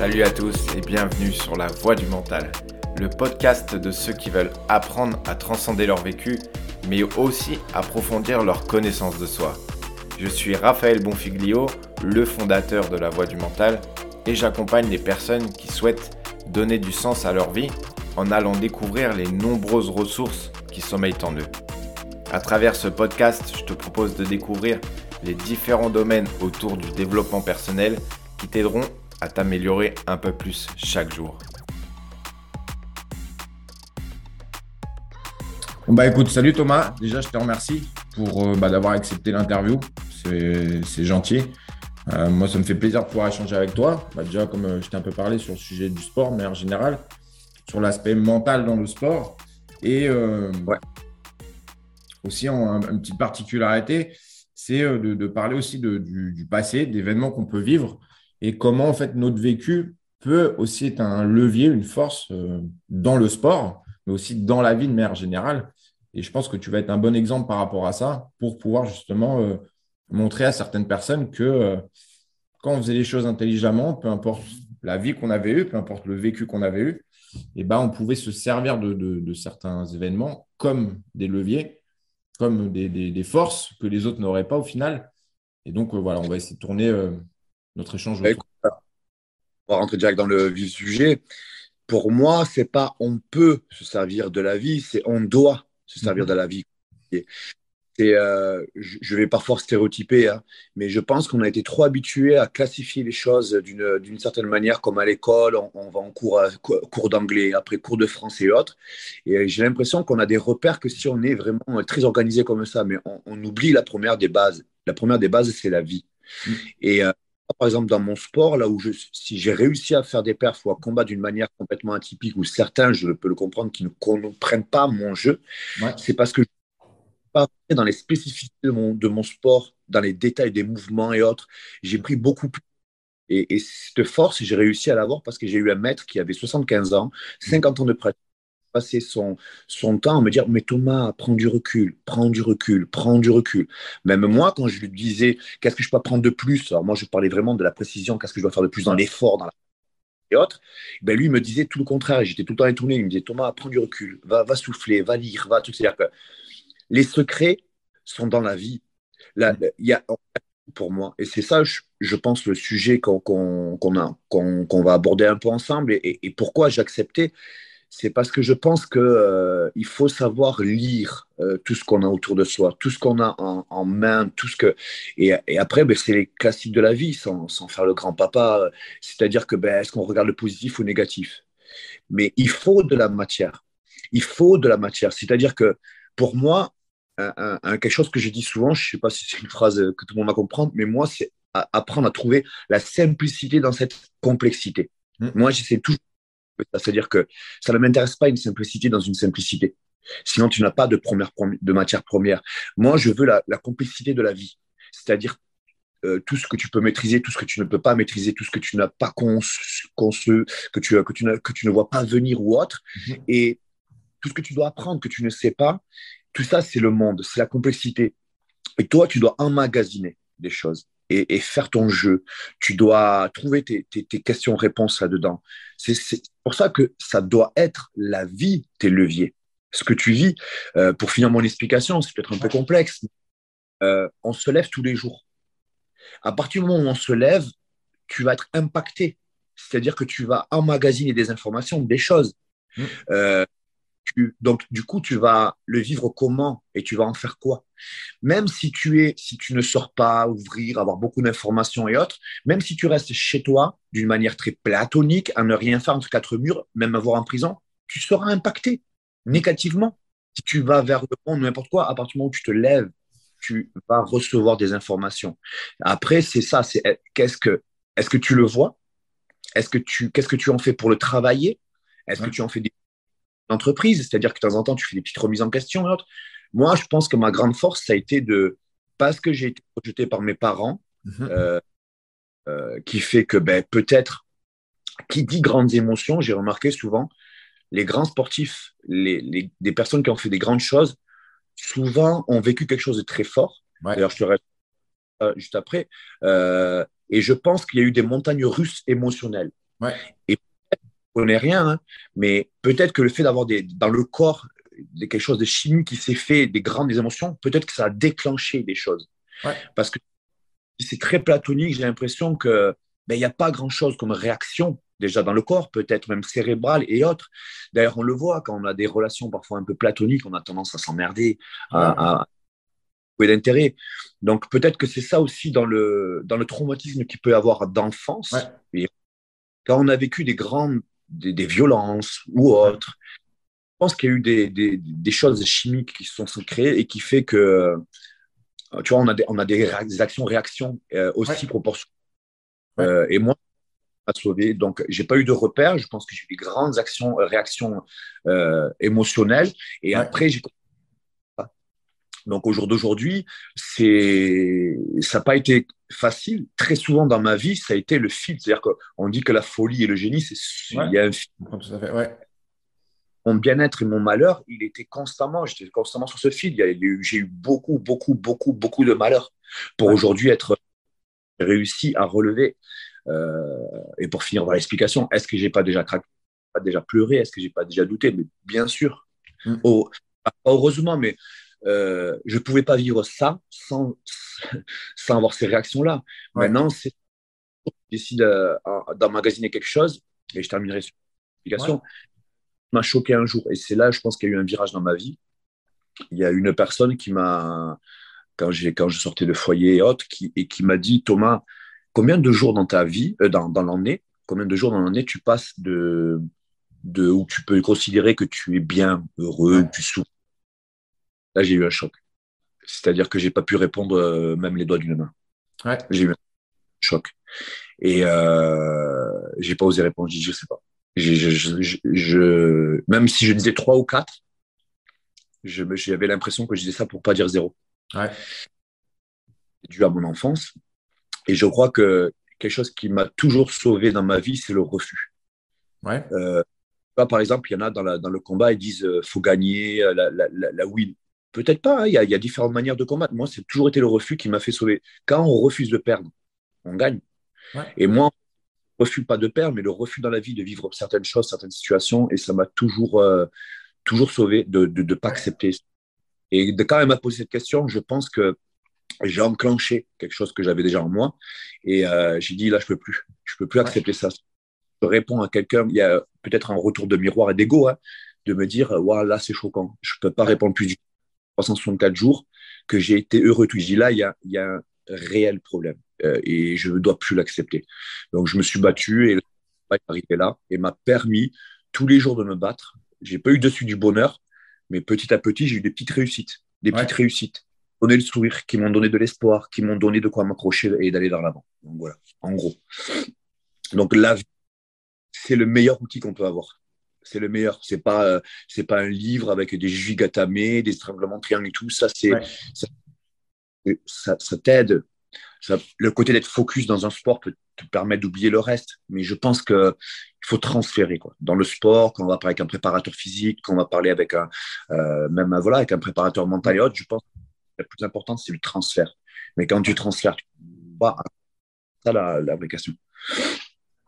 Salut à tous et bienvenue sur La Voix du Mental, le podcast de ceux qui veulent apprendre à transcender leur vécu, mais aussi approfondir leur connaissance de soi. Je suis Raphaël Bonfiglio, le fondateur de La Voix du Mental, et j'accompagne les personnes qui souhaitent donner du sens à leur vie en allant découvrir les nombreuses ressources qui sommeillent en eux. À travers ce podcast, je te propose de découvrir les différents domaines autour du développement personnel qui t'aideront à t'améliorer un peu plus chaque jour. bah écoute, salut Thomas. Déjà, je te remercie pour euh, bah, d'avoir accepté l'interview. C'est gentil. Euh, moi, ça me fait plaisir de pouvoir échanger avec toi. Bah, déjà, comme euh, je t'ai un peu parlé sur le sujet du sport, mais en général, sur l'aspect mental dans le sport. Et aussi, en, une petite particularité, c'est de, parler aussi du, du, passé, d'événements qu'on peut vivre et comment en fait notre vécu peut aussi être un levier, une force euh, dans le sport, mais aussi dans la vie de manière générale. Et je pense que tu vas être un bon exemple par rapport à ça pour pouvoir justement euh, montrer à certaines personnes que euh, quand on faisait les choses intelligemment, peu importe la vie qu'on avait eue, peu importe le vécu qu'on avait eu, eh ben, on pouvait se servir de, certains événements comme des leviers, comme des, forces que les autres n'auraient pas au final. Et donc, voilà, on va essayer de tourner notre échange. Bah, on va rentrer direct dans le vif sujet. Pour moi, c'est pas on peut se servir de la vie, c'est on doit se servir mhm. de la vie. Euh, je vais parfois stéréotyper, hein, mais je pense qu'on a été trop habitué à classifier les choses d'une certaine manière, comme à l'école, on, va en cours, cours d'anglais, après cours de français et autres. Et j'ai l'impression qu'on a des repères que si on est vraiment très organisé comme ça, mais on, oublie la première des bases. La première des bases, c'est la vie. Mhm. Et euh, par exemple, dans mon sport, là où je, si j'ai réussi à faire des perfs ou à combattre d'une manière complètement atypique, ou certains, je peux le comprendre, qui ne comprennent pas mon jeu, c'est parce que je pas dans les spécificités de mon, de mon sport, dans les détails des mouvements et autres. J'ai pris beaucoup plus. Et, et cette force, j'ai réussi à l'avoir parce que j'ai eu un maître qui avait 75 ans, 50 ans de pratique passer son, son temps à me dire Mais Thomas, prends du recul, prends du recul, prends du recul. Même moi, quand je lui disais Qu'est-ce que je peux prendre de plus? Alors, moi, je parlais vraiment de la précision, qu'est-ce que je dois faire de plus dans l'effort, dans la et autres, ben lui me disait tout le contraire. J'étais tout le temps étonné. Il me disait Thomas, prends du recul, va, va souffler, va lire, va tout. C'est-à-dire que les secrets sont dans la vie. Là, il y a pour moi, et c'est ça, je, pense, le sujet qu'on qu'on va aborder un peu ensemble et, et pourquoi j'ai accepté c'est parce que je pense qu'il euh, faut savoir lire euh, tout ce qu'on a autour de soi, tout ce qu'on a en, main, tout ce que et, après ben, c'est les classiques de la vie sans, faire le grand papa, c'est-à-dire que ben, est-ce qu'on regarde le positif ou le négatif? Mais il faut de la matière, il faut de la matière, c'est-à-dire que pour moi quelque chose que je dis souvent, je ne sais pas si c'est une phrase que tout le monde va comprendre, mais moi c'est apprendre à trouver la simplicité dans cette complexité. Mmh. Moi j'essaie toujours c'est-à-dire que ça ne m'intéresse pas une simplicité dans une simplicité. Sinon, tu n'as pas de, première, de matière première. Moi, je veux la, complicité de la vie. C'est-à-dire euh, tout ce que tu peux maîtriser, tout ce que tu ne peux pas maîtriser, tout ce que tu n'as pas conçu, que, tu, que, tu que tu ne vois pas venir ou autre. Mhm. Et tout ce que tu dois apprendre, que tu ne sais pas, tout ça, c'est le monde, c'est la complexité. Et toi, tu dois emmagasiner des choses et, faire ton jeu. Tu dois trouver tes, questions-réponses là-dedans. C'est pour ça que ça doit être la vie, tes leviers. Ce que tu vis, euh, pour finir mon explication, c'est peut-être un peu complexe. Euh, on se lève tous les jours. À partir du moment où on se lève, tu vas être impacté. C'est-à-dire que tu vas emmagasiner des informations, des choses. Mmh. Euh, donc, du coup, tu vas le vivre comment et tu vas en faire quoi? Même si tu es, si tu ne sors pas, ouvrir, avoir beaucoup d'informations et autres, même si tu restes chez toi d'une manière très platonique, à ne rien faire entre quatre murs, même avoir en prison, tu seras impacté négativement. Si tu vas vers le monde, n'importe quoi, à partir du moment où tu te lèves, tu vas recevoir des informations. Après, c'est ça, c'est qu'est-ce que, est-ce que tu le vois? Est-ce que tu, qu'est-ce que tu en fais pour le travailler? Est-ce que tu en fais des entreprise, c'est-à-dire que de temps en temps, tu fais des petites remises en question et autres. Moi, je pense que ma grande force, ça a été de, parce que j'ai été rejeté par mes parents, mhm. euh, euh, qui fait que ben, peut-être, qui dit grandes émotions, j'ai remarqué souvent, les grands sportifs, les, des personnes qui ont fait des grandes choses, souvent ont vécu quelque chose de très fort. D'ailleurs, je te reste euh, juste après. et je pense qu'il y a eu des montagnes russes émotionnelles. Et on n'est rien, hein, mais peut-être que le fait d'avoir des, dans le corps quelque chose de chimique qui s'est fait, des grandes émotions, peut-être que ça a déclenché des choses. Parce que c'est très platonique, j'ai l'impression que ben, il n'y a pas grand-chose comme réaction déjà dans le corps, peut-être même cérébrale et autres. D'ailleurs, on le voit quand on a des relations parfois un peu platoniques, on a tendance à s'emmerder, à, trouver d'intérêt. Donc peut-être que c'est ça aussi dans le, dans le traumatisme qu'il peut y avoir d'enfance. Quand on a vécu des grandes des, violences ou autres, je pense qu'il y a eu des, des, des, choses chimiques qui se sont créées et qui fait que, tu vois, on a des, on a des, actions-réactions euh, aussi proportionnelles. Euh, et moi, à sauver. Donc, j'ai pas eu de repères. Je pense que j'ai eu des grandes actions, euh, réactions euh, émotionnelles. Et après, j'ai donc au jour d'aujourd'hui, c'est ça n'a pas été facile. Très souvent dans ma vie, ça a été le fil. C'est-à-dire qu'on dit que la folie et le génie, c'est il y a un fil. Mon bien-être et mon malheur, il était constamment, j'étais constamment sur ce fil. J'ai eu beaucoup, beaucoup, beaucoup, beaucoup de malheur pour aujourd'hui être réussi à relever euh, et pour finir dans l'explication, est-ce que j'ai pas déjà craqué, pas déjà pleuré, est-ce que j'ai pas déjà douté? Mais bien sûr. Mm. heureusement, mais euh, je ne pouvais pas vivre ça sans, sans avoir ces réactions-là. Maintenant, c'est je décide euh, d'emmagasiner quelque chose et je terminerai sur l'explication. m'a choqué un jour et c'est là, je pense qu'il y a eu un virage dans ma vie. Il y a une personne qui m'a, quand, quand je sortais de foyer et autres, qui, et qui m'a dit Thomas, combien de jours dans ta vie, euh, dans, dans l'année, combien de jours dans l'année tu passes de, de où tu peux considérer que tu es bien, heureux, tu souffres. Là, j'ai eu un choc. C'est-à-dire que j'ai pas pu répondre euh, même les doigts d'une main. Ouais. J'ai eu un choc. Et euh, j'ai pas osé répondre. Je dis, je sais pas. Je, je, je, même si je disais trois ou quatre, j'avais l'impression que je disais ça pour pas dire zéro. Ouais. Dû à mon enfance. Et je crois que quelque chose qui m'a toujours sauvé dans ma vie, c'est le refus. Ouais. Euh, par exemple, il y en a dans, dans le combat, ils disent euh, faut gagner, euh, la, la, la, win. Peut-être pas, hein, il y, a, y, a différentes manières de combattre. Moi, c'est toujours été le refus qui m'a fait sauver. Quand on refuse de perdre, on gagne. Et moi, je refuse pas de perdre, mais le refus dans la vie de vivre certaines choses, certaines situations, et ça m'a toujours, toujours sauvé de ne pas accepter. Et de, quand elle m'a posé cette question, je pense que j'ai enclenché quelque chose que j'avais déjà en moi. Et euh, j'ai dit là je peux plus. Je peux plus accepter ça. Je réponds à quelqu'un il y a peut-être un retour de miroir et d'ego hein, de me dire voilà là c'est choquant. Je peux pas répondre plus du 364 jours que j'ai été heureux tout je dis là il y a, il y a un réel problème euh, et je ne dois plus l'accepter donc je me suis battu et le est arrivé là et m'a permis tous les jours de me battre j'ai pas eu dessus du bonheur mais petit à petit j'ai eu des petites réussites des petites réussites donné le sourire, qui m'ont donné de l'espoir, qui m'ont donné de quoi m'accrocher et d'aller vers l'avant. Donc voilà, en gros. Donc la vie, c'est le meilleur outil qu'on peut avoir. C'est le meilleur. C'est pas, euh, c'est pas un livre avec des gigatamés, des étranglements triangles et tout. Ça, c'est, ça, ça, t'aide. le côté d'être focus dans un sport peut te permettre d'oublier le reste. Mais je pense que il faut transférer quoi. Dans le sport, quand on va parler avec un préparateur physique, quand on va parler avec un, euh, même voilà, avec un préparateur mental et autres, je pense la plus importante, c'est le transfert. Mais quand tu transfères, tu vois, ça la, la.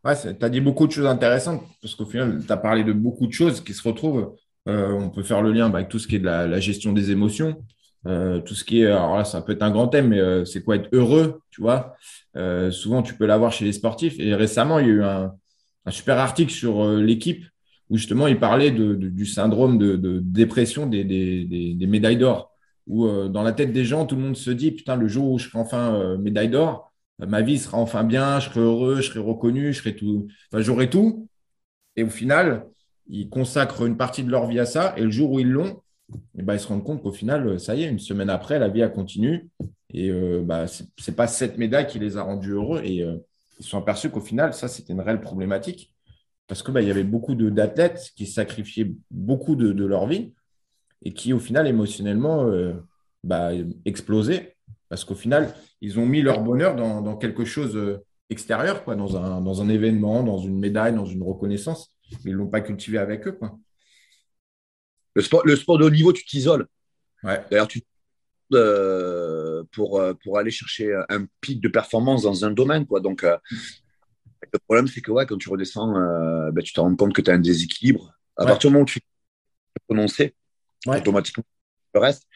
Ouais, tu as dit beaucoup de choses intéressantes parce qu'au final, tu as parlé de beaucoup de choses qui se retrouvent. Euh, on peut faire le lien avec tout ce qui est de la, gestion des émotions, euh, tout ce qui est, alors là, ça peut être un grand thème, mais euh, c'est quoi être heureux, tu vois? souvent, tu peux l'avoir chez les sportifs. Et récemment, il y a eu un, super article sur l'équipe où justement, il parlait de, du syndrome de, dépression des, des médailles d'or où euh, dans la tête des gens, tout le monde se dit Putain, le jour où je serai enfin euh, médaille d'or, euh, ma vie sera enfin bien, je serai heureux, je serai reconnu, je serai tout, enfin, j'aurai tout. Et au final, ils consacrent une partie de leur vie à ça. Et le jour où ils l'ont, eh ben, ils se rendent compte qu'au final, ça y est, une semaine après, la vie a continué. Et bah, ce n'est pas cette médaille qui les a rendus heureux. Et ils sont aperçus qu'au final, ça, c'était une réelle problématique. Parce qu'il bah, y avait beaucoup d'athlètes qui sacrifiaient beaucoup de, de leur vie et qui, au final, émotionnellement, euh, bah, explosaient. Parce qu'au final, ils ont mis leur bonheur dans, quelque chose euh, extérieur, quoi, dans, un, dans un événement, dans une médaille, dans une reconnaissance. Ils ne l'ont pas cultivé avec eux. Quoi. Le, sport, le sport de haut niveau, tu t'isoles. Ouais. D'ailleurs, tu euh, pour, pour aller chercher un pic de performance dans un domaine. Quoi. Donc, Le problème, c'est que ouais, quand tu redescends, euh, ben, tu te rends compte que tu as un déséquilibre. À partir du moment où tu prononcer, ouais. automatiquement, le reste.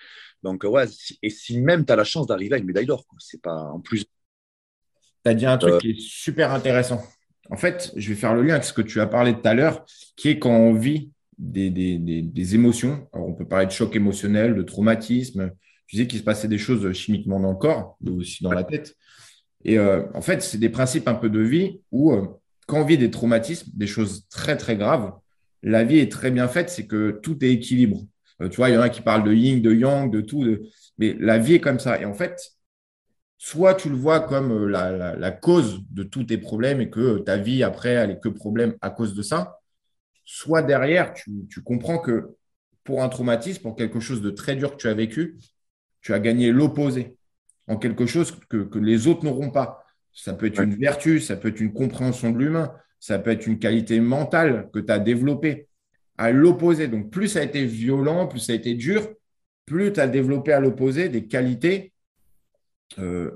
Donc, ouais, et si même tu as la chance d'arriver à une médaille d'or, c'est pas en plus. Tu as dit un truc euh, qui est super intéressant. En fait, je vais faire le lien avec ce que tu as parlé tout à l'heure, qui est quand on vit des, des, des, émotions. Alors, on peut parler de choc émotionnel, de traumatisme. Tu sais qu'il se passait des choses chimiquement dans le corps, mais aussi dans la tête. Et euh, en fait, c'est des principes un peu de vie où, euh, quand on vit des traumatismes, des choses très, très graves, la vie est très bien faite, c'est que tout est équilibre. Euh, tu vois, il y en a qui parlent de yin, de yang, de tout. Mais la vie est comme ça. Et en fait, soit tu le vois comme la, cause de tous tes problèmes et que ta vie, après, elle est que problème à cause de ça. Soit derrière, tu, tu comprends que pour un traumatisme, pour quelque chose de très dur que tu as vécu, tu as gagné l'opposé en quelque chose que, les autres n'auront pas. Ça peut être une vertu, ça peut être une compréhension de l'humain, ça peut être une qualité mentale que tu as développée. À l'opposé, donc plus ça a été violent, plus ça a été dur, plus tu as développé à l'opposé des qualités euh,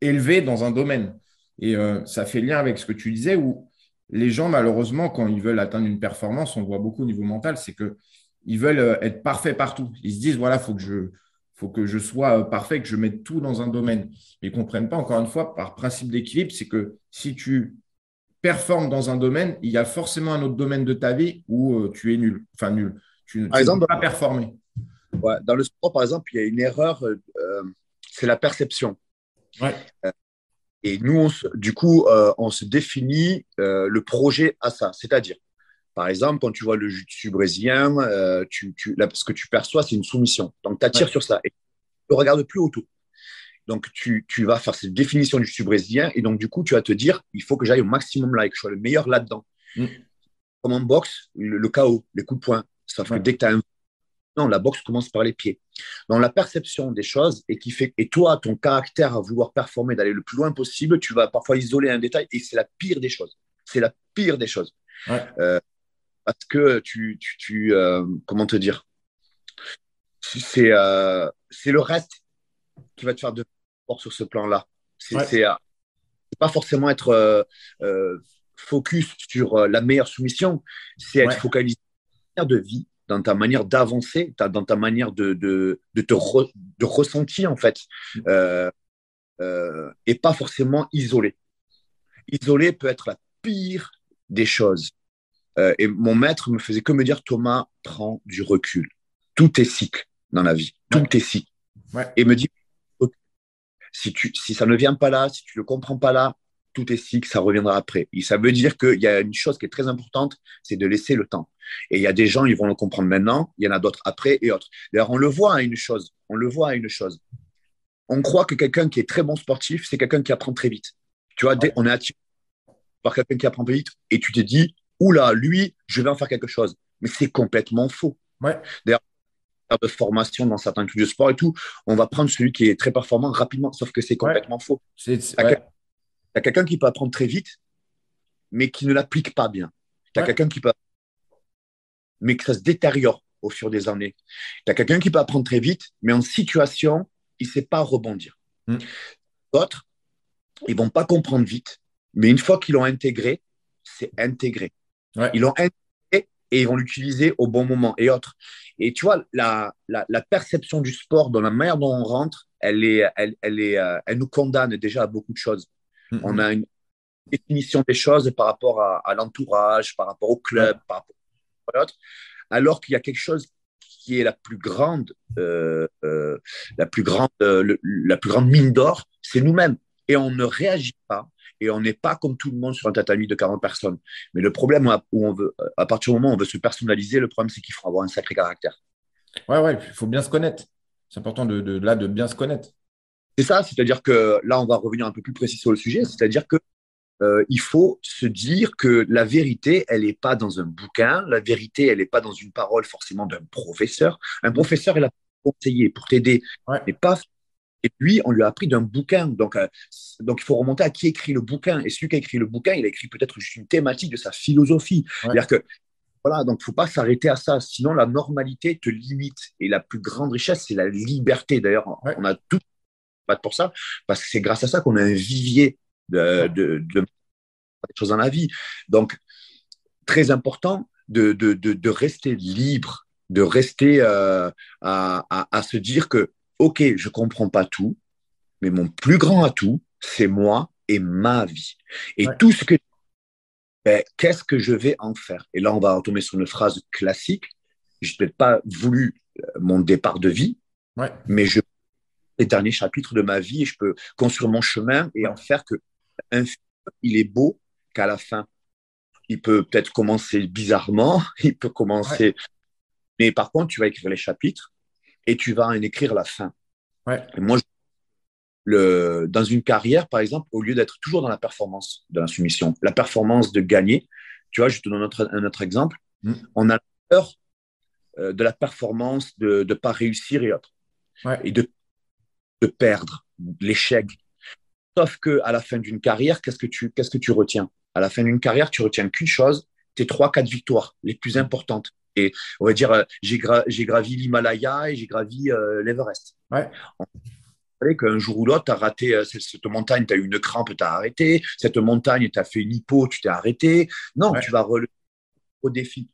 élevées dans un domaine. Et euh, ça fait lien avec ce que tu disais où les gens, malheureusement, quand ils veulent atteindre une performance, on voit beaucoup au niveau mental, c'est qu'ils veulent euh, être parfaits partout. Ils se disent, voilà, il faut que je, faut que je sois parfait, que je mette tout dans un domaine. Ils ne comprennent pas, encore une fois, par principe d'équilibre, c'est que si tu performes dans un domaine, il y a forcément un autre domaine de ta vie où euh, tu es nul. Enfin, nul. Tu, ne peux pas performer. dans le sport, par exemple, il y a une erreur, euh, c'est la perception. et nous, du coup, on se définit le projet à ça. C'est-à-dire, par exemple, quand tu vois le jiu brésilien, euh, tu, ce que tu perçois, c'est une soumission. Donc, tu attires sur ça et tu ne regardes plus autour. Donc, tu, vas faire cette définition du jiu brésilien et donc, du coup, tu vas te dire, il faut que j'aille au maximum là et que je sois le meilleur là-dedans. Mm. Comme en boxe, le, chaos, les coups de poing. Sauf que dès que tu as un... Non, la boxe commence par les pieds. Dans la perception des choses et qui fait... Et toi, ton caractère à vouloir performer, d'aller le plus loin possible, tu vas parfois isoler un détail et c'est la pire des choses. C'est la pire des choses. Euh, parce que tu, tu, euh, comment te dire, c'est euh, c'est le reste qui va te faire de fort sur ce plan-là. C'est euh, pas forcément être focus sur la meilleure soumission, c'est être focalisé de vie, dans ta manière d'avancer, dans ta manière de, de, de te de ressentir en fait, et pas forcément isolé. Isolé peut être la pire des choses. Euh, et mon maître me faisait que me dire Thomas, prends du recul. Tout est cycle dans la vie. Tout est cycle. Et me dit si, tu, si ça ne vient pas là, si tu ne le comprends pas là, tout est cycle, ça reviendra après. Et ça veut dire qu'il y a une chose qui est très importante, c'est de laisser le temps. Et il y a des gens, ils vont le comprendre maintenant, il y en a d'autres après et autres. D'ailleurs, on le voit à une chose, on le voit à une chose. On croit que quelqu'un qui est très bon sportif, c'est quelqu'un qui apprend très vite. Tu vois, on est attiré par quelqu'un qui apprend vite et tu te dis, oula, lui, je vais en faire quelque chose. Mais c'est complètement faux. Ouais. D'ailleurs, de formation dans certains trucs de sport et tout, on va prendre celui qui est très performant rapidement, sauf que c'est complètement faux. Il y a quelqu'un qui peut apprendre très vite, mais qui ne l'applique pas bien. Tu as quelqu'un qui peut mais que ça se détériore au fur des années. Tu as quelqu'un qui peut apprendre très vite, mais en situation, il ne sait pas rebondir. Hmm. D'autres, ils vont pas comprendre vite, mais une fois qu'ils l'ont intégré, c'est intégré. Ils l'ont intégré et ils vont l'utiliser au bon moment et autres. Et tu vois, la, la, perception du sport, dans la manière dont on rentre, elle, est, elle, elle, est, euh, elle nous condamne déjà à beaucoup de choses. Mm-hmm. On a une définition des choses par rapport à, l'entourage, par rapport au club, par rapport à l'autre, alors qu'il y a quelque chose qui est la plus grande, euh, euh, la, plus grande la plus grande mine d'or, c'est nous-mêmes. Et on ne réagit pas et on n'est pas comme tout le monde sur un tatami de 40 personnes. Mais le problème, où on veut, à partir du moment où on veut se personnaliser, le problème, c'est qu'il faut avoir un sacré caractère. Ouais, ouais, il faut bien se connaître. C'est important de, là de bien se connaître. C'est ça, c'est-à-dire que là, on va revenir un peu plus précis sur le sujet, c'est-à-dire que euh, il faut se dire que la vérité, elle n'est pas dans un bouquin, la vérité, elle n'est pas dans une parole forcément d'un professeur. Un professeur est là pour conseiller, pour t'aider, mais pas et lui, on lui a appris d'un bouquin. Donc, euh, donc, il faut remonter à qui écrit le bouquin. Et celui qui a écrit le bouquin, il a écrit peut-être juste une thématique de sa philosophie. C'est-à-dire que, voilà, donc il ne faut pas s'arrêter à ça. Sinon, la normalité te limite. Et la plus grande richesse, c'est la liberté. D'ailleurs, on a tout pour ça, parce que c'est grâce à ça qu'on a un vivier de, choses dans la vie. Donc, très important de, de, de, rester libre, de rester euh, à, à, se dire que, OK, je ne comprends pas tout, mais mon plus grand atout, c'est moi et ma vie. Et tout ce que ben, qu'est-ce que je vais en faire? Et là, on va retomber sur une phrase classique. Je n'ai peut-être pas voulu euh, mon départ de vie, mais je les derniers chapitres de ma vie et je peux construire mon chemin et en faire que un film, il est beau qu'à la fin. Il peut peut-être commencer bizarrement, il peut commencer. Mais par contre, tu vas écrire les chapitres et tu vas en écrire la fin. Et moi, le, dans une carrière, par exemple, au lieu d'être toujours dans la performance de la soumission, la performance de gagner, tu vois, je te donne un autre, un autre exemple. Mm. On a peur euh, de la performance, de ne pas réussir et autres. Et de, de perdre, l'échec. Sauf que à la fin d'une carrière, qu'est-ce que tu, qu'est-ce que tu retiens? À la fin d'une carrière, tu retiens qu'une chose, tes trois, quatre victoires les plus importantes. Et on va dire, euh, j'ai, gravi l'Himalaya et j'ai gravi euh, l'Everest. Ouais. On qu'un jour ou l'autre, tu as raté euh, cette, montagne, tu as eu une crampe, tu as arrêté. Cette montagne, tu as fait une hypo, tu t'es arrêté. Non, tu vas relever au défi.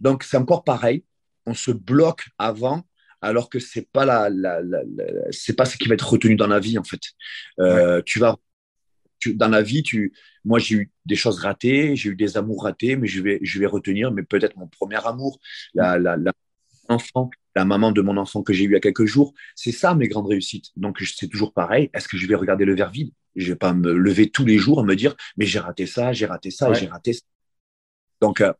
Donc, c'est encore pareil. On se bloque avant alors que c'est pas la, c'est pas ce qui va être retenu dans la vie en fait. Euh, tu vas dans la vie, tu, moi j'ai eu des choses ratées, j'ai eu des amours ratés, mais je vais, je vais retenir, mais peut-être mon premier amour, la, la, la, enfant, la maman de mon enfant que j'ai eu il y a quelques jours, c'est ça mes grandes réussites. Donc c'est toujours pareil. Est-ce que je vais regarder le verre vide? Je vais pas me lever tous les jours et me dire, mais j'ai raté ça, j'ai raté ça, j'ai raté ça. Donc euh,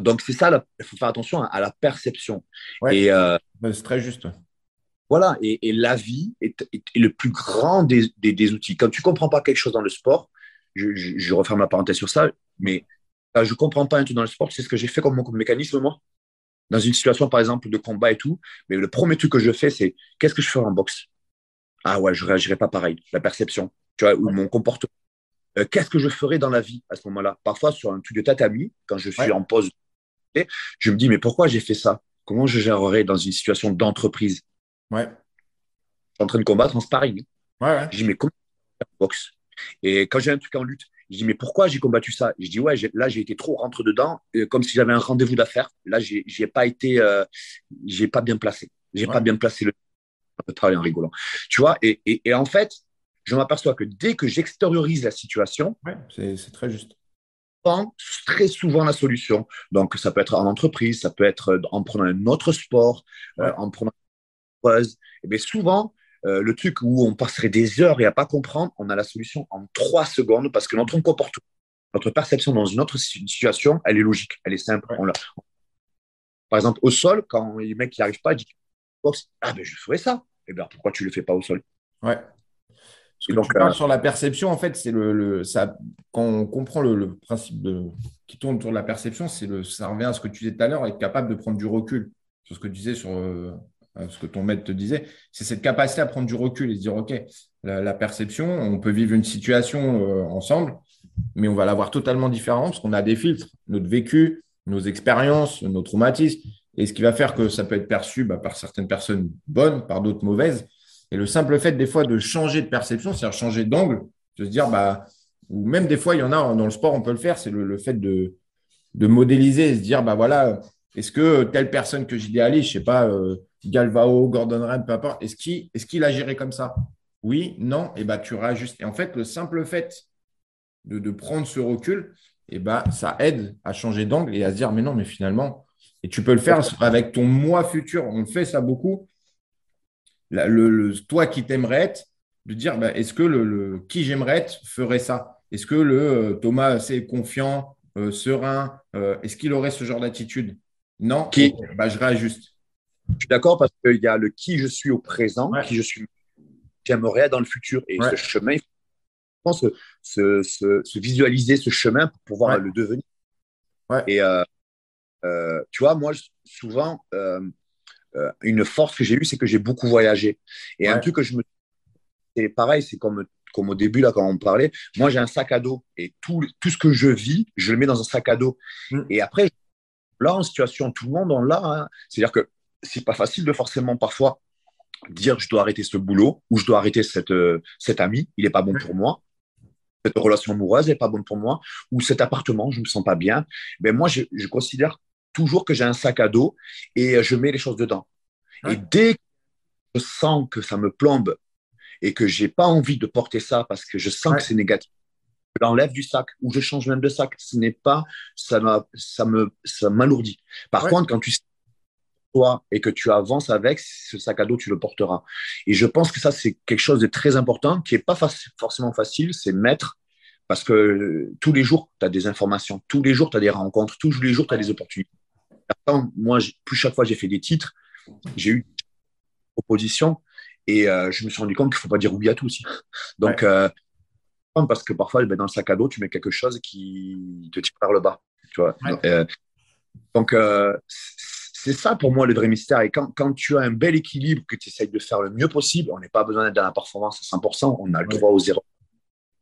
donc, c'est ça, il faut faire attention à la perception. Et, euh, c'est très juste. Voilà, et, la vie est, le plus grand des, outils. Quand tu ne comprends pas quelque chose dans le sport, je, je, referme ma parenthèse sur ça, mais quand je ne comprends pas un truc dans le sport, c'est ce que j'ai fait comme, mécanisme, moi. Dans une situation, par exemple, de combat et tout, mais le premier truc que je fais, c'est qu'est-ce que je fais en boxe? Ah ouais, je ne réagirai pas pareil. La perception, tu vois, ou mon comportement. Euh, qu'est-ce que je ferais dans la vie à ce moment-là? Parfois, sur un truc de tatami, quand je suis en pause je me dis, mais pourquoi j'ai fait ça? Comment je gérerais dans une situation d'entreprise? Ouais. Je suis en train de combattre en sparring. Ouais, Je dis, mais comment boxe? Et quand j'ai un truc en lutte, je dis, mais pourquoi j'ai combattu ça? Je dis, ouais, là, j'ai été trop rentre dedans, euh, comme si j'avais un rendez-vous d'affaires. Là, j'ai pas été, euh, j'ai pas bien placé. J'ai pas bien placé le. travail en rigolant. Tu vois, et, et, en fait, je m'aperçois que dès que j'extériorise la situation, ouais, c'est très juste très souvent la solution. Donc, ça peut être en entreprise, ça peut être en prenant un autre sport, euh, en prenant Et bien souvent, euh, le truc où on passerait des heures et à pas comprendre, on a la solution en trois secondes parce que notre comportement, notre perception dans une autre situation, elle est logique, elle est simple. Par exemple, au sol, quand les mecs n'y arrivent pas, ils disent Ah, ben je ferais ça. Et eh bien, pourquoi tu ne le fais pas au sol? Ouais. Ce que tu parles euh, sur la perception, en fait, c'est le, ça, quand on comprend le, principe de, qui tourne autour de la perception, c'est le, ça revient à ce que tu disais tout à l'heure, être capable de prendre du recul sur ce que tu disais, sur euh, ce que ton maître te disait. C'est cette capacité à prendre du recul et se dire, OK, la, perception, on peut vivre une situation euh, ensemble, mais on va la voir totalement différente parce qu'on a des filtres, notre vécu, nos expériences, nos traumatismes. Et ce qui va faire que ça peut être perçu bah, par certaines personnes bonnes, par d'autres mauvaises. Et le simple fait, des fois, de changer de perception, c'est-à-dire changer d'angle, de se dire, bah, ou même des fois, il y en a dans le sport, on peut le faire, c'est le, fait de, de modéliser et se dire, bah voilà, est-ce que telle personne que j'idéalise, je ne sais pas, euh, Galvao, Gordon Rand, peu importe, est-ce qu'il est qu'il agirait comme ça? Oui, non, et bah tu réajustes. Et en fait, le simple fait de, prendre ce recul, et bah, ça aide à changer d'angle et à se dire, mais non, mais finalement, et tu peux le faire avec ton moi futur. On fait ça beaucoup le, toi qui t'aimerais être, de dire bah, est-ce que le, qui j'aimerais être ferait ça? Est-ce que le euh, Thomas assez confiant, euh, serein, euh, est-ce qu'il aurait ce genre d'attitude? Non qui? bah, Je réajuste. Je suis d'accord parce qu'il y a le qui je suis au présent, qui je suis, j'aimerais dans le futur. Et ce chemin, il faut se, se, visualiser ce chemin pour pouvoir le devenir. Et tu vois, moi, souvent, euh, une force que j'ai eue, c'est que j'ai beaucoup voyagé. Et un truc que je me. C'est pareil, c'est comme, comme au début, là, quand on parlait. Moi, j'ai un sac à dos et tout, tout ce que je vis, je le mets dans un sac à dos. Mm. Et après, là, en situation, tout le monde en l'a. Hein. C'est-à-dire que c'est pas facile de forcément parfois dire je dois arrêter ce boulot ou je dois arrêter cette, euh, cet ami, il n'est pas bon pour moi. cette relation amoureuse n'est pas bonne pour moi, ou cet appartement, je ne me sens pas bien, ben moi, je, considère toujours que j'ai un sac à dos et je mets les choses dedans. Et dès que je sens que ça me plombe et que j'ai pas envie de porter ça parce que je sens que c'est négatif, je l'enlève du sac ou je change même de sac. Ce n'est pas, ça, ça me, ça m'alourdit. Par contre, quand tu sais toi et que tu avances avec, ce sac à dos, tu le porteras. Et je pense que ça, c'est quelque chose de très important qui n'est pas forcément facile, c'est mettre, parce que tous les jours, tu as des informations, tous les jours, tu as des rencontres, tous les jours, tu as des opportunités. moi, plus chaque fois j'ai fait des titres, j'ai eu des propositions et euh, je me suis rendu compte qu'il ne faut pas dire oui à tout aussi. Donc, euh, parce que parfois, ben, dans le sac à dos, tu mets quelque chose qui te tire vers le bas. Tu vois donc, euh, c'est ça pour moi le vrai mystère. Et quand, quand, tu as un bel équilibre, que tu essayes de faire le mieux possible, on n'est pas besoin d'être dans la performance à 100%, on a le droit aux zéro.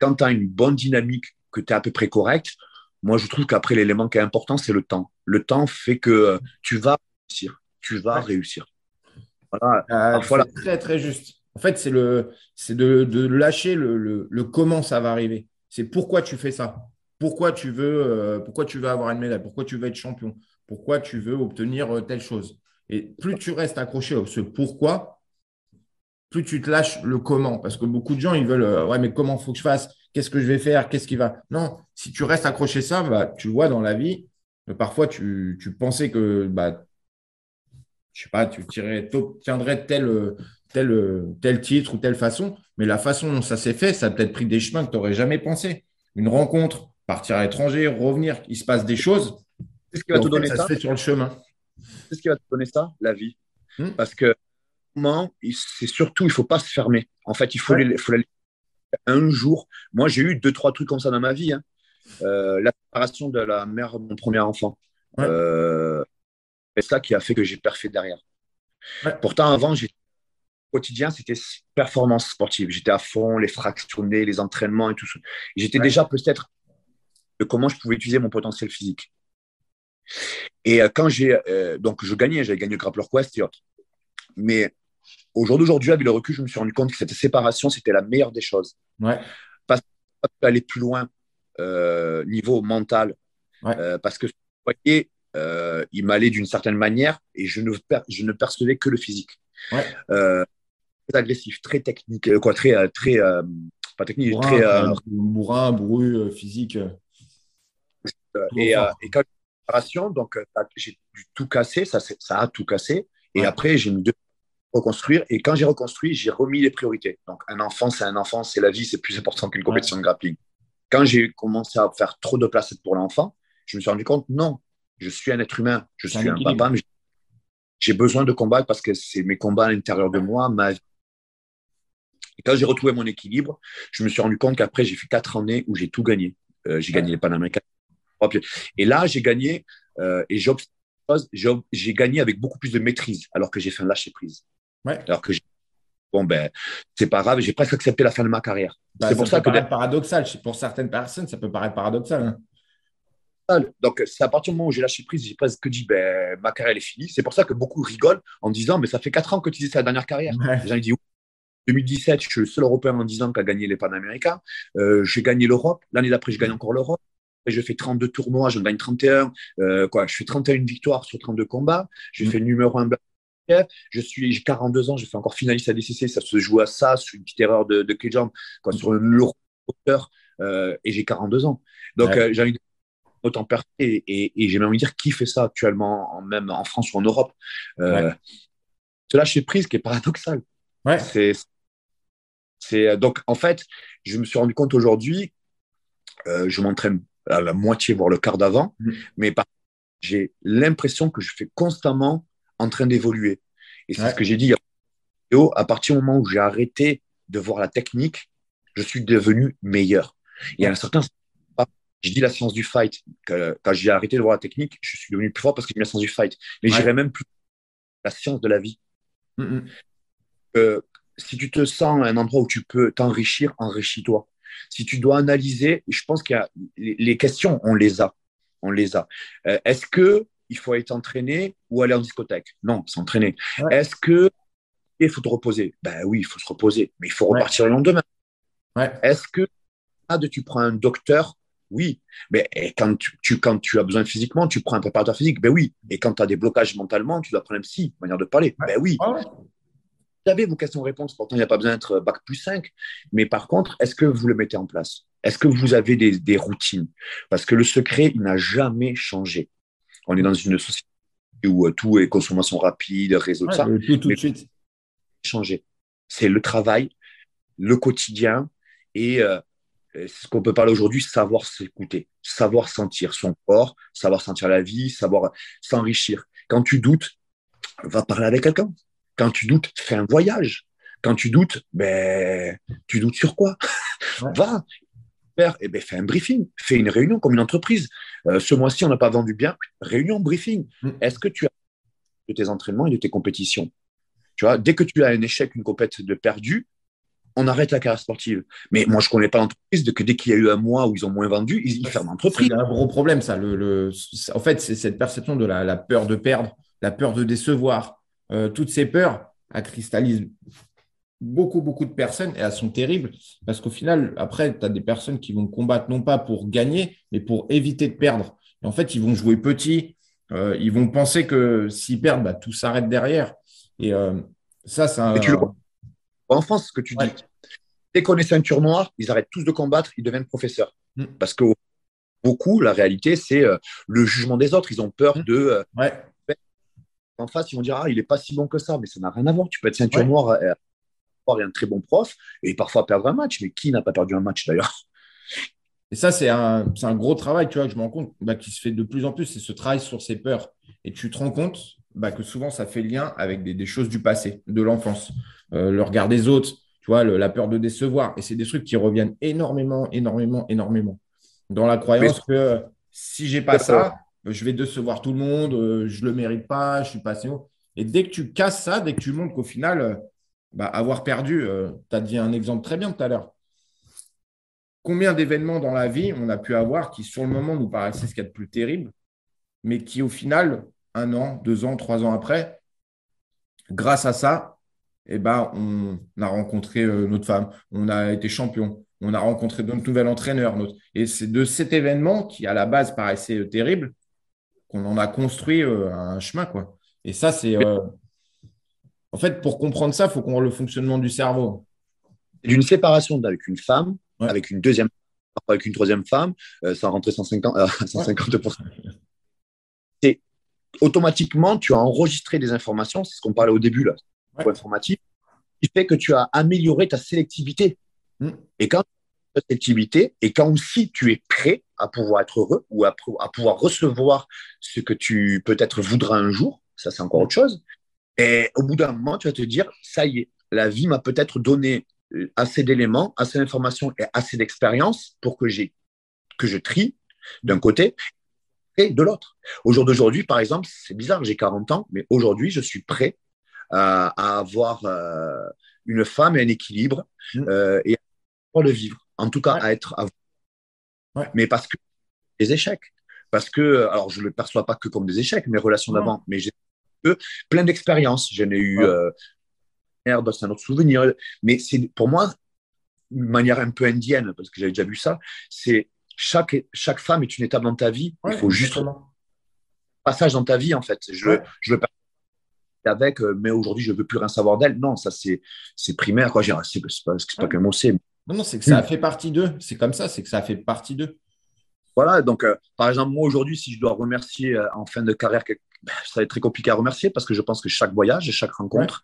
Quand tu as une bonne dynamique, que tu es à peu près correct, moi je trouve qu'après l'élément qui est important, c'est le temps. Le temps fait que tu vas réussir. Tu vas réussir. Voilà. Euh, très très juste. En fait, c'est le, c'est de, de, lâcher le, le, comment ça va arriver. C'est pourquoi tu fais ça. Pourquoi tu veux, euh, pourquoi tu veux avoir une médaille? Pourquoi tu veux être champion? Pourquoi tu veux obtenir euh, telle chose. Et plus tu restes accroché à ce pourquoi, plus tu te lâches le comment. Parce que beaucoup de gens, ils veulent, ouais, mais comment faut que je fasse? Qu'est-ce que je vais faire? Qu'est-ce qui va? Non, si tu restes accroché à ça, bah, tu vois dans la vie, parfois tu, tu pensais que bah, je sais pas, tu obtiendrais tel, tel, tel titre ou telle façon, mais la façon dont ça s'est fait, ça a peut-être pris des chemins que tu n'aurais jamais pensé. Une rencontre, partir à l'étranger, revenir, il se passe des choses. C'est ce qui va te donner ça. Ça se fait sur le chemin. C'est ce qui va te donner ça, la vie. Hmm. Parce que c'est surtout, il ne faut pas se fermer. En fait, il faut, les, faut un jour. Moi, j'ai eu deux, trois trucs comme ça dans ma vie. Hein. Euh, la séparation de la mère de mon premier enfant. Euh, c'est ça qui a fait que j'ai parfait derrière. Pourtant, avant, j'étais quotidien, c'était performance sportive. J'étais à fond, les fractionnés, les entraînements et tout ça. J'étais déjà peut-être de comment je pouvais utiliser mon potentiel physique. Et euh, quand j'ai. Euh, donc, je gagnais, j'avais gagné le Grappler Quest et autres. Mais au jour d'aujourd'hui, avec le recul, je me suis rendu compte que cette séparation, c'était la meilleure des choses. Ouais. Parce aller plus loin, euh, niveau mental. parce que, vous voyez, il m'allait d'une certaine manière et je ne, je ne percevais que le physique. Très agressif, très technique, quoi, très, très pas technique, bourrin, très bourrin, bourru, physique. Et, et, quand donc j'ai dû tout casser, ça, ça a tout cassé. Et après, j'ai mis deux reconstruire. Et quand j'ai reconstruit, j'ai remis les priorités. Donc, un enfant, c'est un enfant, c'est la vie, c'est plus important qu'une compétition de grappling. Quand j'ai commencé à faire trop de place pour l'enfant, je me suis rendu compte, non, je suis un être humain, je suis un, papa, mais j'ai besoin de combattre parce que c'est mes combats à l'intérieur de moi, ma vie. Et quand j'ai retrouvé mon équilibre, je me suis rendu compte qu'après, j'ai fait quatre années où j'ai tout gagné. Euh, j'ai gagné les Panaméricains. Et là, j'ai gagné euh, et j'ai gagné avec beaucoup plus de maîtrise, alors que j'ai fait un lâcher prise. Alors que bon ben, c'est pas grave, j'ai presque accepté la fin de ma carrière. Bah, c'est pour ça, que paradoxal. Pour certaines personnes, ça peut paraître paradoxal. Hein. Donc, c'est à partir du moment où j'ai lâché prise, j'ai presque dit, ben, ma carrière est finie. C'est pour ça que beaucoup rigolent en disant, mais ça fait 4 ans que tu dis c'est la dernière carrière. Les gens disent, 2017, je suis le seul Européen en 10 ans qui a gagné les Panaméricains. Euh, j'ai gagné l'Europe. L'année d'après, je gagne encore l'Europe. Et je fais 32 tournois, j'en gagne 31. Euh, quoi, je fais 31 victoires sur 32 combats. J'ai mm. fait numéro 1 je suis, j'ai 42 ans, je fais encore finaliste à DCC. Ça se joue à ça, sur une petite erreur de, de quoi, sur une lourde hauteur. Euh, et j'ai 42 ans. Donc, euh, j'ai envie autant percer et, et, j'ai même envie de dire qui fait ça actuellement, même en France ou en Europe. Euh, Ce lâcher prise qui est paradoxal. Ouais. C'est, c'est, donc, en fait, je me suis rendu compte aujourd'hui, je m'entraîne à la moitié, voire le quart d'avant, mm. mais j'ai l'impression que je fais constamment en train d'évoluer. Et c'est ce que j'ai dit à partir du moment où j'ai arrêté de voir la technique, je suis devenu meilleur. Il y a un certain je dis la science du fight. quand j'ai arrêté de voir la technique, je suis devenu plus fort parce que j'ai la science du fight. Mais j'irais même plus la science de la vie. Euh, si tu te sens à un endroit où tu peux t'enrichir, enrichis-toi. Si tu dois analyser, je pense qu'il y a les questions, on les a. On les a. Euh, est-ce que il faut être entraîné ou aller en discothèque? Non, s'entraîner. Est-ce que il faut te reposer? Ben oui, il faut se reposer, mais il faut repartir le lendemain. Est-ce que malade, tu prends un docteur, oui. Mais quand tu, quand tu as besoin physiquement, tu prends un préparateur physique, ben oui. Et quand tu as des blocages mentalement, tu dois prendre un psy, manière de parler, ben oui. Vous avez vos questions-réponses, pourtant il n'y a pas besoin d'être bac plus 5. Mais par contre, est-ce que vous le mettez en place? Est-ce que vous avez des, des routines? Parce que le secret, il n'a jamais changé. On est dans une société où euh, tout est consommation rapide, réseau, de ça. Tout, tout de suite. Changer. C'est le travail, le quotidien et euh, ce qu'on peut parler aujourd'hui, savoir s'écouter, savoir sentir son corps, savoir sentir la vie, savoir s'enrichir. Quand tu doutes, va parler avec quelqu'un. Quand tu doutes, fais un voyage. Quand tu doutes, ben, tu doutes sur quoi? Va, eh ben, fais un briefing, fais une réunion comme une entreprise. Euh, ce mois-ci, on n'a pas vendu bien. Réunion, briefing. Mm. Est-ce que tu as de tes entraînements et de tes compétitions? Tu vois, dès que tu as un échec, une compétition de perdu, on arrête la carrière sportive. Mais moi, je ne connais pas l'entreprise de que dès qu'il y a eu un mois où ils ont moins vendu, ils, ferment l'entreprise. C'est un gros problème, ça. Le, en fait, c'est cette perception de la, peur de perdre, la peur de décevoir. Euh, toutes ces peurs, elles cristallisent beaucoup, beaucoup de personnes et elles sont terribles parce qu'au final, après, tu as des personnes qui vont combattre non pas pour gagner, mais pour éviter de perdre. Et en fait, ils vont jouer petit, euh, ils vont penser que s'ils perdent, bah, tout s'arrête derrière. Et euh, ça, c'est un. tu le En France, ce que tu dis, dès qu'on est ceinture noire, ils arrêtent tous de combattre, ils deviennent professeurs. Mm. Parce que beaucoup, la réalité, c'est euh, le jugement des autres. Ils ont peur mm. de. Ouais. En face, ils vont dire Ah, il n'est pas si bon que ça, mais ça n'a rien à voir. Tu peux être ceinture noire avoir un très bon prof et parfois perdre un match. Mais qui n'a pas perdu un match d'ailleurs? Et ça, c'est un, un, gros travail, tu vois, que je me rends compte bah, qui se fait de plus en plus, c'est ce travail sur ses peurs. Et tu te rends compte bah, que souvent, ça fait lien avec des, choses du passé, de l'enfance, euh, le regard des autres, tu vois, la peur de décevoir. Et c'est des trucs qui reviennent énormément, énormément, énormément. Dans la croyance que si j'ai pas ça, je vais décevoir tout le monde, euh, je le mérite pas, je suis pas assez haut. Et dès que tu casses ça, dès que tu montres qu'au final, bah, avoir perdu, euh, tu as dit un exemple très bien tout à l'heure. Combien d'événements dans la vie on a pu avoir qui, sur le moment, nous paraissaient ce qu'il y a de plus terrible, mais qui, au final, un an, deux ans, trois ans après, grâce à ça, eh ben, on a rencontré euh, notre femme, on a été champion, on a rencontré notre nouvel entraîneur. Et c'est de cet événement qui, à la base, paraissait euh, terrible, qu'on en a construit un chemin. Quoi. Et ça, c'est en fait, pour comprendre ça, il faut qu'on voit le fonctionnement du cerveau. D'une séparation avec une femme, avec une deuxième avec une troisième femme, euh, ça rentrait 150, 150%. Et automatiquement, tu as enregistré des informations, c'est ce qu'on parlait au début, là, informatique, qui fait que tu as amélioré ta sélectivité. Mm. Et quand ta sélectivité, et quand aussi tu es prêt à pouvoir être heureux ou à, à pouvoir recevoir ce que tu peut-être voudras un jour, ça c'est encore autre chose, et au bout d'un moment, tu vas te dire, ça y est, la vie m'a peut-être donné euh, assez d'éléments, assez d'informations et assez d'expérience pour que, que je trie d'un côté et de l'autre. Au jour d'aujourd'hui, par exemple, c'est bizarre, j'ai 40 ans, mais aujourd'hui, je suis prêt à, avoir euh, une femme et un équilibre euh, et à le vivre. En tout cas, à être. Mais parce que des échecs. Parce que, alors je ne le perçois pas que comme des échecs, mes relations d'avant, mais j'ai plein d'expériences. J'en ai eu, euh, c'est un autre souvenir. Mais c'est pour moi une manière un peu indienne, parce que j'avais déjà vu ça. C'est chaque, chaque femme est une étape dans ta vie. Il faut juste un passage dans ta vie, en fait. Je, je le avec, euh, mais aujourd'hui, je ne veux plus rien savoir d'elle. Non, ça, c'est primaire. C'est pas, pas qu'un mot, c'est. Non, non, c'est que ça a fait partie d'eux. C'est comme ça, c'est que ça a fait partie d'eux. Voilà, donc euh, par exemple, moi aujourd'hui, si je dois remercier en fin de carrière ben, ça va être très compliqué à remercier parce que je pense que chaque voyage et chaque rencontre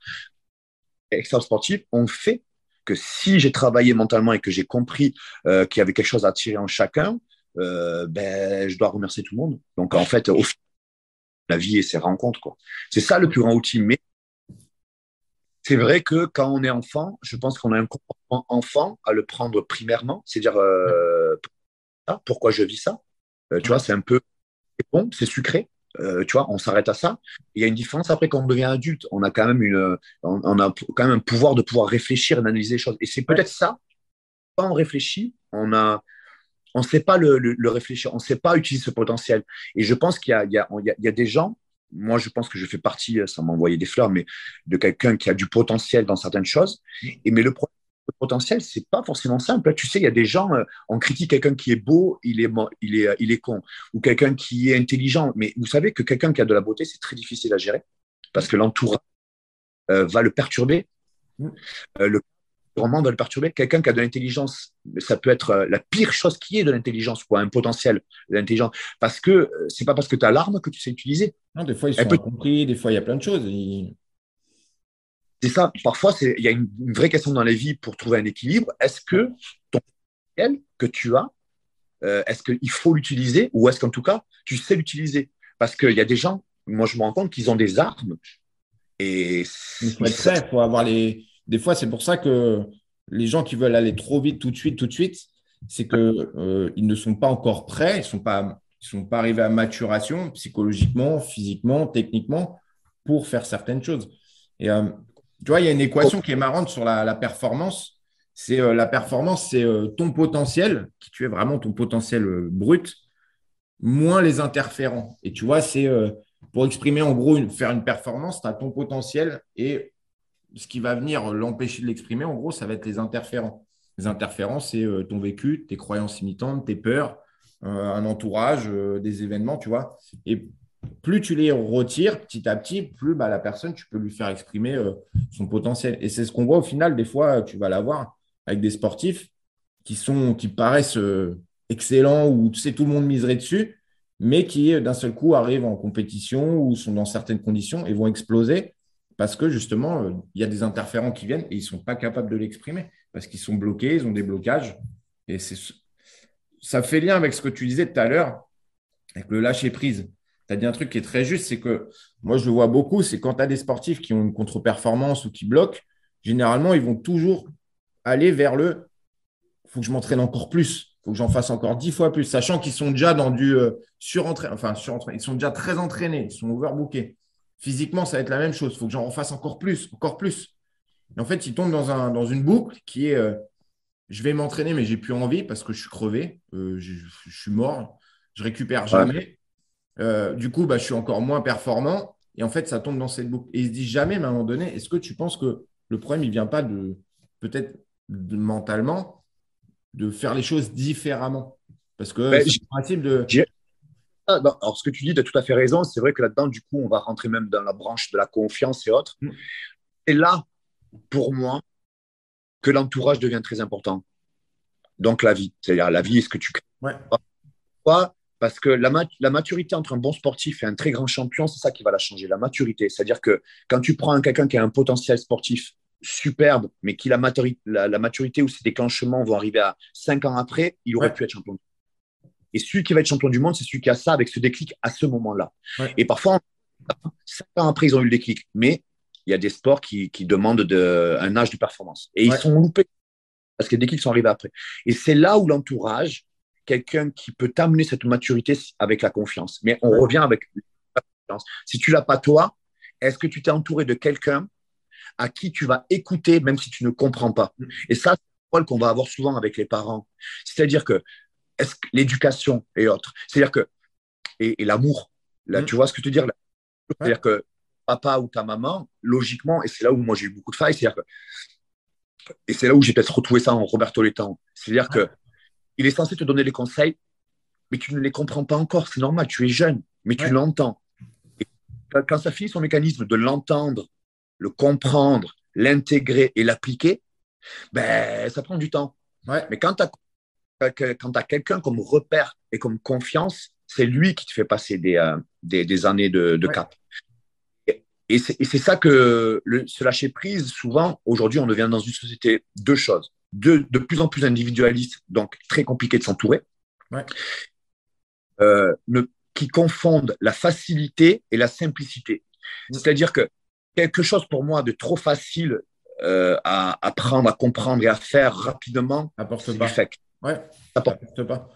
ouais. extra sportive ont fait que si j'ai travaillé mentalement et que j'ai compris euh, qu'il y avait quelque chose à tirer en chacun, euh, ben, je dois remercier tout le monde. Donc en fait, au final, la vie et ses rencontres. C'est ça le plus grand outil. Mais c'est vrai que quand on est enfant, je pense qu'on a un comportement enfant à le prendre primairement, c'est-à-dire euh, pourquoi je vis ça? Euh, tu vois, c'est un peu bon, c'est sucré, euh, tu vois, on s'arrête à ça. Il y a une différence après quand on devient adulte. On a quand même une, on, a quand même un pouvoir de pouvoir réfléchir et d'analyser les choses. Et c'est peut-être ça. Quand on réfléchit, on a, on ne sait pas le, le, réfléchir, on ne sait pas utiliser ce potentiel. Et je pense qu'il y a, il y, a, il y a des gens. Moi, je pense que je fais partie, ça m'a envoyé des fleurs, mais de quelqu'un qui a du potentiel dans certaines choses. Et mais le problème, le potentiel, c'est pas forcément simple. Tu sais, il y a des gens, euh, on critique quelqu'un qui est beau, il est, il est, il est con, ou quelqu'un qui est intelligent. Mais vous savez que quelqu'un qui a de la beauté, c'est très difficile à gérer parce que l'entourage euh, va le perturber. Mm. Euh, le environnement va le perturber. Quelqu'un qui a de l'intelligence, ça peut être la pire chose qui est de l'intelligence, quoi, un potentiel de l'intelligence. Parce que c'est pas parce que tu as l'arme que tu sais utiliser. Non, des fois, ils sont compris, des fois, il y a plein de choses c'est ça. Parfois, il y a une, vraie question dans la vie pour trouver un équilibre. Est-ce que ton potentiel que tu as, euh, est-ce qu'il faut l'utiliser ou est-ce qu'en tout cas, tu sais l'utiliser? Parce qu'il y a des gens, moi, je me rends compte qu'ils ont des armes. Et il faut être prêt, faut avoir les. Des fois, c'est pour ça que les gens qui veulent aller trop vite, tout de suite, tout de suite, c'est qu'ils euh, ne sont pas encore prêts, ils ne sont, pas, arrivés à maturation psychologiquement, physiquement, techniquement pour faire certaines choses. Et euh, tu vois, il y a une équation qui est marrante sur la, performance. C'est la performance, c'est euh, ton potentiel, qui tu es vraiment ton potentiel brut, moins les interférents. Et tu vois, c'est pour exprimer en gros, faire une performance, tu as ton potentiel et ce qui va venir l'empêcher de l'exprimer, en gros, ça va être les interférents. Les interférents, c'est ton vécu, tes croyances imitantes, tes peurs, un entourage, des événements, tu vois. Et plus tu les retires petit à petit, plus bah, la personne, tu peux lui faire exprimer euh, son potentiel. Et c'est ce qu'on voit au final, des fois, tu vas l'avoir avec des sportifs qui, sont, qui paraissent euh, excellents ou tu sais, tout le monde miserait dessus, mais qui d'un seul coup arrivent en compétition ou sont dans certaines conditions et vont exploser parce que justement, euh, il y a des interférents qui viennent et ils ne sont pas capables de l'exprimer parce qu'ils sont bloqués, ils ont des blocages. Et ça fait lien avec ce que tu disais tout à l'heure, avec le lâcher prise tu as dit un truc qui est très juste, c'est que moi, je le vois beaucoup, c'est quand tu as des sportifs qui ont une contre-performance ou qui bloquent, généralement, ils vont toujours aller vers le faut que je m'entraîne encore plus, faut que j'en fasse encore dix fois plus, sachant qu'ils sont déjà dans du euh, surentraînement, enfin, surentraînement, ils sont déjà très entraînés, ils sont overbookés. Physiquement, ça va être la même chose, il faut que j'en refasse encore plus, encore plus. Et en fait, ils tombent dans, un, dans une boucle qui est euh, je vais m'entraîner, mais j'ai plus envie parce que je suis crevé, euh, je, suis mort, je récupère jamais. Euh, du coup, bah, je suis encore moins performant. Et en fait, ça tombe dans cette boucle. Et il se dit jamais, mais à un moment donné, est-ce que tu penses que le problème, il ne vient pas de peut-être mentalement de faire les choses différemment? Parce que ben, c'est le principe de. Ah, alors, ce que tu dis, tu as tout à fait raison. C'est vrai que là-dedans, du coup, on va rentrer même dans la branche de la confiance et autres. Mm. Et là, pour moi, que l'entourage devient très important. Donc, la vie. C'est-à-dire, la vie, est-ce que tu crées ouais. Parce que la, la, maturité entre un bon sportif et un très grand champion, c'est ça qui va la changer, la maturité. C'est-à-dire que quand tu prends quelqu'un qui a un potentiel sportif superbe, mais qui la, la, maturité ou ses déclenchements vont arriver à 5 ans après, il aurait pu être champion. Et celui qui va être champion du monde, c'est celui qui a ça avec ce déclic à ce moment-là. Et parfois, 5 ans après, ils ont eu le déclic. Mais il y a des sports qui, qui demandent de, un âge de performance. Et ils sont loupés parce que les déclics sont arrivés après. Et c'est là où l'entourage quelqu'un qui peut t'amener cette maturité avec la confiance. Mais on revient avec la confiance. Si tu l'as pas toi, est-ce que tu t'es entouré de quelqu'un à qui tu vas écouter même si tu ne comprends pas? Mm. Et ça, c'est le rôle qu'on va avoir souvent avec les parents. C'est-à-dire que est-ce que l'éducation et autres, c'est-à-dire que et, l'amour, là, mm. tu vois ce que tu veux dire C'est-à-dire que papa ou ta maman, logiquement, et c'est là où moi j'ai eu beaucoup de failles, c'est-à-dire que et c'est là où j'ai peut-être retrouvé ça en Roberto Letang. C'est-à-dire que il est censé te donner les conseils, mais tu ne les comprends pas encore. C'est normal, tu es jeune, mais tu l'entends. quand ça finit son mécanisme de l'entendre, le comprendre, l'intégrer et l'appliquer, ben, ça prend du temps. Mais quand tu as, quelqu'un comme repère et comme confiance, c'est lui qui te fait passer des, euh, des, années de, cap. Et, c'est ça que le, se lâcher prise, souvent, aujourd'hui, on devient dans une société deux choses de, de plus en plus individualiste, donc très compliqué de s'entourer, euh, qui confondent la facilité et la simplicité. Mm. C'est-à-dire que quelque chose pour moi de trop facile euh, à apprendre, à comprendre et à faire rapidement, apporte pas. Ouais, apporte pas.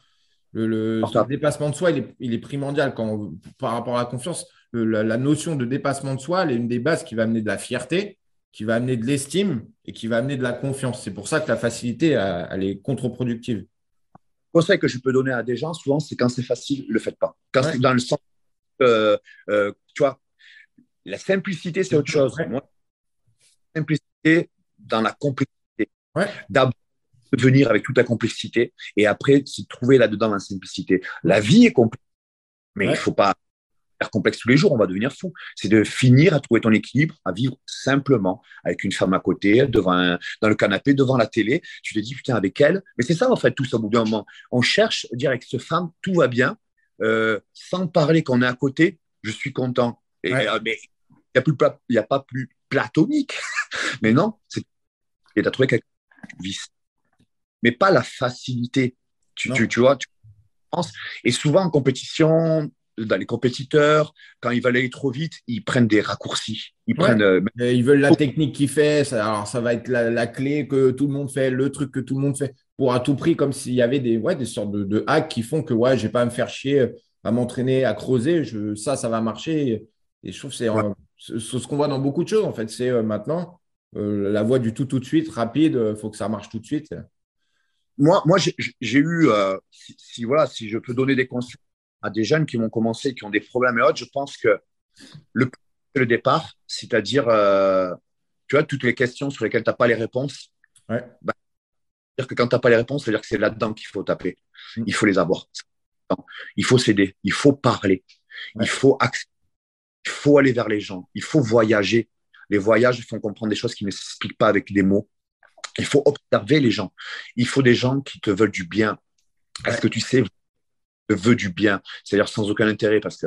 Le, le, dépassement de soi, il est, il est, primordial quand, par rapport à la confiance. la, la, notion de dépassement de soi, elle est une des bases qui va amener de la fierté qui va amener de l'estime et qui va amener de la confiance. C'est pour ça que la facilité, elle est contre-productive. Conseil que je peux donner à des gens, souvent, c'est quand c'est facile, ne le faites pas. Quand c'est dans le sens, euh, euh, tu vois, la simplicité, c'est autre chose. Moi, simplicité dans la complexité. D'abord, venir avec toute la complexité et après se trouver là-dedans la simplicité. La vie est complexe, mais il ne faut pas faire complexe tous les jours, on va devenir fou. C'est de finir à trouver ton équilibre, à vivre simplement avec une femme à côté, devant dans le canapé, devant la télé. Tu te dis, putain, avec elle. Mais c'est ça, en fait, tout ça, au bout d'un moment. On cherche, dire avec cette femme, tout va bien, euh, sans parler qu'on est à côté, je suis content. Et, euh, mais il n'y a, a, pas plus platonique. mais non, c'est et tu as trouvé quelque chose mais pas la facilité. Tu, tu, vois, tu penses. Et souvent en compétition, dans les compétiteurs, quand ils veulent aller trop vite, ils prennent des raccourcis. Ils, prennent, euh, ils veulent la technique qui fait. Ça, alors, ça va être la, clé que tout le monde fait, le truc que tout le monde fait, pour à tout prix, comme s'il y avait des, ouais, des sortes de, de, hacks qui font que ouais, je ne vais pas me faire chier à m'entraîner, à creuser. Je, ça, ça va marcher. Et je trouve que c'est ce qu'on voit dans beaucoup de choses, en fait. C'est euh, maintenant euh, la voie du tout tout de suite, rapide. Il faut que ça marche tout de suite moi, moi j'ai eu, euh, si, voilà, si je peux donner des conseils à des jeunes qui vont commencer, qui ont des problèmes et autres, je pense que le, le départ, c'est-à-dire, euh, tu vois, toutes les questions sur lesquelles tu n'as pas les réponses, ouais. bah, que quand tu n'as pas les réponses, c'est-à-dire que c'est là-dedans qu'il faut taper. Mm. Il faut les avoir. Il faut s'aider. Il faut parler. Il faut Il faut aller vers les gens. Il faut voyager. Les voyages font comprendre des choses qui ne s'expliquent pas avec des mots. Il faut observer les gens. Il faut des gens qui te veulent du bien. Est-ce que tu sais, te veut du bien, c'est-à-dire sans aucun intérêt, parce que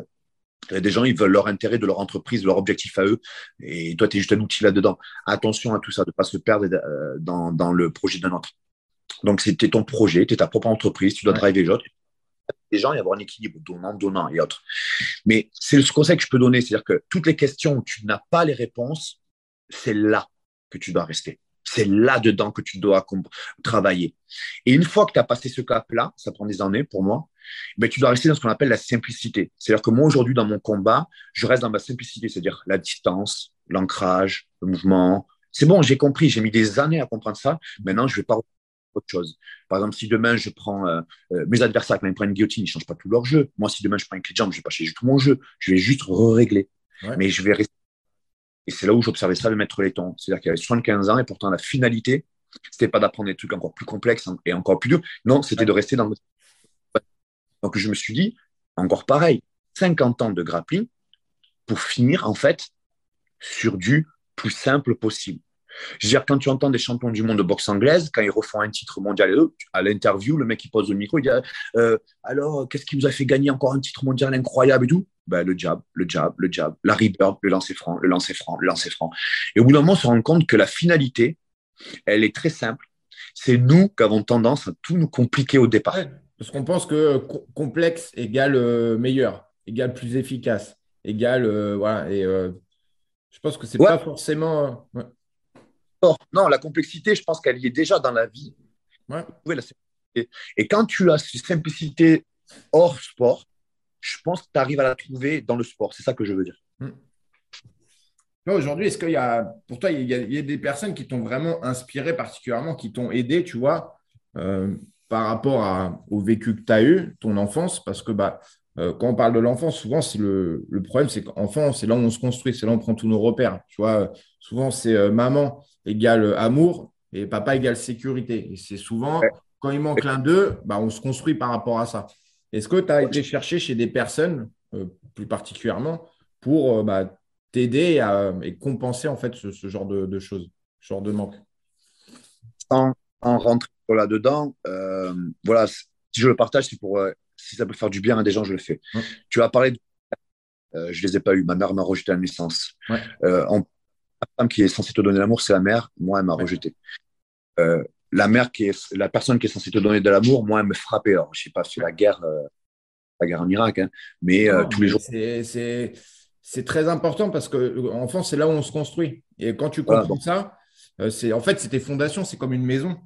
il y a des gens, ils veulent leur intérêt de leur entreprise, de leur objectif à eux, et toi, tu es juste un outil là-dedans. Attention à tout ça, de ne pas se perdre euh, dans, dans le projet d'un autre. Donc, c'était ton projet, tu es ta propre entreprise, tu dois driver les autres. Les gens, y avoir un équilibre donnant, donnant et autres. Mais c'est ce conseil que je peux donner, c'est-à-dire que toutes les questions où tu n'as pas les réponses, c'est là que tu dois rester. C'est là-dedans que tu dois travailler. Et une fois que tu as passé ce cap-là, ça prend des années pour moi, mais tu dois rester dans ce qu'on appelle la simplicité. C'est-à-dire que moi, aujourd'hui, dans mon combat, je reste dans ma simplicité, c'est-à-dire la distance, l'ancrage, le mouvement. C'est bon, j'ai compris, j'ai mis des années à comprendre ça. Maintenant, je ne vais pas autre chose. Par exemple, si demain je prends euh, euh, mes adversaires, quand ils prennent une guillotine, ils ne changent pas tout leur jeu. Moi, si demain je prends une clé de jambe, je ne vais pas changer tout mon jeu. Je vais juste régler. Mais je vais rester et c'est là où j'observais ça de mettre les tons. C'est-à-dire qu'il avait 75 ans et pourtant la finalité, c'était pas d'apprendre des trucs encore plus complexes et encore plus durs. Non, c'était de rester dans le. Donc je me suis dit, encore pareil, 50 ans de grappling pour finir en fait sur du plus simple possible. Je veux dire, quand tu entends des champions du monde de boxe anglaise, quand ils refont un titre mondial, à l'interview, le mec il pose le micro, il dit euh, Alors, qu'est-ce qui vous a fait gagner encore un titre mondial incroyable et tout? Ben, Le jab, le jab, le jab, la rebirth, le lancer franc, le lancer franc, le lancer franc. Et au bout d'un moment, on se rend compte que la finalité, elle est très simple. C'est nous qui avons tendance à tout nous compliquer au départ. parce qu'on pense que complexe égale euh, meilleur, égale plus efficace, égale. Euh, voilà. Et je pense que c'est pas forcément. Non, la complexité, je pense qu'elle y est déjà dans la vie. Et quand tu as cette simplicité hors sport, je pense que tu arrives à la trouver dans le sport. C'est ça que je veux dire. Hmm. Aujourd'hui, est-ce qu'il y a, pour toi, il y a, des personnes qui t'ont vraiment inspiré particulièrement, qui t'ont aidé, tu vois, euh, par rapport au vécu que tu as eu, ton enfance? Parce que bah, euh, quand on parle de l'enfance, souvent, c'est le, problème, c'est qu'enfant, c'est là où on se construit, c'est là où on prend tous nos repères. Tu vois, souvent, c'est euh, maman égale amour et papa égale sécurité. Et c'est souvent, quand il manque l'un d'eux, bah, on se construit par rapport à ça. Est-ce que tu as été chercher chez des personnes, euh, plus particulièrement, pour bah, t'aider et compenser en fait ce, genre de, choses, ce genre de manque? En, en rentrant là-dedans, voilà, si je le partage, c'est pour si ça peut faire du bien à des gens, je le fais. Tu as parlé de... Euh, je ne les ai pas eu. Ma mère m'a rejeté à la naissance. Euh, femme qui est censée te donner l'amour, c'est la mère. Moi, elle m'a rejeté. Euh, la mère qui est la personne qui est censée te donner de l'amour, moi, elle me frappait. Alors, je sais pas, c'est la guerre, la guerre en Irak, hein, mais tous les jours. C'est très important parce que enfant, c'est là où on se construit. Et quand tu comprends ça, c'est en fait, c'est tes fondations, c'est comme une maison.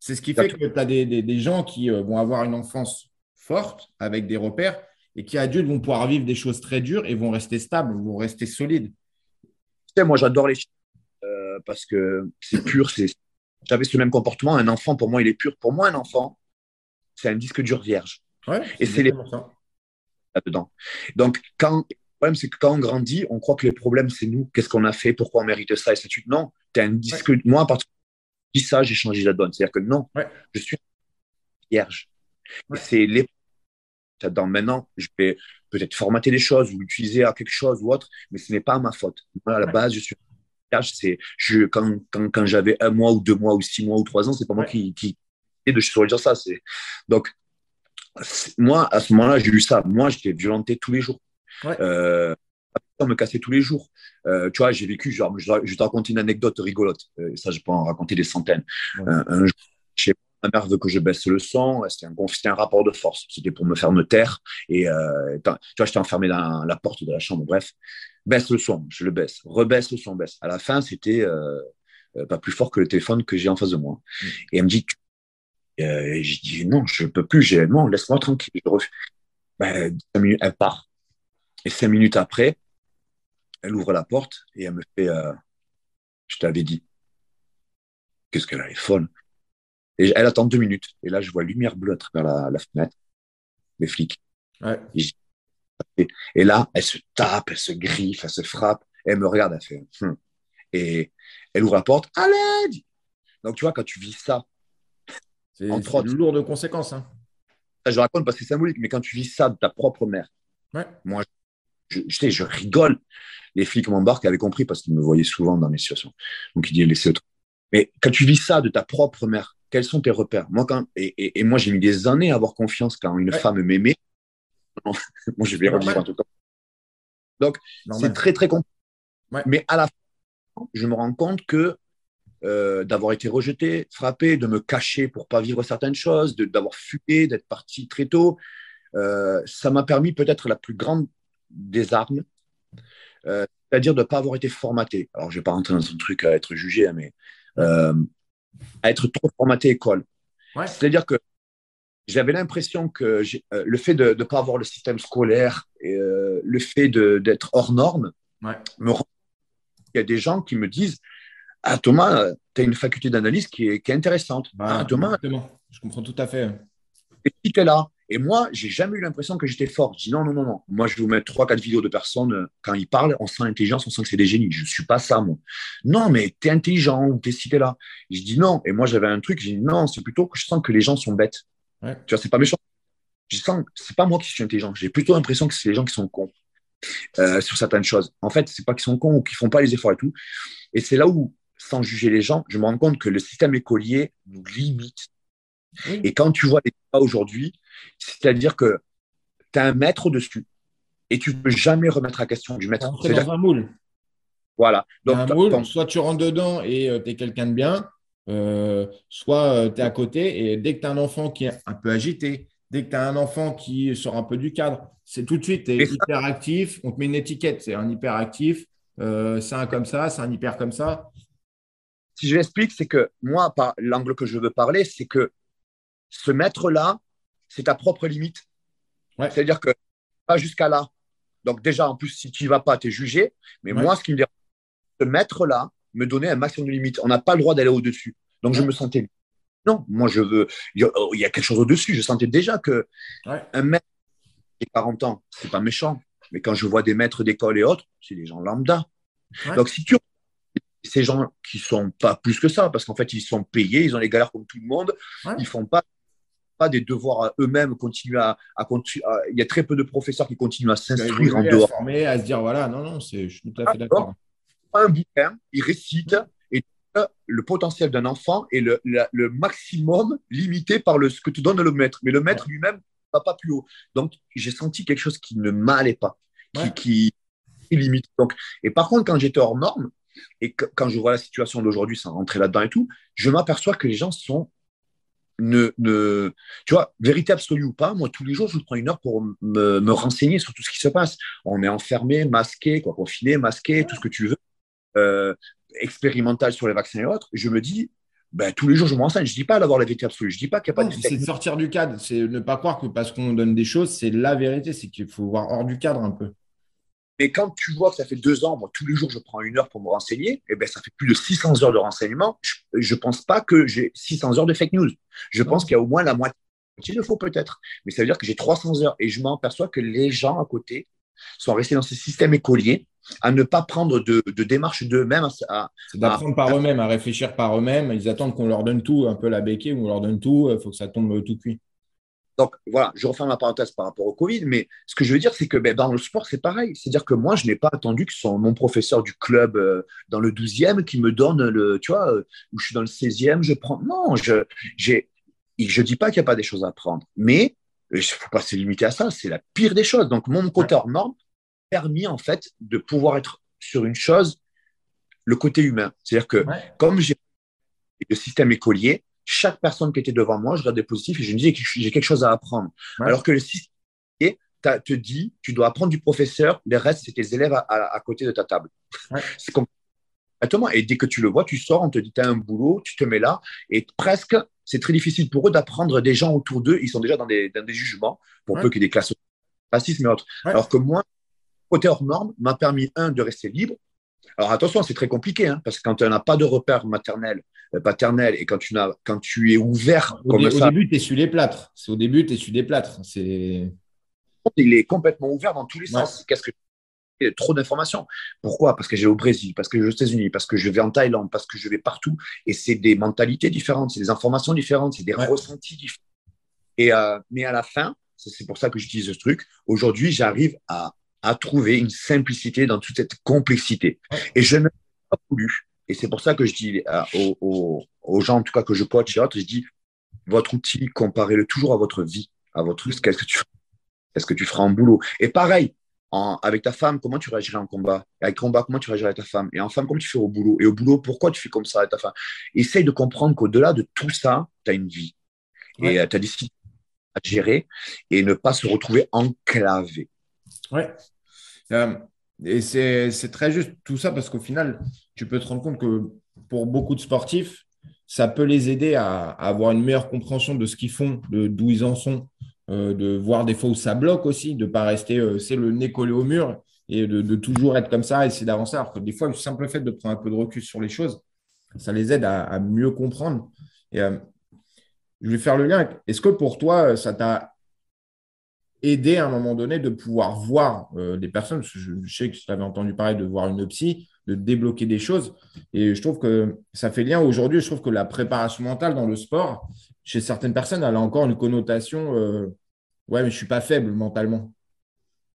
C'est ce qui fait que tu as des, des, des, gens qui vont avoir une enfance forte, avec des repères, et qui, adultes, vont pouvoir vivre des choses très dures et vont rester stables, vont rester solides. moi, j'adore les chiens euh, parce que c'est pur. J'avais ce même comportement. Un enfant, pour moi, il est pur. Pour moi, un enfant, c'est un disque dur vierge. et c'est les là-dedans. Donc, quand le problème, c'est que quand on grandit, on croit que les problèmes, c'est nous. Qu'est-ce qu'on a fait? Pourquoi on mérite ça? Et Non, tu un disque. Moi, à partir dis ça, j'ai changé la donne. C'est-à-dire que non, je suis vierge. C'est les dans maintenant, je vais peut-être formater des choses ou l'utiliser à quelque chose ou autre, mais ce n'est pas ma faute. Moi, à la base, je suis c'est je quand, quand, quand j'avais un mois ou deux mois ou six mois ou trois ans, c'est pas moi qui, qui de je dire ça. C'est donc moi à ce moment-là, j'ai eu ça. Moi, j'étais violenté tous les jours. Euh, on me cassait tous les jours. Euh, tu vois, j'ai vécu, genre, je, vais te raconter une anecdote rigolote. Euh, ça, je peux en raconter des centaines. un jour, ma mère veut que je baisse le son. C'était un, un rapport de force. C'était pour me faire me taire. Et euh, tu vois, j'étais enfermé dans la porte de la chambre. Bref, baisse le son, je le baisse. Rebaisse le son, baisse. À la fin, c'était pas plus fort que le téléphone que j'ai en face de moi. Mm. Et elle me dit, euh, j'ai dit non, je peux plus, j'ai non, laisse-moi tranquille. Je ben, minutes, elle part. Et cinq minutes après, elle ouvre la porte et elle me fait euh, Je t'avais dit. Qu'est-ce qu'elle est folle. Et elle attend deux minutes. Et là, je vois lumière bleue à travers la, fenêtre. Les flics. Et, là, elle se tape, elle se griffe, elle se frappe. elle me regarde, elle fait hum. Et elle ouvre la porte. À l'aide Donc, tu vois, quand tu vis ça, c'est lourd de conséquences. Hein. Je raconte parce que c'est symbolique, mais quand tu vis ça de ta propre mère, moi, je, sais, je rigole. Les flics m'embarquent, avaient compris parce qu'ils me voyaient souvent dans mes situations. Donc, ils disaient laissez autre. Mais quand tu vis ça de ta propre mère, quels sont tes repères? Moi, quand, et, moi, j'ai mis des années à avoir confiance quand une femme m'aimait. moi, je vais revivre en tout cas. Donc, c'est très, très compliqué. Mais à la fin, je me rends compte que euh, d'avoir été rejeté, frappé, de me cacher pour pas vivre certaines choses, d'avoir fui, d'être parti très tôt. Euh, ça m'a permis peut-être la plus grande des armes, euh, c'est-à-dire de ne pas avoir été formaté. Alors, je ne vais pas rentrer dans un truc à être jugé, hein, mais à être trop formaté école. C'est-à-dire que j'avais l'impression que le fait de ne pas avoir le système scolaire, et, le fait d'être hors norme, me rend. Il y a des gens qui me disent ah, Thomas, tu as une faculté d'analyse qui est, intéressante. Bah, ah, Thomas, je comprends tout à fait. Et tu es là. Et moi, j'ai jamais eu l'impression que j'étais fort. Je dis non, non, non, non. Moi, je vais vous mettre trois, quatre vidéos de personnes. Euh, quand ils parlent, on sent l'intelligence, on sent que c'est des génies. Je ne suis pas ça, moi. Non, mais tu es intelligent, tu es cité là. je dis non. Et moi, j'avais un truc, je dis non, c'est plutôt que je sens que les gens sont bêtes. Tu vois, c'est pas méchant. Je sens, c'est pas moi qui suis intelligent. J'ai plutôt l'impression que c'est les gens qui sont cons euh, sur certaines choses. En fait, c'est pas qu'ils sont cons ou qu'ils font pas les efforts et tout. Et c'est là où sans juger les gens, je me rends compte que le système écolier nous limite. Et quand tu vois les débats aujourd'hui, c'est-à-dire que tu as un maître au-dessus et tu ne peux jamais remettre à question du maître. C'est dans un moule. Voilà. Donc, un moule, soit tu rentres dedans et euh, tu es quelqu'un de bien, euh, soit euh, tu es à côté et dès que tu as un enfant qui est un peu agité, dès que tu as un enfant qui sort un peu du cadre, c'est tout de suite, tu es hyperactif, on te met une étiquette, c'est un hyperactif, c'est un comme ça, c'est un hyper comme ça si je l'explique, c'est que moi, par l'angle que je veux parler, c'est que ce maître-là, c'est ta propre limite. C'est-à-dire que pas jusqu'à là. Donc déjà, en plus, si tu n'y vas pas, tu es jugé. Mais moi, ce qui me dit, ce maître-là me donnait un maximum de limite. On n'a pas le droit d'aller au-dessus. Donc je me sentais... Non, moi, je veux... Il y a quelque chose au-dessus. Je sentais déjà que un maître qui 40 ans, c'est pas méchant. Mais quand je vois des maîtres d'école et autres, c'est des gens lambda. Donc si tu ces gens qui sont pas plus que ça, parce qu'en fait, ils sont payés, ils ont les galères comme tout le monde, ils ils font pas pas des devoirs eux-mêmes, continuer à, à, Il y a très peu de professeurs qui continuent à s'instruire en dehors. À à se dire, voilà, non, non, je suis tout à fait d'accord. Un bouquin, il récite, et le potentiel d'un enfant est le, le, maximum limité par le, ce que te donne le maître. Mais le maître lui-même va pas plus haut. Donc, j'ai senti quelque chose qui ne m'allait pas, qui, qui limite. Donc, et par contre, quand j'étais hors norme, et quand je vois la situation d'aujourd'hui sans rentrer là-dedans et tout, je m'aperçois que les gens sont. Ne, ne, tu vois, vérité absolue ou pas, moi, tous les jours, je prends une heure pour me, me renseigner sur tout ce qui se passe. On est enfermé, masqué, quoi, confiné, masqué, tout ce que tu veux, euh, expérimental sur les vaccins et autres. Je me dis, ben, tous les jours, je me renseigne. Je ne dis pas d'avoir la vérité absolue. Je ne dis pas qu'il n'y a pas de. C'est de sortir du cadre. C'est ne pas croire que parce qu'on donne des choses, c'est la vérité. C'est qu'il faut voir hors du cadre un peu. Mais quand tu vois que ça fait deux ans, moi, tous les jours, je prends une heure pour me renseigner, et eh ben, ça fait plus de 600 heures de renseignement. Je ne pense pas que j'ai 600 heures de fake news. Je pense qu'il y a au moins la moitié de faux peut-être. Mais ça veut dire que j'ai 300 heures et je m'aperçois que les gens à côté sont restés dans ce système écolier, à ne pas prendre de, démarche d'eux-mêmes. C'est d'apprendre par eux-mêmes, à réfléchir par eux-mêmes. Ils attendent qu'on leur donne tout, un peu la béquille, on leur donne tout, il faut que ça tombe tout cuit. Donc voilà, je referme la parenthèse par rapport au Covid, mais ce que je veux dire, c'est que ben, dans le sport, c'est pareil. C'est-à-dire que moi, je n'ai pas attendu que son, mon professeur du club euh, dans le 12e qui me donne le, tu vois, euh, où je suis dans le 16e, je prends. Non, je ne dis pas qu'il n'y a pas des choses à apprendre, mais il ne faut pas se limiter à ça, c'est la pire des choses. Donc mon côté hors norme permis en fait de pouvoir être sur une chose, le côté humain. C'est-à-dire que comme j'ai le système écolier, chaque personne qui était devant moi, je regardais positif et je me disais que j'ai quelque chose à apprendre. Alors que le système te dit, tu dois apprendre du professeur, les restes, c'est tes élèves à, côté de ta table. C'est complètement. Et dès que tu le vois, tu sors, on te dit, tu as un boulot, tu te mets là, et presque, c'est très difficile pour eux d'apprendre des gens autour d'eux. Ils sont déjà dans des, dans des jugements, pour peu qu'il y ait des classes racisme et autres. Alors que moi, côté hors norme, m'a permis, un, de rester libre, alors attention, c'est très compliqué, hein, parce que quand tu n'as pas de repère maternel, euh, paternel, et quand tu, as, quand tu es ouvert au, comme ça, au début, tu es sur les plâtres. C'est au début, tu es sur des plâtres. C'est... Il est complètement ouvert dans tous les sens. Qu'est-ce que trop d'informations. Pourquoi? Parce que j'ai au Brésil, parce que je vais aux États-Unis, parce que je vais en Thaïlande, parce que je vais partout. Et c'est des mentalités différentes, c'est des informations différentes, c'est des ressentis différents. Et, euh, mais à la fin, c'est pour ça que j'utilise ce truc. Aujourd'hui, j'arrive à à trouver une simplicité dans toute cette complexité. Et je n'ai pas voulu. Et c'est pour ça que je dis aux, gens, en tout cas que je coach et autres, je dis votre outil, comparez-le toujours à votre vie, à votre qu'est-ce que tu qu'est-ce que tu feras en boulot. Et pareil, avec ta femme, comment tu réagirais en combat? Avec combat, comment tu réagirais avec ta femme? Et en femme, comment tu fais au boulot? Et au boulot, pourquoi tu fais comme ça avec ta femme? Essaye de comprendre qu'au-delà de tout ça, tu as une vie. Et tu as décidé à gérer et ne pas se retrouver enclavé. Ouais. Euh, et c'est très juste tout ça parce qu'au final, tu peux te rendre compte que pour beaucoup de sportifs, ça peut les aider à, avoir une meilleure compréhension de ce qu'ils font, d'où ils en sont, euh, de voir des fois où ça bloque aussi, de ne pas rester, euh, c'est le nez collé au mur et de, toujours être comme ça, essayer d'avancer. Alors que des fois, le simple fait de prendre un peu de recul sur les choses, ça les aide à, mieux comprendre. Et je vais faire le lien. Est-ce que pour toi, ça t'a aider à un moment donné de pouvoir voir euh, des personnes? Je, sais que tu avais entendu parler de voir une psy, de débloquer des choses. Et je trouve que ça fait lien. Aujourd'hui, je trouve que la préparation mentale dans le sport, chez certaines personnes, elle a encore une connotation euh, Ouais, mais je ne suis pas faible mentalement.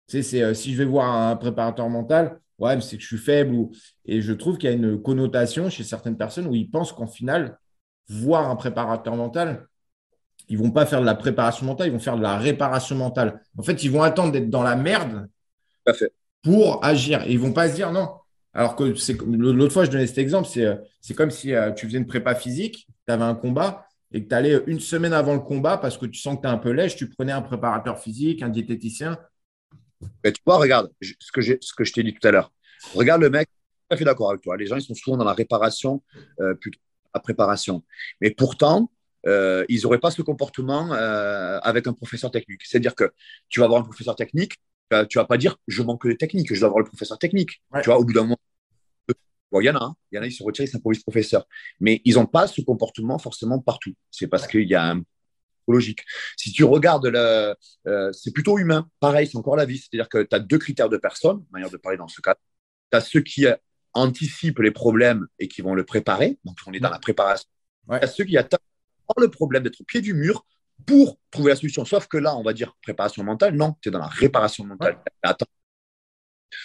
Tu sais, c'est euh, si je vais voir un préparateur mental, ouais, mais c'est que je suis faible. Ou... Et je trouve qu'il y a une connotation chez certaines personnes où ils pensent qu'en final, voir un préparateur mental, ils vont pas faire de la préparation mentale, ils vont faire de la réparation mentale. En fait, ils vont attendre d'être dans la merde pour agir. Et ils vont pas se dire non. Alors que c'est l'autre fois, je donnais cet exemple, c'est, euh, c'est comme si euh, tu faisais une prépa physique, tu avais un combat et que tu allais une semaine avant le combat parce que tu sens que tu es un peu lèche, tu prenais un préparateur physique, un diététicien. Mais tu vois, regarde ce que, ce que je t'ai dit tout à l'heure. Regarde le mec, tout à fait d'accord avec toi. Les gens, ils sont souvent dans la réparation euh, plutôt la préparation. Mais pourtant, euh, ils n'auraient pas ce comportement euh, avec un professeur technique. C'est-à-dire que tu vas avoir un professeur technique, tu vas pas dire je manque de technique, je dois avoir le professeur technique. Tu vois, au bout d'un moment, il y en a, hein. il y en a, ils se retirent, ils s'improvisent professeur. Mais ils n'ont pas ce comportement forcément partout. C'est parce qu'il y a un logique. Si tu regardes, le, c'est plutôt humain. Pareil, c'est encore la vie. C'est-à-dire que tu as deux critères de personnes, manière de parler dans ce cas. Tu as ceux qui anticipent les problèmes et qui vont le préparer. Donc, on est dans la préparation. Tu as ceux qui attendent le problème, d'être au pied du mur pour trouver la solution. Sauf que là, on va dire préparation mentale. Non, tu es dans la réparation mentale. Attends.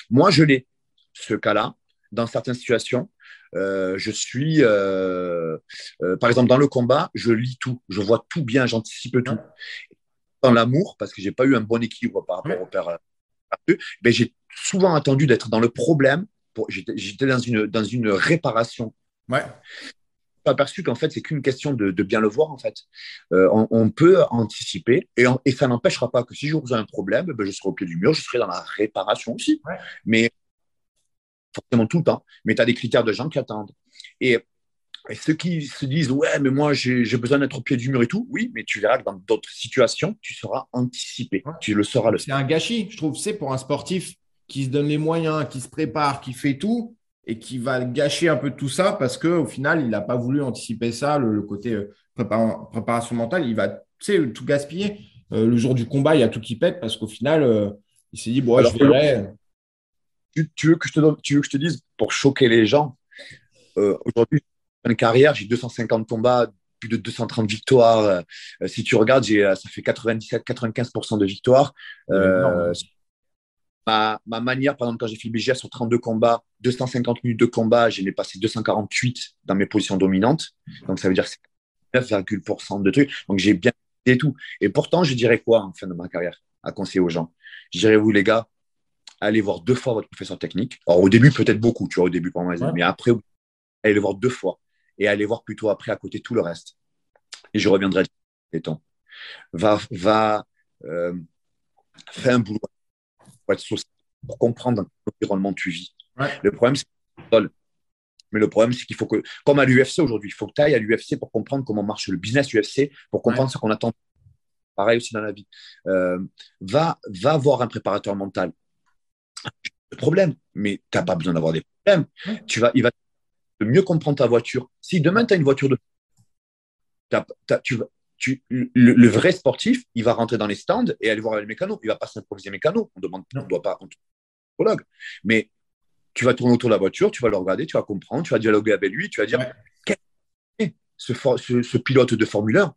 Moi, je l'ai, ce cas-là, dans certaines situations. Euh, je suis, euh, euh, par exemple, dans le combat, je lis tout, je vois tout bien, j'anticipe tout. Dans l'amour, parce que j'ai pas eu un bon équilibre par rapport au père, ben, j'ai souvent attendu d'être dans le problème. J'étais dans une, dans une réparation. Ouais aperçu qu'en fait, c'est qu'une question de, bien le voir, en fait. Euh, on, peut anticiper et, et ça n'empêchera pas que si j'ai un problème, ben, je serai au pied du mur, je serai dans la réparation aussi. Mais forcément tout le temps. Mais tu as des critères de gens qui attendent. Et, ceux qui se disent, ouais, mais moi, j'ai besoin d'être au pied du mur et tout, oui, mais tu verras que dans d'autres situations, tu seras anticipé. Tu le seras le C'est un gâchis, je trouve, c'est pour un sportif qui se donne les moyens, qui se prépare, qui fait tout et qui va gâcher un peu tout ça parce qu'au final, il n'a pas voulu anticiper ça, le, côté euh, préparation mentale. Il va tout gaspiller. Euh, le jour du combat, il y a tout qui pète parce qu'au final, euh, Il s'est dit, bon, je verrai. Tu, veux que je te donne, tu veux que je te dise, pour choquer les gens, euh, aujourd'hui, une carrière, j'ai 250 combats, plus de 230 victoires. Euh, si tu regardes, euh, ça fait 97-95% de victoires. ma, manière, par exemple, quand j'ai fait le BGA sur 32 combats, 250 minutes de combat, j'ai passé 248 dans mes positions dominantes. Donc, ça veut dire que c'est 9,% de trucs. Donc, j'ai bien et tout. Et pourtant, je dirais quoi en fin de ma carrière à conseiller aux gens? Je dirais, vous, les gars, allez voir deux fois votre professeur technique. Alors, au début, peut-être beaucoup, tu vois, au début moi, mais après, allez le voir deux fois et allez voir plutôt après à côté tout le reste. Et je reviendrai des temps. Va, va euh, faire un boulot pour, être pour comprendre l'environnement tu vis. Le problème, c'est mais le problème, c'est qu'il faut que, comme à l'UFC aujourd'hui, il faut que tu ailles à l'UFC pour comprendre comment marche le business UFC, pour comprendre ce qu'on attend. Pareil aussi dans la vie. Euh, va, va voir un préparateur mental. Le problème, mais tu n'as pas besoin d'avoir des problèmes. Tu vas, il va mieux comprendre ta voiture. Si demain, tu as une voiture de. tu, tu, le, vrai sportif, il va rentrer dans les stands et aller voir les mécanos. Il ne va pas s'improviser mécano. On demande, on doit pas. On, mais tu vas tourner autour de la voiture, tu vas le regarder, tu vas comprendre, tu vas dialoguer avec lui, tu vas dire quel est ce, ce, pilote de Formule 1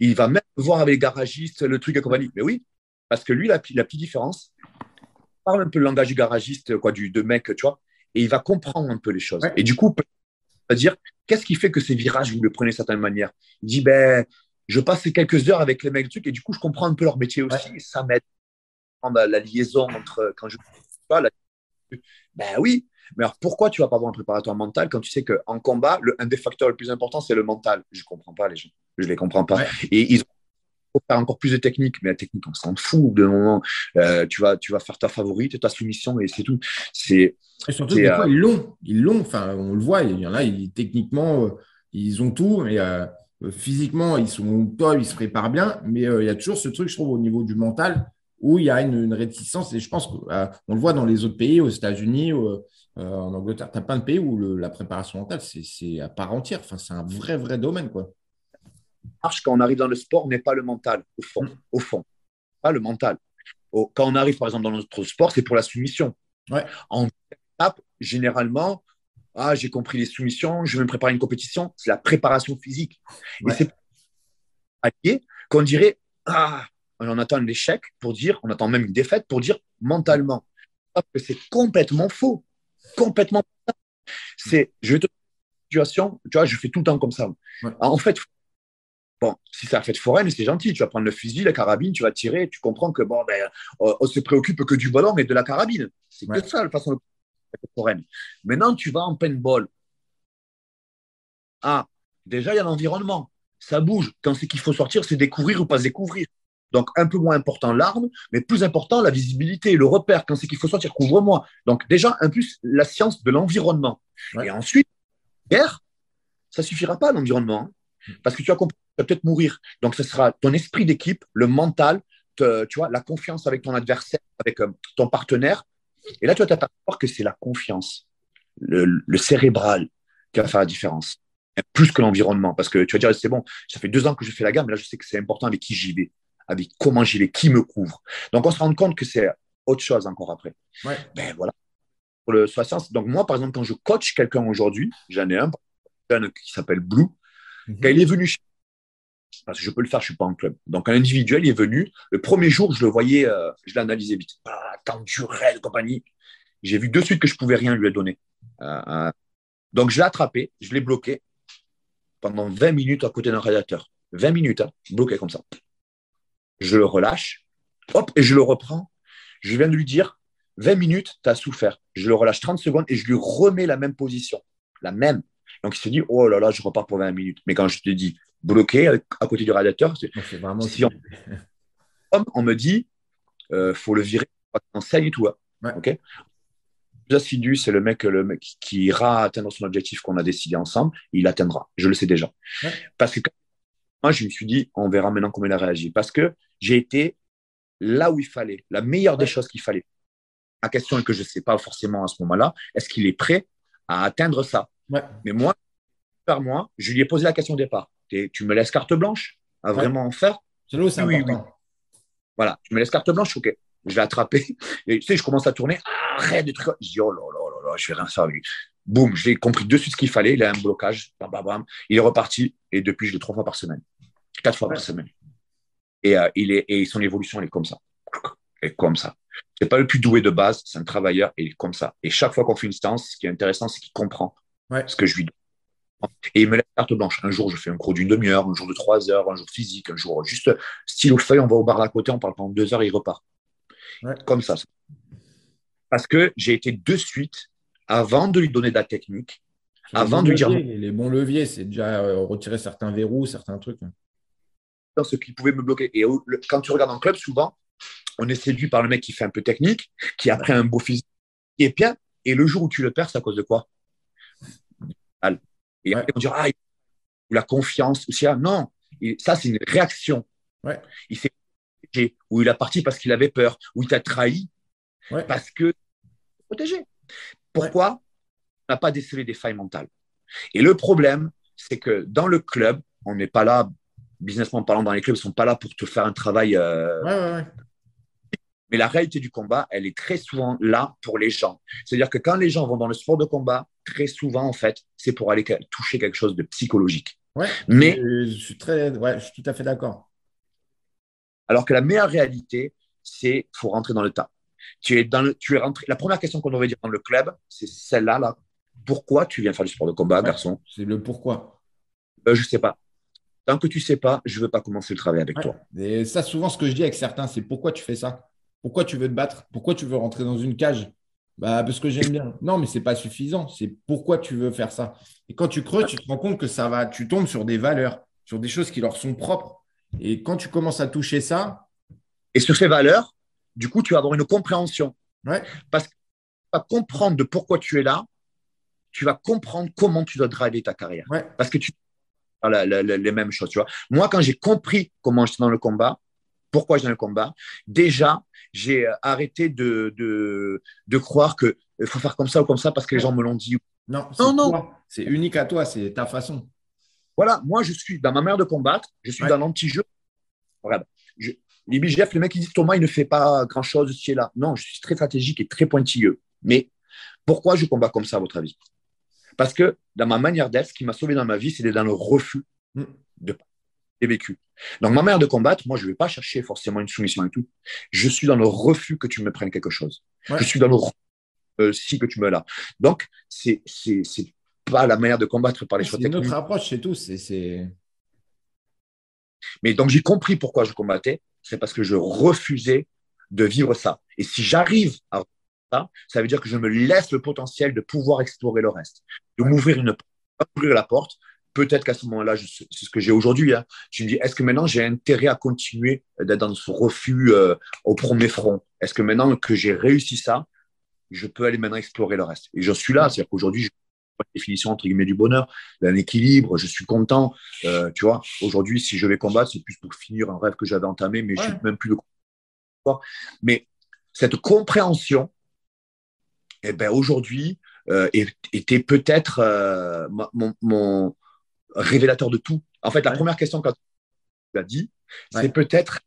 Il va même voir avec les garagistes le truc et compagnie. Mais oui, parce que lui, la, la petite différence, parle un peu le langage du garagiste, quoi, du de mec, tu vois, et il va comprendre un peu les choses. Et du coup, va dire qu'est-ce qui fait que ces virages, vous le prenez de certaine manière? Il dit ben, je passe quelques heures avec les mecs, truc, et du coup, je comprends un peu leur métier aussi, et ça m'aide. La, la liaison entre quand je pas la ben oui, mais alors pourquoi tu vas pas avoir un préparateur mental quand tu sais qu'en combat, le, un des facteurs les plus importants, c'est le mental? Je comprends pas les gens. Je les comprends pas. Et ils ont faire encore plus de techniques, mais la technique, on s'en fout de moment. Euh, tu, vas, tu vas faire ta favorite, ta soumission, et c'est tout. C'est, et surtout, des fois, euh, ils l'ont. Ils l'ont. Enfin, on le voit, il y en a, ils, techniquement, euh, ils ont tout, mais physiquement, ils sont top, ils se préparent bien, mais il y a toujours ce truc, je trouve, au niveau du mental où il y a une, réticence. Et je pense qu'on euh, le voit dans les autres pays, aux États-Unis, euh, en Angleterre. Tu as plein de pays où la préparation mentale, c'est à part entière. Enfin, c'est un vrai, vrai domaine. Quoi. Marche quand on arrive dans le sport n'est pas le mental, au fond. Mm. Au fond. Pas le mental. quand on arrive, par exemple, dans notre sport, c'est pour la soumission. Ouais. En étape, généralement, ah, j'ai compris les soumissions, je vais me préparer une compétition, c'est la préparation physique. Et c'est qu'on dirait, ah, on attend l'échec pour dire, on attend même une défaite pour dire mentalement. que c'est complètement faux. Complètement. C'est, je vais te situation, tu vois, je fais tout le temps comme ça. En fait, bon, si c'est la fête foraine, c'est gentil. Tu vas prendre le fusil, la carabine, tu vas tirer, tu comprends que bon, ben, on se préoccupe que du ballon et de la carabine. C'est que ça, la façon de la fête foraine. Maintenant, tu vas en paintball. Ah, déjà, il y a l'environnement. Ça bouge. Quand c'est qu'il faut sortir, c'est découvrir ou pas découvrir. Donc, un peu moins important l'arme, mais plus important la visibilité, le repère. Quand c'est qu'il faut sortir, couvre-moi. Donc, déjà, un plus la science de l'environnement. Et ensuite, guerre, ça suffira pas l'environnement. Hein. Mm. parce que tu vas, tu vas peut-être mourir. Donc, ce sera ton esprit d'équipe, le mental, tu vois, la confiance avec ton adversaire, avec euh, ton partenaire. Et là, tu vas t'apercevoir que c'est la confiance, le, le, cérébral qui va faire la différence. Plus que l'environnement. Parce que tu vas dire, c'est bon, ça fait deux ans que je fais la gamme, là, je sais que c'est important avec qui j'y vais avec comment j'y vais, qui me couvre. Donc, on se rend compte que c'est autre chose encore après. Ben voilà. Pour le science. Donc, moi, par exemple, quand je coach quelqu'un aujourd'hui, j'en ai un, qui s'appelle Blue, mhm. quand il est venu chez parce que je peux le faire, je ne suis pas en club. Donc, un individuel, est venu. Le premier jour, je le voyais, euh, je l'analysais vite. Ah, tendu, raide, compagnie. J'ai vu de suite que je ne pouvais rien lui donner. Euh, euh, donc, je l'ai attrapé, je l'ai bloqué pendant 20 minutes à côté d'un radiateur. 20 minutes, hein, bloqué comme ça je le relâche, hop, et je le reprends. Je viens de lui dire, 20 minutes, tu as souffert. Je le relâche 30 secondes et je lui remets la même position, la même. Donc il se dit, oh là là, je repars pour 20 minutes. Mais quand je te dis bloqué à côté du radiateur, vraiment si on... on me dit, euh, faut le virer, on saigne et tout. Hein. Ok assidu, c'est le mec, le mec qui ira atteindre son objectif qu'on a décidé ensemble, il atteindra. Je le sais déjà. Parce que moi, je me suis dit, on verra maintenant comment il a réagi. Parce que j'ai été là où il fallait, la meilleure des choses qu'il fallait. La question est que je ne sais pas forcément à ce moment-là, est-ce qu'il est prêt à atteindre ça? Mais moi, par moi, je lui ai posé la question au départ. Tu me laisses carte blanche à vraiment en faire? C'est oui, Voilà, tu me laisses carte blanche, ok. je l'ai attrapé. Et tu sais, je commence à tourner. Arrête de trucs. Je dis, oh là là là là, je fais rien ça avec lui. Boum, j'ai compris de suite ce qu'il fallait. Il a un blocage. Bam, bam, bam. Il est reparti. Et depuis, je l'ai trois fois par semaine. Quatre fois par semaine. Et, euh, il est, et son évolution, elle est comme ça. Elle est comme ça. C'est pas le plus doué de base, c'est un travailleur et il est comme ça. Et chaque fois qu'on fait une séance, ce qui est intéressant, c'est qu'il comprend Ouais. ce que je lui donne. Et il me laisse carte blanche. Un jour, je fais un cours d'une demi-heure, un jour de trois heures, un jour physique, un jour juste stylo feuille, on va au bar à côté, on parle pendant deux heures et il repart. Ouais. Comme ça. Parce que j'ai été de suite, avant de lui donner de la technique, avant de lui dire Les bons leviers, c'est déjà euh, retirer certains verrous, certains trucs. dans ce qui pouvait me bloquer. Et au- quand tu regardes en club, souvent, on est séduit par le mec qui fait un peu technique, qui a pris un beau physique, qui est bien. Et le jour où tu le perds, c'est à cause de quoi? Et Ouais. après, on dit, ah, ou la confiance, ou ça. Non, Et ça, c'est une réaction. Ouais. Il s'est protégé, ou il a parti parce qu'il avait peur, ou il t'a trahi Ouais. parce que protégé. Pourquoi On n'a pas décelé des failles mentales. Et le problème, c'est que dans le club, on n'est pas là, businessment parlant, dans les clubs, ils ne sont pas là pour te faire un travail. euh, Ouais, ouais, ouais. Mais la réalité du combat, elle est très souvent là pour les gens. C'est-à-dire que quand les gens vont dans le sport de combat, très souvent, en fait, c'est pour aller toucher quelque chose de psychologique. Ouais. Mais Je, je suis très, ouais, je suis tout à fait d'accord. alors que la meilleure réalité, c'est faut rentrer dans le tas. Tu es dans le, tu es rentré. La première question qu'on devrait dire dans le club, c'est celle-là là. Pourquoi tu viens faire du sport de combat, Ouais. garçon? C'est le pourquoi. euh, Je sais pas. Tant que tu sais pas, je veux pas commencer le travail avec toi. Et ça, souvent, ce que je dis avec certains, c'est pourquoi tu fais ça? Pourquoi tu veux te battre? Pourquoi tu veux rentrer dans une cage? Bah, Parce que j'aime bien. Non, mais ce n'est pas suffisant. C'est pourquoi tu veux faire ça. Et quand tu creuses, tu te rends compte que ça va, tu tombes sur des valeurs, sur des choses qui leur sont propres. Et quand tu commences à toucher ça, Et sur ces valeurs, du coup, tu vas avoir une compréhension. Ouais. Parce que tu vas comprendre de pourquoi tu es là, tu vas comprendre comment tu dois driver ta carrière. ouais, Parce que tu la- les mêmes choses. Tu vois. Moi, quand j'ai compris comment j'étais dans le combat, pourquoi dans le combat, déjà, j'ai euh, arrêté de, de, de croire qu'il faut faire comme ça ou comme ça parce que les gens me l'ont dit. non, c'est Non, non. C'est unique à toi, c'est ta façon. Voilà, moi, je suis dans ma manière de combattre, je suis Ouais. dans l'anti-jeu. Regarde, je, les BGF, le mec, il dit Thomas, il ne fait pas grand-chose, tu es là. Non, je suis très stratégique et très pointilleux. Mais pourquoi je combats comme ça, à votre avis? Parce que dans ma manière d'être, ce qui m'a sauvé dans ma vie, c'est d'être dans le refus Mm. de j'ai vécu. Donc, ma manière de combattre, moi, je ne vais pas chercher forcément une soumission et tout. Je suis dans le refus que tu me prennes quelque chose. Ouais. Je suis dans le refus euh, si que tu me l'as. Donc, c'est c'est c'est pas la manière de combattre par les choix C'est une techniques. autre approche, c'est tout. C'est, c'est... Mais donc, j'ai compris pourquoi je combattais. C'est parce que je refusais de vivre ça. Et si j'arrive à ça, ça veut dire que je me laisse le potentiel de pouvoir explorer le reste, de m'ouvrir une ouvrir la porte. Peut-être qu'à ce moment-là, c'est ce que j'ai aujourd'hui. Hein. Je me dis, est-ce que maintenant j'ai intérêt à continuer d'être dans ce refus euh, au premier front? Est-ce que maintenant que j'ai réussi ça, je peux aller maintenant explorer le reste? Et je suis là, c'est-à-dire qu'aujourd'hui, je la définition entre guillemets du bonheur, d'un équilibre, je suis content. Euh, tu vois, aujourd'hui, si je vais combattre, c'est plus pour finir un rêve que j'avais entamé, mais je suis même plus le Mais cette compréhension, eh ben, aujourd'hui, euh, était peut-être euh, mon révélateur de tout. En fait, la Ouais. première question quand tu l'as dit, Ouais. c'est peut-être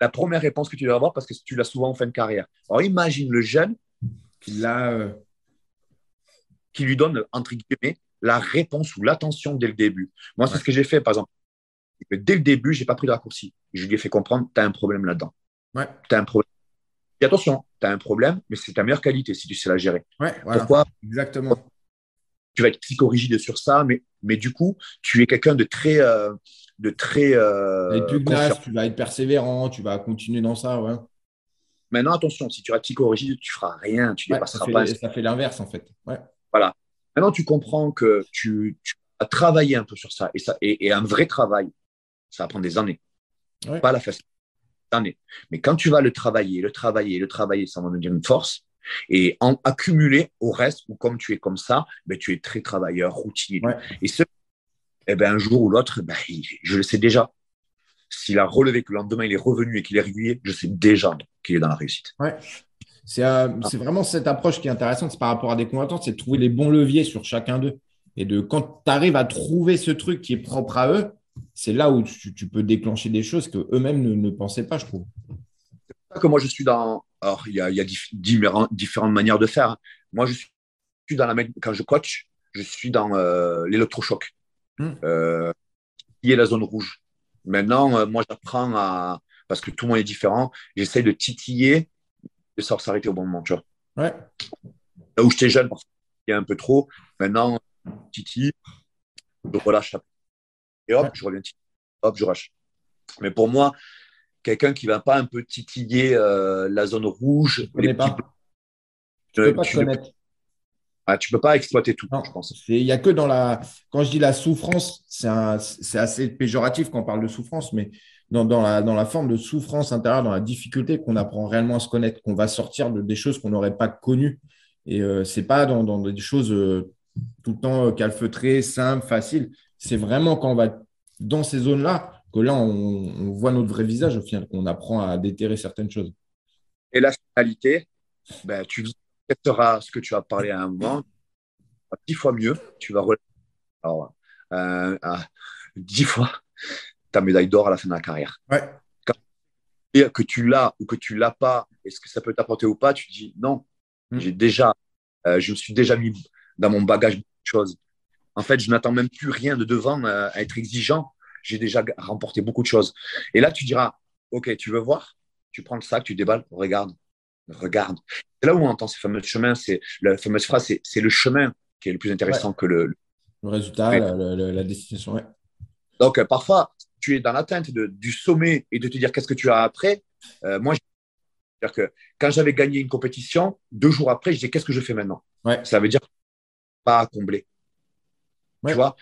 la première réponse que tu dois avoir parce que tu l'as souvent en fin de carrière. Alors imagine le jeune Là, euh, qui lui donne, entre guillemets, la réponse ou l'attention dès le début. Moi, c'est ce que j'ai fait, par exemple. Dès le début, j'ai pas pris de raccourci. Je lui ai fait comprendre, tu as un problème là-dedans. ouais, Tu as un problème. Et attention, tu as un problème, mais c'est ta meilleure qualité si tu sais la gérer. ouais, voilà. Pourquoi Exactement. Tu vas être psychorigide sur ça, mais, mais du coup, tu es quelqu'un de très. euh, de très euh, tu vas être persévérant, tu vas continuer dans ça. Ouais. Maintenant, attention, si tu restes psychorigide, tu feras rien, tu Ouais, dépasseras ça, pas. fait, ça fait l'inverse, en fait. Ouais. Maintenant, tu comprends que tu, tu as travaillé un peu sur ça et, ça, et, et un vrai travail, ça va prendre des années. Pas la facilité. Années. Mais quand tu vas le travailler, le travailler, le travailler, ça va devenir une force. Et en accumuler au reste, ou comme tu es comme ça, ben, tu es très travailleur, routinier. Ouais. Et ce, eh ben, un jour ou l'autre, ben, il- je le sais déjà. S'il a relevé que le lendemain il est revenu et qu'il est régulier, je sais déjà qu'il est dans la réussite. Ouais. C'est euh, c'est vraiment cette approche qui est intéressante c'est par rapport à des combattants, c'est de trouver les bons leviers sur chacun d'eux. Et de quand tu arrives à trouver ce truc qui est propre à eux, c'est là où tu, tu peux déclencher des choses qu'eux-mêmes ne, ne pensaient pas, je trouve. que moi, je suis dans. Alors, il y a, il y a différentes manières de faire. Moi, je suis dans la. Quand je coach, je suis dans euh, l'électrochoc. Hmm. Euh, qui est la zone rouge. Maintenant, euh, moi, j'apprends à. Parce que tout le monde est différent, j'essaie de titiller de sorte s'arrêter au bon moment. Tu vois. Ouais. Là où j'étais jeune, il y a un peu trop. Maintenant, titille, je relâche. Et hop, je reviens Hop, je relâche. Mais pour moi, quelqu'un qui ne va pas un peu titiller euh, la zone rouge. Les pas. Tu peux pas te connaître. Ah, tu peux pas exploiter tout, je pense. Il n'y a que dans la. Quand je dis la souffrance, c'est assez péjoratif quand on parle de souffrance, mais dans, dans, la, dans la forme de souffrance intérieure, dans la difficulté qu'on apprend réellement à se connaître, qu'on va sortir de des choses qu'on n'aurait pas connues. Et euh, ce n'est pas dans, dans, des choses euh, tout le temps calfeutrées, simples, faciles. C'est vraiment quand on va dans ces zones-là que là, on, voit notre vrai visage au final, qu'on apprend à déterrer certaines choses. Et la finalité, ben, tu seras ce que tu as parlé à un moment, dix fois mieux, tu vas alors, euh, dix fois ta médaille d'or à la fin de la carrière. Ouais. que tu l'as ou que tu l'as pas, est-ce que ça peut t'apporter ou pas, tu dis non, hmm. j'ai déjà, euh, je me suis déjà mis dans mon bagage de choses. En fait, je n'attends même plus rien de devant euh, à être exigeant j'ai déjà remporté beaucoup de choses. Et là, tu diras, OK, tu veux voir Tu prends le sac, tu déballes, regarde, regarde. C'est là où on entend ces fameux chemins, c'est la fameuse phrase, c'est le chemin qui est le plus intéressant que le, le résultat, la, destination. Donc, euh, parfois, tu es dans l'atteinte du sommet et de te dire qu'est-ce que tu as après? Euh, moi, dire que quand j'avais gagné une compétition, deux jours après, je disais qu'est-ce que je fais maintenant? Ça veut dire pas à combler. Tu vois?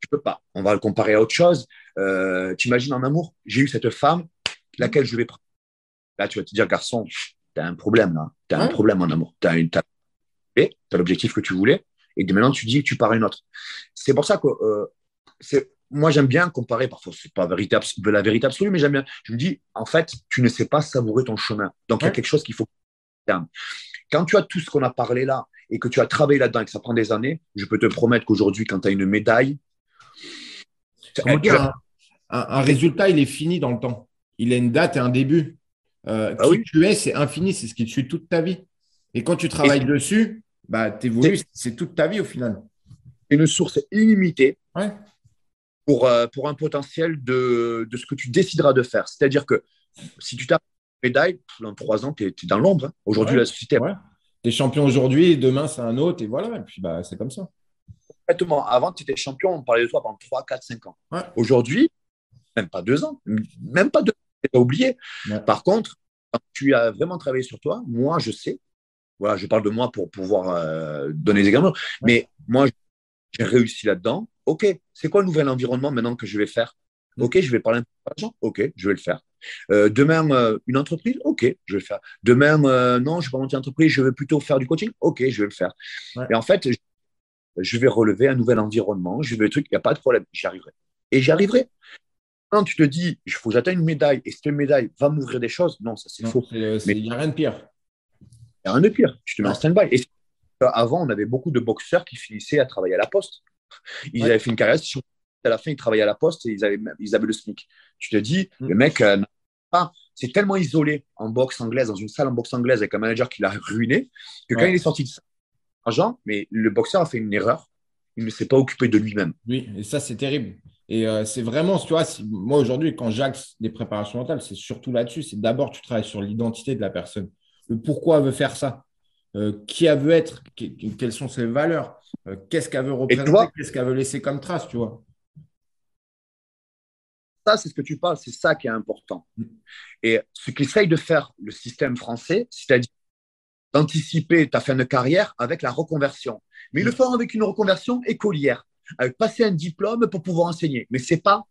Tu peux pas. On va le comparer à autre chose. Euh, tu imagines en amour, j'ai eu cette femme, laquelle je vais prendre. Là, tu vas te dire, garçon, tu as un problème là. Tu as un problème en amour. Tu as, as l'objectif que tu voulais. Et de maintenant, tu dis que tu pars à une autre. C'est pour ça que euh, c'est moi, j'aime bien comparer. Parfois, c'est pas vérité, la vérité absolue, mais j'aime bien. Je me dis, en fait, tu ne sais pas savourer ton chemin. Donc, il y a quelque chose qu'il faut. Quand tu as tout ce qu'on a parlé là et que tu as travaillé là-dedans et que ça prend des années, je peux te promettre qu'aujourd'hui, quand tu as une médaille, un, résultat, il est fini dans le temps. Il a une date et un début. Euh, ah qui tu es, c'est infini, c'est ce qui te suit toute ta vie. Et quand tu travailles dessus, bah, c'est toute ta vie au final. Une source illimitée pour, euh, pour un potentiel de, de, ce que tu décideras de faire. C'est-à-dire que si tu tapes une médaille, dans trois ans, tu es, dans l'ombre. Hein. Aujourd'hui, la société. Tu es champion aujourd'hui, demain, c'est un autre, et voilà. Et puis, bah, c'est comme ça. Avant, tu étais champion, on parlait de toi pendant 3, 4, 5 ans. Aujourd'hui, même pas 2 ans, même pas 2 ans, tu as oublié. Par contre, quand tu as vraiment travaillé sur toi, moi, je sais, voilà, je parle de moi pour pouvoir euh, donner des exemples, mais moi, j'ai réussi là-dedans. OK, c'est quoi le nouvel environnement maintenant que je vais faire? OK, je vais parler un peu d'argent. OK, je vais le faire. Euh, demain, euh, une entreprise? OK, je vais le faire. Demain, non, je ne vais pas monter une entreprise, je vais plutôt faire du coaching? OK, je vais le faire. Et en fait, je vais relever un nouvel environnement, je vais le truc, il n'y a pas de problème, j'y arriverai. Et j'y arriverai. Quand tu te dis, il faut que j'atteigne une médaille et cette médaille va m'ouvrir des choses, non, ça c'est faux. Il n'y a rien de pire. Il n'y a rien de pire. Tu te mets en stand-by. Et avant, on avait beaucoup de boxeurs qui finissaient à travailler à la poste. Ils avaient fait une carrière, à la fin, ils travaillaient à la poste et ils avaient, ils avaient le SMIC. Tu te dis, mm. le mec, euh, c'est tellement isolé en boxe anglaise, dans une salle en boxe anglaise avec un manager qui l'a ruiné, que quand il est sorti de ça, argent, mais le boxeur a fait une erreur. Il ne s'est pas occupé de lui-même. Oui, et ça, c'est terrible. Et euh, c'est vraiment, tu vois, moi aujourd'hui, quand j'axe des préparations mentales, c'est surtout là-dessus. C'est d'abord, tu travailles sur l'identité de la personne. Le pourquoi elle veut faire ça. Euh, qui elle veut être. quelles sont ses valeurs. Euh, qu'est-ce qu'elle veut représenter. Qu'est-ce qu'elle veut laisser comme trace, tu vois. Ça, c'est ce que tu parles. C'est ça qui est important. Mm. Et ce qu'essaye de faire le système français, c'est-à-dire d'anticiper ta fin de carrière avec la reconversion. Mais ils le font avec une reconversion écolière, avec passer un diplôme pour pouvoir enseigner. Mais c'est pas,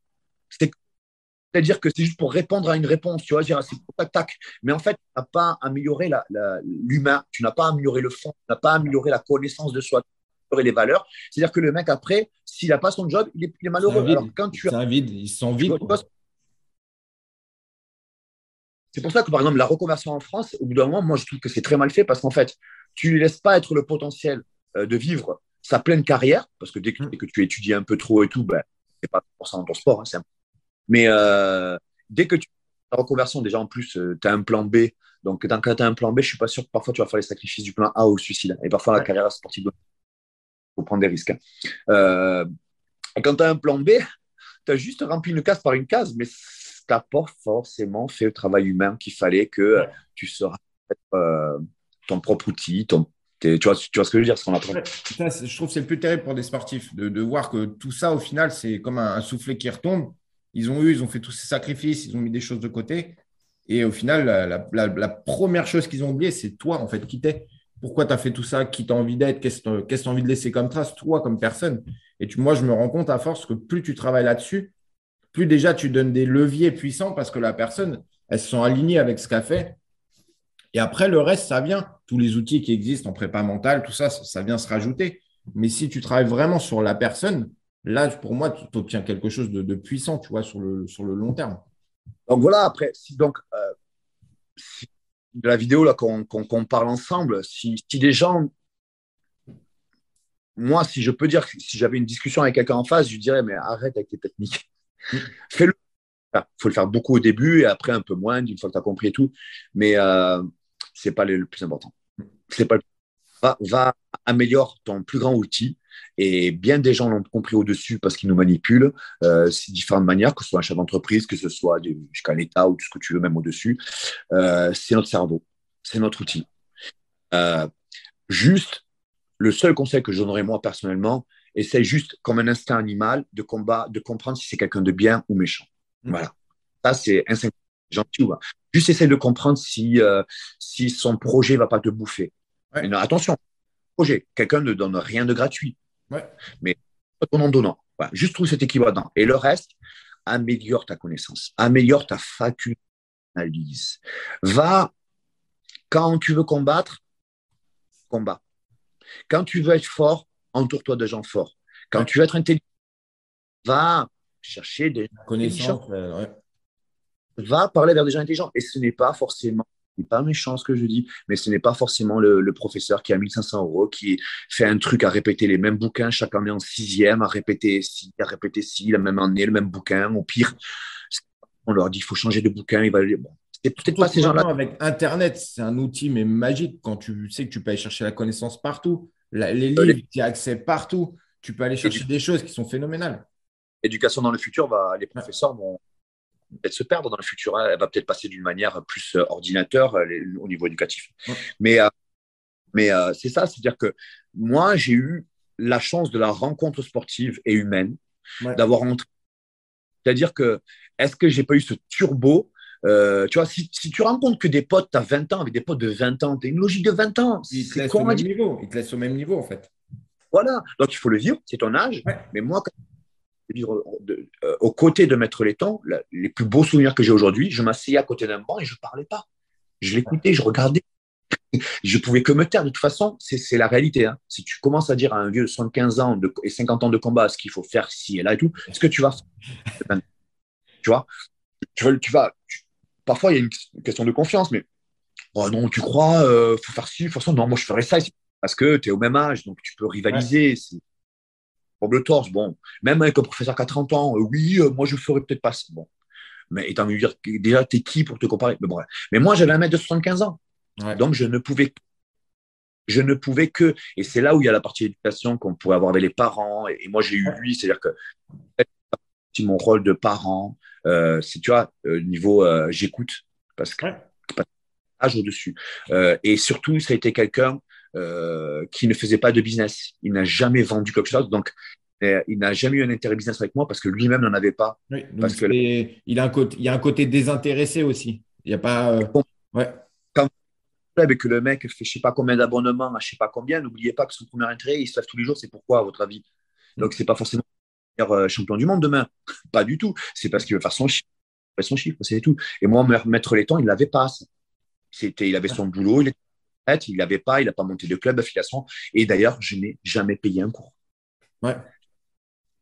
c'est-à-dire que c'est juste pour répondre à une réponse, tu vois, dire c'est tac tac. Mais en fait, tu n'as pas amélioré l'humain, tu n'as pas amélioré le fond, tu n'as pas amélioré la connaissance de soi, et les valeurs. C'est-à-dire que le mec après, s'il n'a pas son job, il est, malheureux. Alors quand tu as, un vide, ils sont vides. C'est pour ça que, par exemple, la reconversion en France, au bout d'un moment, moi, je trouve que c'est très mal fait parce qu'en fait, tu ne laisses pas être le potentiel euh, de vivre sa pleine carrière, parce que dès que, mm. tu étudies un peu trop et tout, ben, c'est pas pour ça dans ton sport. Hein, mais euh, dès que tu la reconversion, déjà en plus, tu as un plan B. Donc, quand tu as un plan B, je ne suis pas sûr que parfois tu vas faire les sacrifices du plan A au suicide. Et parfois, la carrière sportive, il faut prendre des risques. Hein. et quand tu as un plan B, tu as juste rempli une case par une case, mais tu n'as pas forcément fait le travail humain qu'il fallait que tu seras ton propre outil, ton, tu vois, tu vois ce que je veux dire ce qu'on Je trouve que c'est le plus terrible pour des sportifs de, de, voir que tout ça, au final, c'est comme un, soufflet qui retombe. Ils ont eu, ils ont fait tous ces sacrifices, ils ont mis des choses de côté. Et au final, la, première chose qu'ils ont oublié, c'est toi, en fait, qui t'es. Pourquoi tu as fait tout ça? Qui t'as envie d'être? Qu'est-ce que tu as envie de laisser comme trace, toi, comme personne. Et tu, moi, je me rends compte à force que plus tu travailles là-dessus, plus déjà tu donnes des leviers puissants parce que la personne, elles sont alignées avec ce qu'elle fait. Et après, le reste, ça vient. Tous les outils qui existent en prépa mentale, tout ça, ça vient se rajouter. Mais si tu travailles vraiment sur la personne, là, pour moi, tu obtiens quelque chose de, puissant, tu vois, sur le, long terme. Donc voilà, après, si donc, euh, de la vidéo là qu'on parle ensemble, si, des gens moi, si je peux dire, si j'avais une discussion avec quelqu'un en face, je dirais, mais arrête avec tes techniques. Mm. Fais-le. Il faut le faire beaucoup au début et après un peu moins, une fois que tu as compris et tout. Mais euh, c'est pas le, plus important. C'est pas va, va améliore ton plus grand outil et bien des gens l'ont compris au-dessus parce qu'ils nous manipulent. Euh, c'est différentes manières, que ce soit un chef d'entreprise, que ce soit jusqu'à l'État ou tout ce que tu veux, même au-dessus. Euh, c'est notre cerveau, c'est notre outil. Euh, juste, le seul conseil que je donnerais moi personnellement, essaye juste, comme un instinct animal, de combat, de comprendre si c'est quelqu'un de bien ou méchant. Mmh. Voilà. Ça, c'est instinct gentil ou Juste essaye de comprendre si, euh, si son projet ne va pas te bouffer. attention, projet, quelqu'un ne donne rien de gratuit. Mais en donnant. Juste trouve cet équilibre Et le reste, améliore ta connaissance, améliore ta faculté d'analyse. Va, quand tu veux combattre, combat. Quand tu veux être fort, entoure-toi de gens forts. Quand tu veux être intelligent, va chercher des connaissances va parler vers des gens intelligents. Et ce n'est pas forcément, ce n'est pas méchant ce que je dis, mais ce n'est pas forcément le, professeur qui a 1500 euros, qui fait un truc à répéter les mêmes bouquins chaque année en sixième, à répéter ci, à répéter ci, la même année, le même bouquin. Au pire, on leur dit il faut changer de bouquin. Il va bon, c'est peut-être pas ces gens-là. Avec Internet, c'est un outil mais magique quand tu sais que tu peux aller chercher la connaissance partout. Les livres, tu as accès partout. Tu peux aller chercher des choses qui sont phénoménales. Éducation dans le futur, va, les professeurs vont, peut-être se perdre dans le futur. Hein. Elle va peut-être passer d'une manière plus euh, ordinateur euh, au niveau éducatif. Mais, euh, mais c'est ça, c'est-à-dire que moi, j'ai eu la chance de la rencontre sportive et humaine, d'avoir rentré. C'est-à-dire que, est-ce que j'ai pas eu ce turbo tu vois, si, tu rencontres que des potes, tu as 20 ans, avec des potes de 20 ans, tu as une logique de 20 ans. Ils te laissent au même niveau. Ils te laissent au même niveau, en fait. Voilà. Donc, il faut le vivre, c'est ton âge. Mais moi, quand vivre euh, aux côtés de Maître les plus beaux souvenirs que j'ai aujourd'hui, je m'asseyais à côté d'un banc et je ne parlais pas. Je l'écoutais, je regardais. je pouvais que me taire. De toute façon, c'est la réalité. Hein. Si tu commences à dire à un vieux de 75 ans et 50 ans de combat ce qu'il faut faire ci et là et tout, est-ce que tu vas Tu vois? Tu, tu vas. Parfois, il y a une question de confiance, mais oh non, tu crois, il euh, faut faire ci, de toute façon, non, moi je ferais ça parce que tu es au même âge, donc tu peux rivaliser pour le torse, bon, même avec un professeur qui a 30 ans, euh, oui, euh, moi je ferais peut-être pas ça. Bon. Mais étant dire déjà, t'es qui pour te comparer? Mais, bon, mais moi, j'avais un mètre de 75 ans. Donc, je ne pouvais je ne pouvais que, et c'est là où il y a la partie éducation qu'on pourrait avoir avec les parents, et, moi j'ai eu lui, c'est-à-dire que mon rôle de parent, euh, c'est, tu vois, niveau j'écoute, parce que âge au-dessus. et surtout, ça a été quelqu'un euh, qui ne faisait pas de business. Il n'a jamais vendu quelque chose. Donc, euh, il n'a jamais eu un intérêt business avec moi parce que lui-même n'en avait pas. parce que il, a un côté, il y a un côté désintéressé aussi. Il n'y a pas. Euh, ouais. Quand que le mec fait je sais pas combien d'abonnements à je sais pas combien, n'oubliez pas que son premier intérêt, il se lève tous les jours. C'est pourquoi, à votre avis? Donc, c'est pas forcément champion du monde demain. Pas du tout. C'est parce qu'il veut faire son chiffre. Son chiffre, c'est tout. Et moi, mettre les temps, il l'avait pas. C'était, il avait son boulot, il était il n'avait pas, il n'a pas monté de club d'affiliation. Et d'ailleurs, je n'ai jamais payé un cours. Ouais.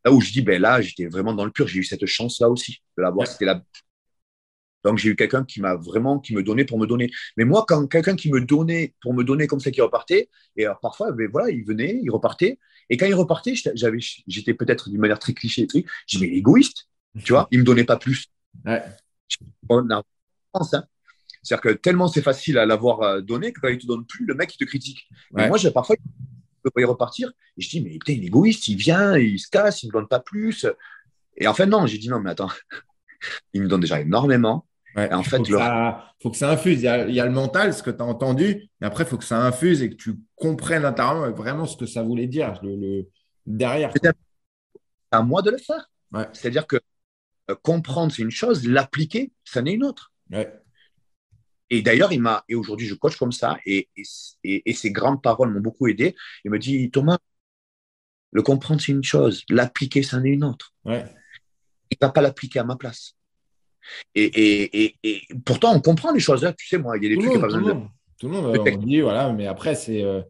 Là où je dis, ben là, j'étais vraiment dans le pur. J'ai eu cette chance-là aussi de l'avoir. C'était la... Donc, j'ai eu quelqu'un qui m'a vraiment, qui me donnait pour me donner. Mais moi, quand quelqu'un qui me donnait pour me donner comme ça, qui repartait, et alors, parfois, ben voilà, il venait, il repartait. Et quand il repartait, j'avais, j'étais peut-être d'une manière très cliché, je dis, mais égoïste, tu vois, il me donnait pas plus. Ouais. pense. Hein. C'est-à-dire que tellement c'est facile à l'avoir euh, donné que quand il ne te donne plus, le mec, il te critique. Mais moi, j'ai parfois, je peux y repartir. Et je dis, mais putain, il est égoïste, il vient, il se casse, il ne me donne pas plus. Et en fait, non, j'ai dit, non, mais attends, il me donne déjà énormément. Et en fait, il faut, faut, que ça infuse. Il y, a, le mental, ce que tu as entendu, mais après, il faut que ça infuse et que tu comprennes intérieurement vraiment ce que ça voulait dire le, derrière. C'est à moi de le faire. C'est-à-dire que euh, comprendre, c'est une chose, l'appliquer, ça n'est une autre. Et d'ailleurs, il m'a, et aujourd'hui, je coach comme ça, et, et, ces grandes paroles m'ont beaucoup aidé. Il me dit, Thomas, le comprendre, c'est une chose, l'appliquer, ça n'est une autre. Ouais. Il ne va pas l'appliquer à ma place. Et, pourtant, on comprend les choses. Hein. Tu sais, moi, il y a des trucs qui pas besoin de. Tout le monde, on dit, voilà, mais après, c'est euh,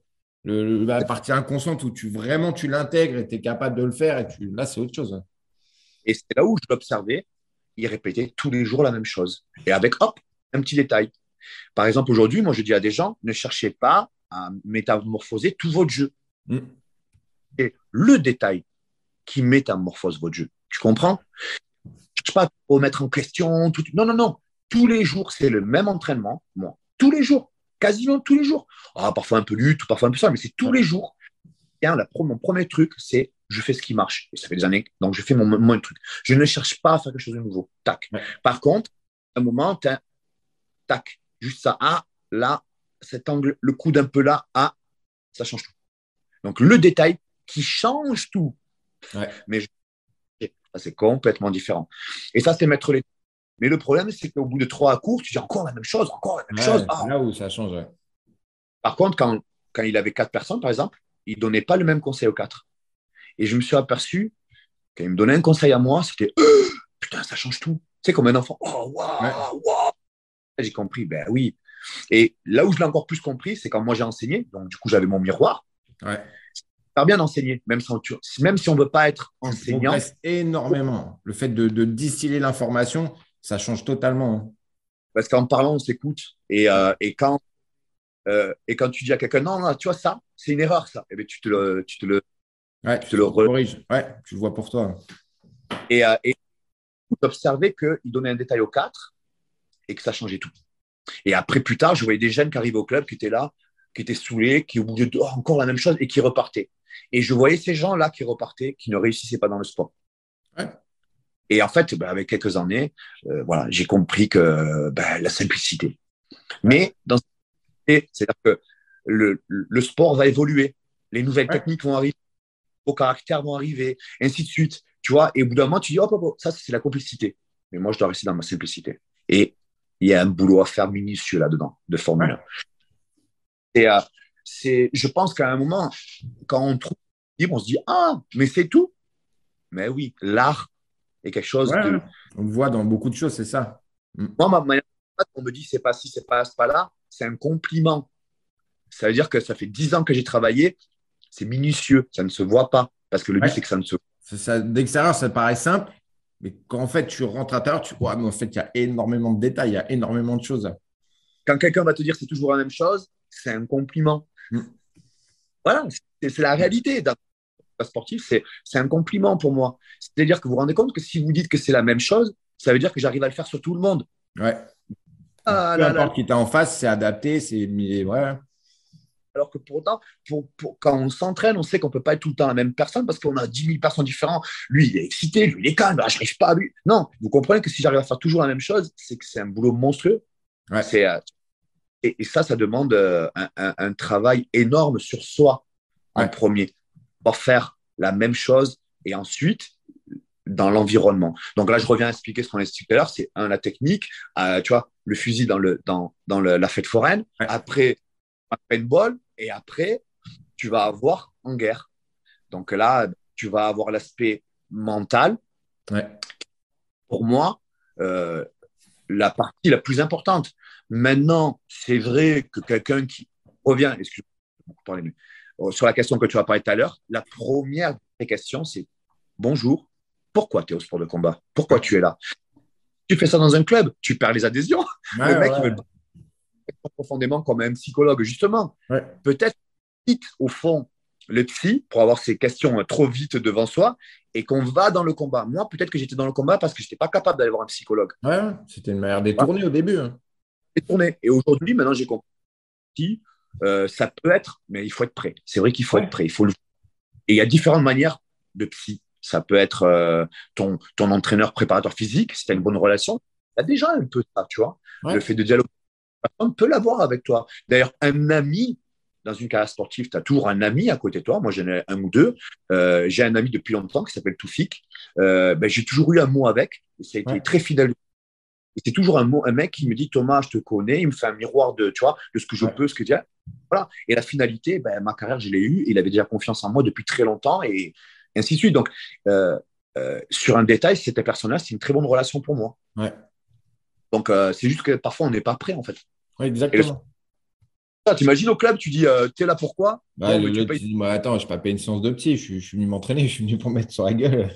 la partie inconsciente où tu vraiment tu l'intègres et tu es capable de le faire, et tu, là, c'est autre chose. Hein. Et c'est là où je l'observais. Il répétait tous les jours la même chose. Et avec, hop, un petit détail. Par exemple, aujourd'hui, moi, je dis à des gens, ne cherchez pas à métamorphoser tout votre jeu. Mm. C'est le détail qui métamorphose votre jeu. Tu comprends? Je cherche pas remettre en question. Tout... Non, non, non. Tous les jours, c'est le même entraînement. Moi, tous les jours. Quasiment tous les jours. Ah, parfois un peu lutte, parfois un peu ça, mais c'est tous les jours. Et la, mon premier truc, c'est je fais ce qui marche. Et ça fait des années, donc je fais mon, mon truc. Je ne cherche pas à faire quelque chose de nouveau. Tac. Par contre, à un moment, tac, juste ça. Ah, là, cet angle, le coude un peu là, ah, ça change tout. Donc le détail qui change tout. Mais c'est complètement différent. Et ça, c'est mettre les. Mais le problème, c'est qu'au bout de trois cours, tu dis encore la même chose, encore la même chose. Ah. Là où ça change. Par contre, quand, quand il avait quatre personnes, par exemple, il ne donnait pas le même conseil aux quatre. Et je me suis aperçu, quand il me donnait un conseil à moi, c'était putain, ça change tout. Tu sais, comme un enfant, oh, waouh. J'ai compris, ben oui. Et là où je l'ai encore plus compris, c'est quand moi j'ai enseigné, donc du coup j'avais mon miroir. Ouais. Bien d'enseigner, même, même si on ne veut pas être enseignant. Ça énormément. Le fait de, distiller l'information, ça change totalement. Hein. Parce qu'en parlant, on s'écoute. Et, euh, et, quand, euh, et quand tu dis à quelqu'un, non, non, tu vois, ça, c'est une erreur, ça, et eh bien, tu te le, tu te le, Ouais, tu, le corriges. Ouais, tu le vois pour toi. Et, euh, et observé qu'il donnait un détail aux quatre et que ça changeait tout. Et après, plus tard, je voyais des jeunes qui arrivaient au club, qui étaient là, qui étaient saoulés, qui de oh, encore la même chose et qui repartaient. Et je voyais ces gens-là qui repartaient, qui ne réussissaient pas dans le sport. Et en fait, ben, avec quelques années, euh, voilà, j'ai compris que ben, la simplicité. Mais dans c'est-à-dire que le, le, sport va évoluer, les nouvelles techniques vont arriver, vos caractères vont arriver, ainsi de suite. Tu vois, et au bout d'un moment, tu dis, oh, ça, c'est la complicité. Mais moi, je dois rester dans ma simplicité. Et il y a un boulot à faire minutieux là-dedans, de Formule Et euh, c'est, je pense qu'à un moment, quand on trouve on se dit, ah, mais c'est tout. Mais oui, l'art est quelque chose de... On le voit dans beaucoup de choses, c'est ça. Mm. Moi, ma manière, on me dit, c'est pas ci, c'est pas, pas là, c'est un compliment. Ça veut dire que ça fait dix ans que j'ai travaillé, c'est minutieux, ça ne se voit pas. Parce que le but, c'est que ça ne se ça, D'extérieur, ça paraît simple, mais quand en fait tu rentres à l'intérieur, tu vois, mais en fait, il y a énormément de détails, il y a énormément de choses. Quand quelqu'un va te dire c'est toujours la même chose, c'est un compliment. Mm. Voilà, c'est la réalité d'un sportif, c'est un compliment pour moi. C'est-à-dire que vous vous rendez compte que si vous dites que c'est la même chose, ça veut dire que j'arrive à le faire sur tout le monde. Ouais. Ah, Peu importe qui est en face, c'est adapté, c'est. Ouais. Alors que pourtant, pour, quand on s'entraîne, on sait qu'on ne peut pas être tout le temps la même personne parce qu'on a 10 000 personnes différentes. Lui, il est excité, lui, il est calme, ah, je n'arrive pas à lui. Non, vous comprenez que si j'arrive à faire toujours la même chose, c'est que c'est un boulot monstrueux. C'est, euh, et, ça, ça demande euh, un, travail énorme sur soi en premier pour faire la même chose et ensuite dans l'environnement. Donc là, je reviens à expliquer ce qu'on a expliqué tout à l'heure. C'est un, la technique, euh, tu vois, le fusil dans, le, dans, dans la fête foraine. Après, un paintball, et après, tu vas avoir en guerre. Donc là, tu vas avoir l'aspect mental. Pour moi, euh, la partie la plus importante. Maintenant, c'est vrai que quelqu'un qui revient, excuse-moi, euh, sur la question que tu as parlé tout à l'heure, la première question, c'est bonjour, pourquoi tu es au sport de combat? Pourquoi tu es là? Tu fais ça dans un club, tu perds les adhésions. le mec, il veut profondément comme un psychologue, justement. Peut-être, au fond, le psy pour avoir ces questions trop vite devant soi et qu'on va dans le combat. Moi, peut-être que j'étais dans le combat parce que je n'étais pas capable d'aller voir un psychologue. Ouais, c'était une manière détournée au début. Hein. Détournée. Et aujourd'hui, maintenant, j'ai compris. Euh, ça peut être, mais il faut être prêt. C'est vrai qu'il faut être prêt. Il faut le... Et il y a différentes manières de psy. Ça peut être euh, ton, ton entraîneur préparateur physique, si tu as une bonne relation. A déjà un peu ça, tu vois. Le fait de dialoguer, on peut l'avoir avec toi. D'ailleurs, un ami, dans une carrière sportive, tu as toujours un ami à côté de toi. Moi, j'en ai un ou deux. Euh, j'ai un ami depuis longtemps qui s'appelle Toufik. ben, j'ai toujours eu un mot avec. Et ça a été très fidèle c'est toujours un, mot, un mec qui me dit Thomas, je te connais, il me fait un miroir de, tu vois, de ce que je peux, ce que tu as. Voilà. Et la finalité, ben, ma carrière, je l'ai eue. Il avait déjà confiance en moi depuis très longtemps et, ainsi de suite. Donc, euh, euh, sur un détail, cette personne-là, c'est une très bonne relation pour moi. Ouais. Donc, euh, c'est juste que parfois, on n'est pas prêt, en fait. Oui, exactement. Tu imagines au club, tu dis, tu es là pourquoi bah, le, tu dis, Attends, je n'ai pas payé une séance de petit, je, suis venu m'entraîner, je suis venu pour mettre sur la gueule.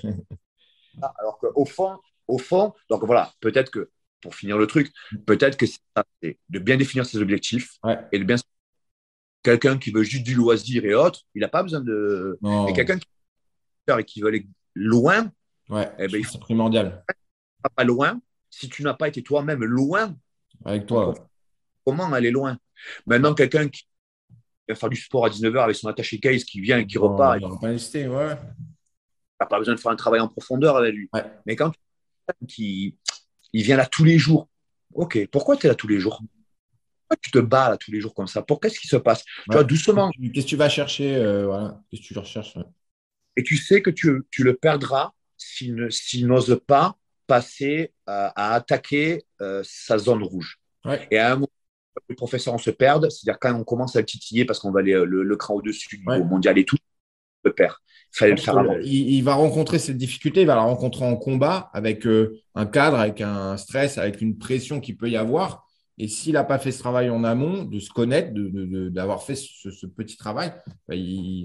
Ah, alors qu'au fond, au fond, donc voilà, peut-être que pour finir le truc, peut-être que c'est de bien définir ses objectifs et de bien. Quelqu'un qui veut juste du loisir et autres, il n'a pas besoin de. Quelqu'un qui et qui veut aller loin, ouais, eh ben, c'est primordial. Pas loin, si tu n'as pas été toi-même loin. Avec toi. Comment aller loin? Maintenant, quelqu'un qui va faire du sport à 19h avec son attaché case qui vient et qui repart. Il pas hésiter, ouais. n'a pas besoin de faire un travail en profondeur avec lui. Mais quand qui il vient là tous les jours. Ok, pourquoi tu es là tous les jours? Pourquoi tu te bats là tous les jours comme ça? Pour qu'est-ce qui se passe? Tu vois, doucement. Qu'est-ce que tu vas chercher euh, voilà. Qu'est-ce que tu recherches Et tu sais que tu, le perdras s'il n'ose pas passer à attaquer euh, sa zone rouge. Et à un moment, les professeurs, on se perd, c'est-à-dire quand on commence à titiller parce qu'on va aller euh, le, le cran au-dessus du mondial et tout, le perd. Il, va rencontrer cette difficulté, il va la rencontrer en combat avec euh, un cadre, avec un stress, avec une pression qu'il peut y avoir. Et s'il n'a pas fait ce travail en amont, de se connaître, d'avoir fait ce, petit travail, bah,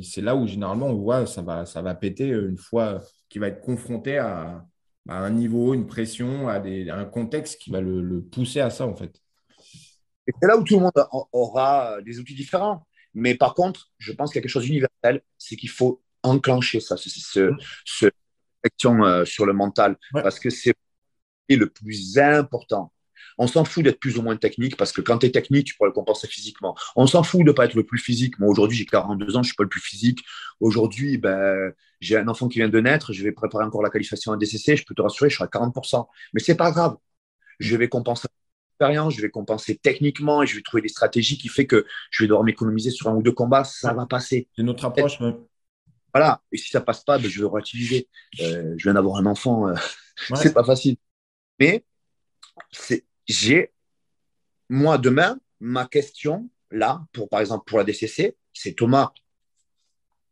c'est là où généralement on voit ça va, ça va péter une fois qu'il va être confronté à, un niveau, une pression, à, un contexte qui va le, pousser à ça en fait. c'est là où tout le monde aura des outils différents. Mais par contre, je pense qu'il y a quelque chose d'universel, c'est qu'il faut enclencher ça, ce, ce, ce euh, sur le mental, parce que c'est le plus important. On s'en fout d'être plus ou moins technique parce que quand tu es technique, tu pourrais le compenser physiquement. On s'en fout de ne pas être le plus physique. Moi, aujourd'hui, j'ai 42 ans, je ne suis pas le plus physique. Aujourd'hui, ben, j'ai un enfant qui vient de naître, je vais préparer encore la qualification à DCC, je peux te rassurer, je suis à 40%. Mais c'est pas grave. Je vais compenser je vais compenser techniquement et je vais trouver des stratégies qui fait que je vais devoir m'économiser sur un ou deux combats, ça va passer. C'est notre approche. Voilà. Et si ça passe pas, ben, je vais réutiliser. Euh, je viens d'avoir un enfant, euh, c'est pas facile. Mais j'ai, moi, demain, ma question, là, pour, par exemple, pour la DCC, c'est Thomas,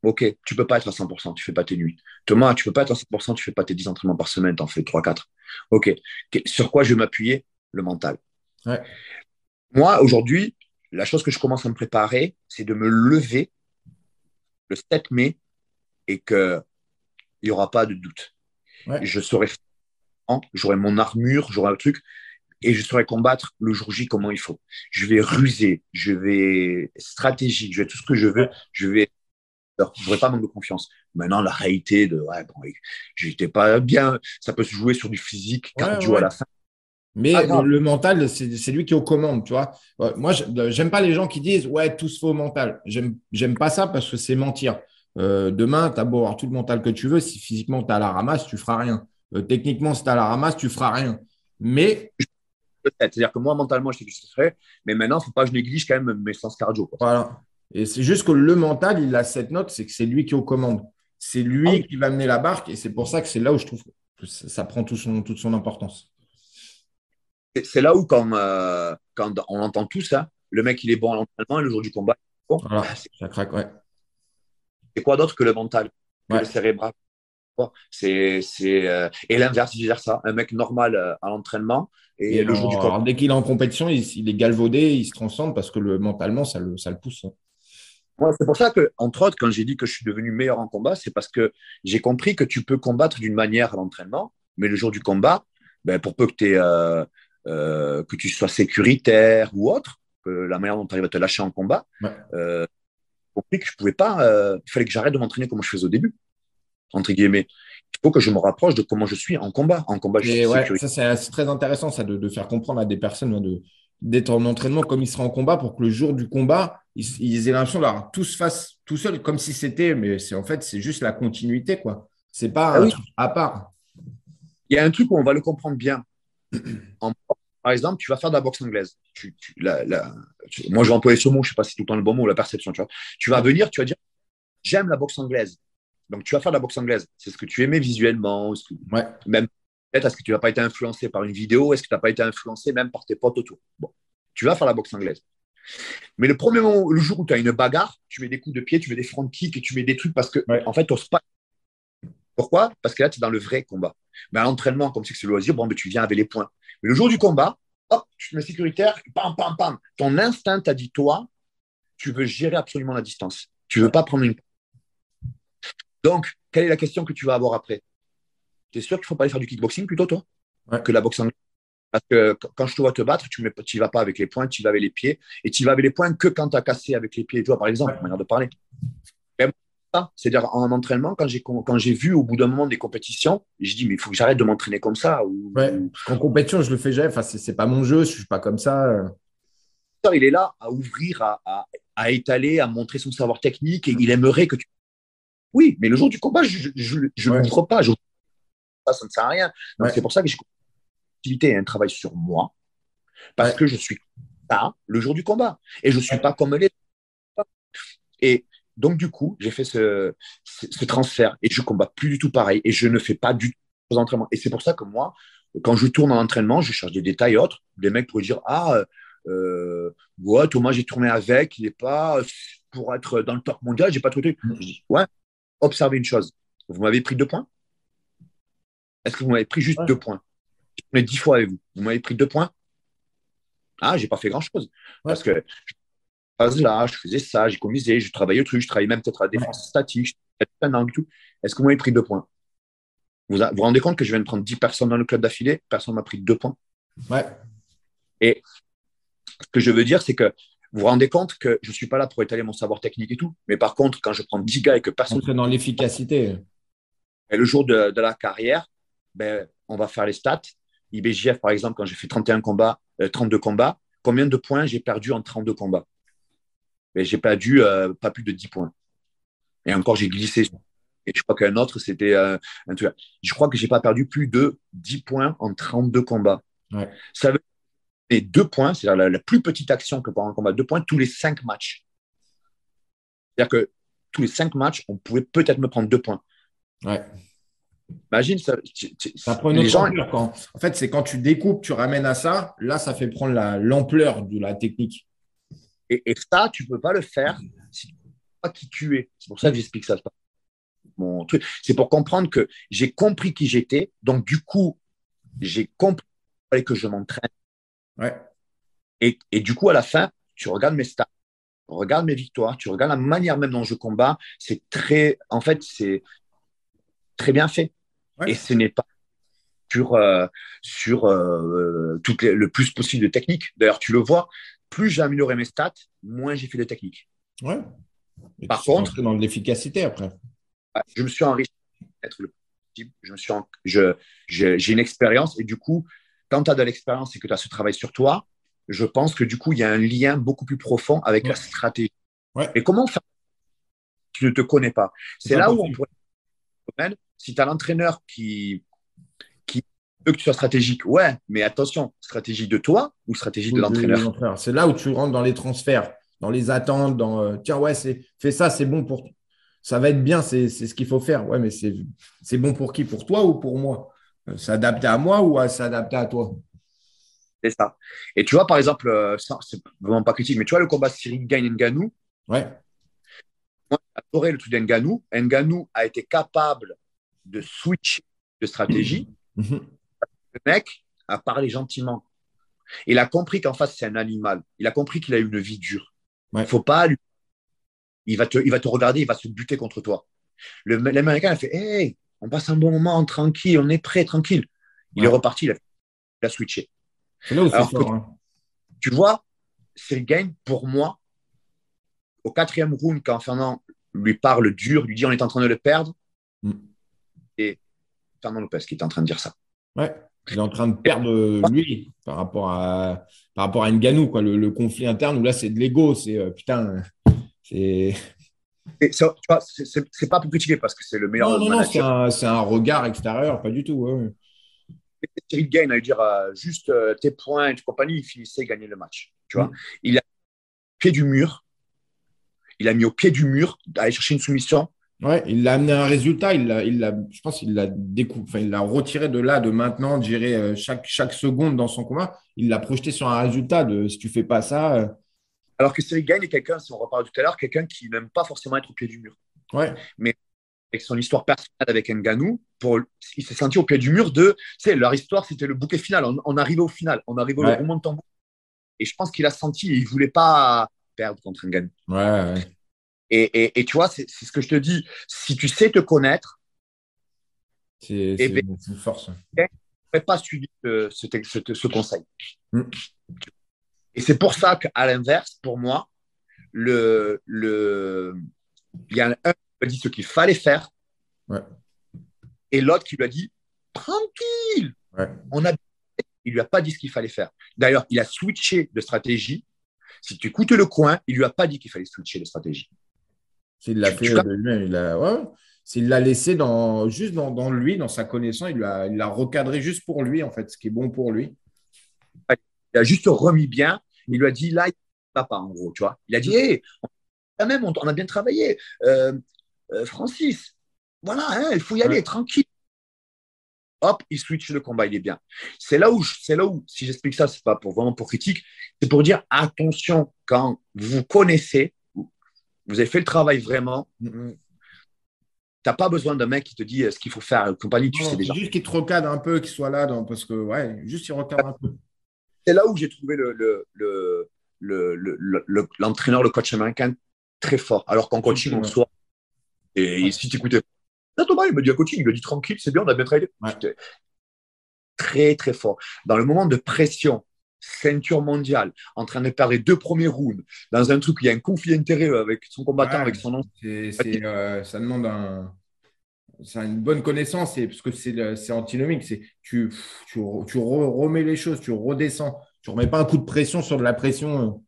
Ok, tu peux pas être à 100%, tu fais pas tes nuits. Thomas, tu peux pas être à 100%, tu fais pas tes 10 entraînements par semaine, tu en fais 3-4. Ok, sur quoi je vais m'appuyer? Le mental. Moi, aujourd'hui, la chose que je commence à me préparer, c'est de me lever le 7 mai et qu'il n'y aura pas de doute. Je serai j'aurai mon armure, j'aurai un truc, et je saurai combattre le jour J comment il faut. Je vais ruser, je vais stratégique, je vais tout ce que je veux, je vais. Alors, je n'aurai pas manque de confiance. Maintenant, la réalité de, ouais, bon, j'étais pas bien, ça peut se jouer sur du physique, cardio à la fin. Mais le, mental, c'est lui qui est aux commandes, tu vois. Moi, j'aime pas les gens qui disent, ouais, tout se fait au mental. J'aime pas ça parce que c'est mentir. Euh, demain, tu as beau avoir tout le mental que tu veux, si physiquement tu as la ramasse, tu feras rien. Euh, techniquement, si tu as la ramasse, tu feras rien. Mais. C'est-à-dire que moi, mentalement, je sais que je ferai, mais maintenant, il ne faut pas que je néglige quand même mes sens cardio. Voilà. Et c'est juste que le mental, il a cette note, c'est que c'est lui qui est aux commandes. C'est lui ah qui va mener la barque, et c'est pour ça que c'est là où je trouve que ça prend tout son, toute son importance. C'est là où, quand, euh, quand on entend tout ça, le mec, il est bon à l'entraînement, et le jour du combat, bon, voilà, ça craque, ouais. C'est quoi d'autre que le mental, que le cérébral? C'est, euh, Et l'inverse, vice ça Un mec normal euh, à l'entraînement et, le jour du corps. Dès qu'il est en compétition, il, est galvaudé, il se transcende parce que le, mentalement, ça le, ça le pousse. Hein. c'est pour ça que, entre autres, quand j'ai dit que je suis devenu meilleur en combat, c'est parce que j'ai compris que tu peux combattre d'une manière à l'entraînement, mais le jour du combat, ben, pour peu que, euh, que tu sois sécuritaire ou autre, que la manière dont tu arrives à te lâcher en combat, compris que je pouvais pas, euh, il fallait que j'arrête de m'entraîner comme je faisais au début, entre guillemets. Il faut que je me rapproche de comment je suis en combat. En combat, je ouais, ça, c'est très intéressant, ça, de, de, faire comprendre à des personnes de, d'être en entraînement comme ils seraient en combat pour que le jour du combat, ils, ils aient l'impression d'avoir tout se fasse tout seul, comme si c'était, mais c'est en fait, c'est juste la continuité, quoi. C'est pas Ah un oui. truc à part. Il y a un truc où on va le comprendre bien. En- par exemple, tu vas faire de la boxe anglaise. Tu, tu- la- la- tu- moi, je vais employer ce mot, je ne sais pas si c'est tout le temps le bon mot, la perception. Tu, vois. tu vas venir, tu vas dire J'aime la boxe anglaise. Donc, tu vas faire de la boxe anglaise. C'est ce que tu aimais visuellement. ce que- Ouais. Même peut-être, est-ce que tu n'as pas été influencé par une vidéo Est-ce que tu n'as pas été influencé même par tes potes autour? Bon, tu vas faire la boxe anglaise. Mais le premier moment, le jour où tu as une bagarre, tu mets des coups de pied, tu mets des front kicks et tu mets des trucs parce que, Ouais. en fait, tu n'oses pas. Pourquoi? Parce que là, tu es dans le vrai combat. Mais à l'entraînement, comme c'est que c'est le loisir, bon, mais tu viens avec les points. Mais le jour du combat, hop, tu te mets sécuritaire, pam, pam, pam. Ton instinct t'a dit, toi, tu veux gérer absolument la distance. Tu veux pas prendre une. Donc, quelle est la question que tu vas avoir après? Tu es sûr qu'il ne faut pas aller faire du kickboxing plutôt, toi? Ouais. Que la boxe anglaise? Parce que qu- quand je te vois te battre, tu n'y vas pas avec les poings, tu y vas avec les pieds. Et tu y vas avec les poings que quand tu as cassé avec les pieds. Tu vois, par exemple, Ouais. manière de parler. Et ça, C'est-à-dire, en entraînement, quand j'ai quand j'ai vu au bout d'un moment des compétitions, je dis, mais il faut que j'arrête de m'entraîner comme ça. Ou, Ouais. ou- En compétition, je le fais jamais. Enfin, c'est pas mon jeu, je suis pas comme ça. euh. il est là à ouvrir, à, à- à étaler, à montrer son savoir technique et il aimerait que tu. Oui, mais le jour du combat, je ne je, Ouais. pas. Je... Ça, ça ne sert à rien. Ouais. c'est pour ça que j'ai activité un travail sur moi parce que je suis ça le jour du combat et je ne suis pas comme les. Et donc, du coup, j'ai fait ce, ce, ce transfert et je combats plus du tout pareil et je ne fais pas du tout aux entraînements. Et c'est pour ça que moi, quand je tourne en entraînement, je cherche des détails autres. Des mecs pourraient dire Ah, euh, ouais, Thomas, j'ai tourné avec, il n'est pas pour être dans le top mondial, j'ai pas tout truc. Je dis Ouais, observez une chose. Vous m'avez pris deux points? Est-ce que vous m'avez pris juste Ouais. deux points? J'ai tourné dix fois avec vous. Vous m'avez pris deux points? Ah, j'ai pas fait grand-chose. Parce que je là, je faisais ça, j'ai conduisais, je travaillais le truc, je travaillais même peut-être à la défense statique, je et tout. Est-ce que vous m'avez pris deux points? Vous vous vous rendez compte que je viens de prendre 10 personnes dans le club d'affilée, personne ne m'a pris deux points. Ouais. Ce que je veux dire, c'est que vous vous rendez compte que je ne suis pas là pour étaler mon savoir technique et tout. Mais par contre, quand je prends 10 gars et que personne Entrer dans l'efficacité. Et le jour de, de la carrière, ben, on va faire les stats. IBJF, par exemple, quand j'ai fait 31 combats, euh, 32 combats, combien de points j'ai perdu en 32 combats? Ben, J'ai perdu euh, pas plus de 10 points. Et encore, j'ai glissé. Et je crois qu'un autre, c'était euh, un truc. Je crois que j'ai pas perdu plus de 10 points en 32 combats. Ouais. Ça veut et deux points, c'est-à-dire la, la plus petite action que pendant un combat, deux points tous les cinq matchs. C'est-à-dire que tous les cinq matchs, on pouvait peut-être me prendre deux points. Ouais. Imagine, ça, Ça prend une autre gens, ampleur. Quand... En fait, c'est quand tu découpes, tu ramènes à ça, là, ça fait prendre la- l'ampleur de la technique. Et, et ça, tu ne peux pas le faire si tu ne pas qui tu es. C'est pour ça que j'explique ça. Mon truc. C'est pour comprendre que j'ai compris qui j'étais. Donc, du coup, j'ai compris que je m'entraîne. Ouais. Et, et du coup, à la fin, tu regardes mes stats, tu regardes mes victoires, tu regardes la manière même dont je combats. C'est très, en fait, c'est très bien fait. Ouais. Et ce n'est pas sur, euh, sur euh, toutes les- le plus possible de techniques. D'ailleurs, tu le vois, plus j'ai amélioré mes stats, moins j'ai fait de techniques. Ouais. Et Par contre- dans l'efficacité après. Je me suis enrichi. Je me suis en- je, je- j'ai une expérience et du coup, quand tu as de l'expérience et que tu as ce travail sur toi, je pense que du coup, il y a un lien beaucoup plus profond avec Ouais. la stratégie. Ouais. Et comment faire Tu ne te connais pas. C'est là où on pourrait. Si tu as l'entraîneur qui, que tu sois stratégique, ouais, mais attention, stratégie de toi ou stratégie de l'entraîneur? C'est là où tu rentres dans les transferts, dans les attentes, dans euh, tiens, ouais, c'est fais ça, c'est bon pour ça va être bien, c'est ce qu'il faut faire. Ouais, mais c'est bon pour qui? Pour toi ou pour moi? Euh, C'est adapté à moi ou à- c'est adapté à toi? C'est ça. Et tu vois, par exemple, euh, ça, c'est vraiment pas critique, mais tu vois le combat Cyril Gagne Nganou, Ouais. moi, j'ai adoré le truc d'Nganou. Nganou a été capable de switcher de stratégie. Mhm. Le mec a parlé gentiment. Il a compris qu'en face, c'est un animal. Il a compris qu'il a eu une vie dure. Il Ouais. faut pas lui. Il va, te, il va te regarder, il va se buter contre toi. Le- L'Américain a fait Hey, on passe un bon moment, tranquille, on est prêt, tranquille. Il Ouais. est reparti, il a, il a switché. C'est là où c'est Alors fort. que- hein. Tu vois, Cyril Gagne, pour moi, au quatrième round, quand Fernand lui parle dur, lui dit on est en train de le perdre, mm. et Fernand Lopez qui est en train de dire ça. Ouais, il est en train de perdre lui par rapport à, par rapport à Nganou, quoi, le, conflit interne où là c'est de l'ego, c'est euh, putain, c'est. C'est pas pour critiquer parce que c'est le meilleur. Non, non, non c'est un, regard extérieur, pas du tout. Ouais. Cyril Gain à dire euh, juste euh, tes points et compagnie, il finissait gagner le match. Tu vois, mm. il a pied du mur, il a mis au pied du mur d'aller chercher une soumission. Ouais, il l'a amené un résultat. Il l'a, il l'a, je pense qu'il l'a enfin, il l'a retiré de là, de maintenant, de gérer euh, chaque, chaque seconde dans son combat. Il l'a projeté sur un résultat de si tu fais pas ça. Euh. Alors que Cyril Gagne est quelqu'un, si on reparle tout à l'heure, quelqu'un qui n'aime pas forcément être au pied du mur. Ouais. Mais avec son histoire personnelle avec Nganou, pour, il s'est senti au pied du mur de, tu leur histoire, c'était le bouquet final. On, arrivait au final, on arrivait au moment de tambour. Et je pense qu'il a senti, il voulait pas perdre contre Nganou. Ouais, ouais. Et, et, tu vois, c'est ce que je te dis. Si tu sais te connaître, c'est eh ben, une force. Tu ne pas suivi ce, ce, conseil. Mm. Et c'est pour ça qu'à l'inverse, pour moi, le, le, il y a un qui lui a dit ce qu'il fallait faire et l'autre qui lui a dit tranquille. On a, il lui a pas dit ce qu'il fallait faire. D'ailleurs, il a switché de stratégie. Si tu écoutes le coin, il lui a pas dit qu'il fallait switcher de stratégie. S'il l'a fait de lui, il a. S'il l'a laissé dans, juste dans, lui, dans sa connaissance, il l'a il recadré juste pour lui, en fait, ce qui est bon pour lui. Il a juste remis bien. Il lui a dit là, il ne va pas, en gros, tu vois. Il a dit, hé, quand même, on, a bien travaillé. Euh, euh, Francis, voilà, hein, il faut y aller, tranquille. Hop, il switch le combat, il est bien. C'est là où, c'est là où, si j'explique ça, c'est pas pour vraiment pour critique, c'est pour dire attention quand vous connaissez vous avez fait le travail vraiment. Tu n'as pas besoin d'un mec qui te dit euh, ce qu'il faut faire. Compagnie, tu sais déjà. Juste qu'il te recadre un peu, qu'il soit là, parce que, ouais, juste il recadre un peu. C'est là où j'ai trouvé le, le, l'entraîneur, le, coach américain très fort. Alors qu'en coaching, on soit. Et si tu écoutais. Thomas, il me dit un coaching, il me dit tranquille, c'est bien, on a bien travaillé. Très, très fort. Dans le moment de pression, ceinture mondiale, en train de perdre les deux premiers rounds, dans un truc où il y a un conflit d'intérêt avec son combattant, avec son nom. Euh, ça demande un, une bonne connaissance, parce que c'est antinomique. Tu, tu, tu remets les choses, tu redescends. Tu ne remets pas un coup de pression sur de la pression.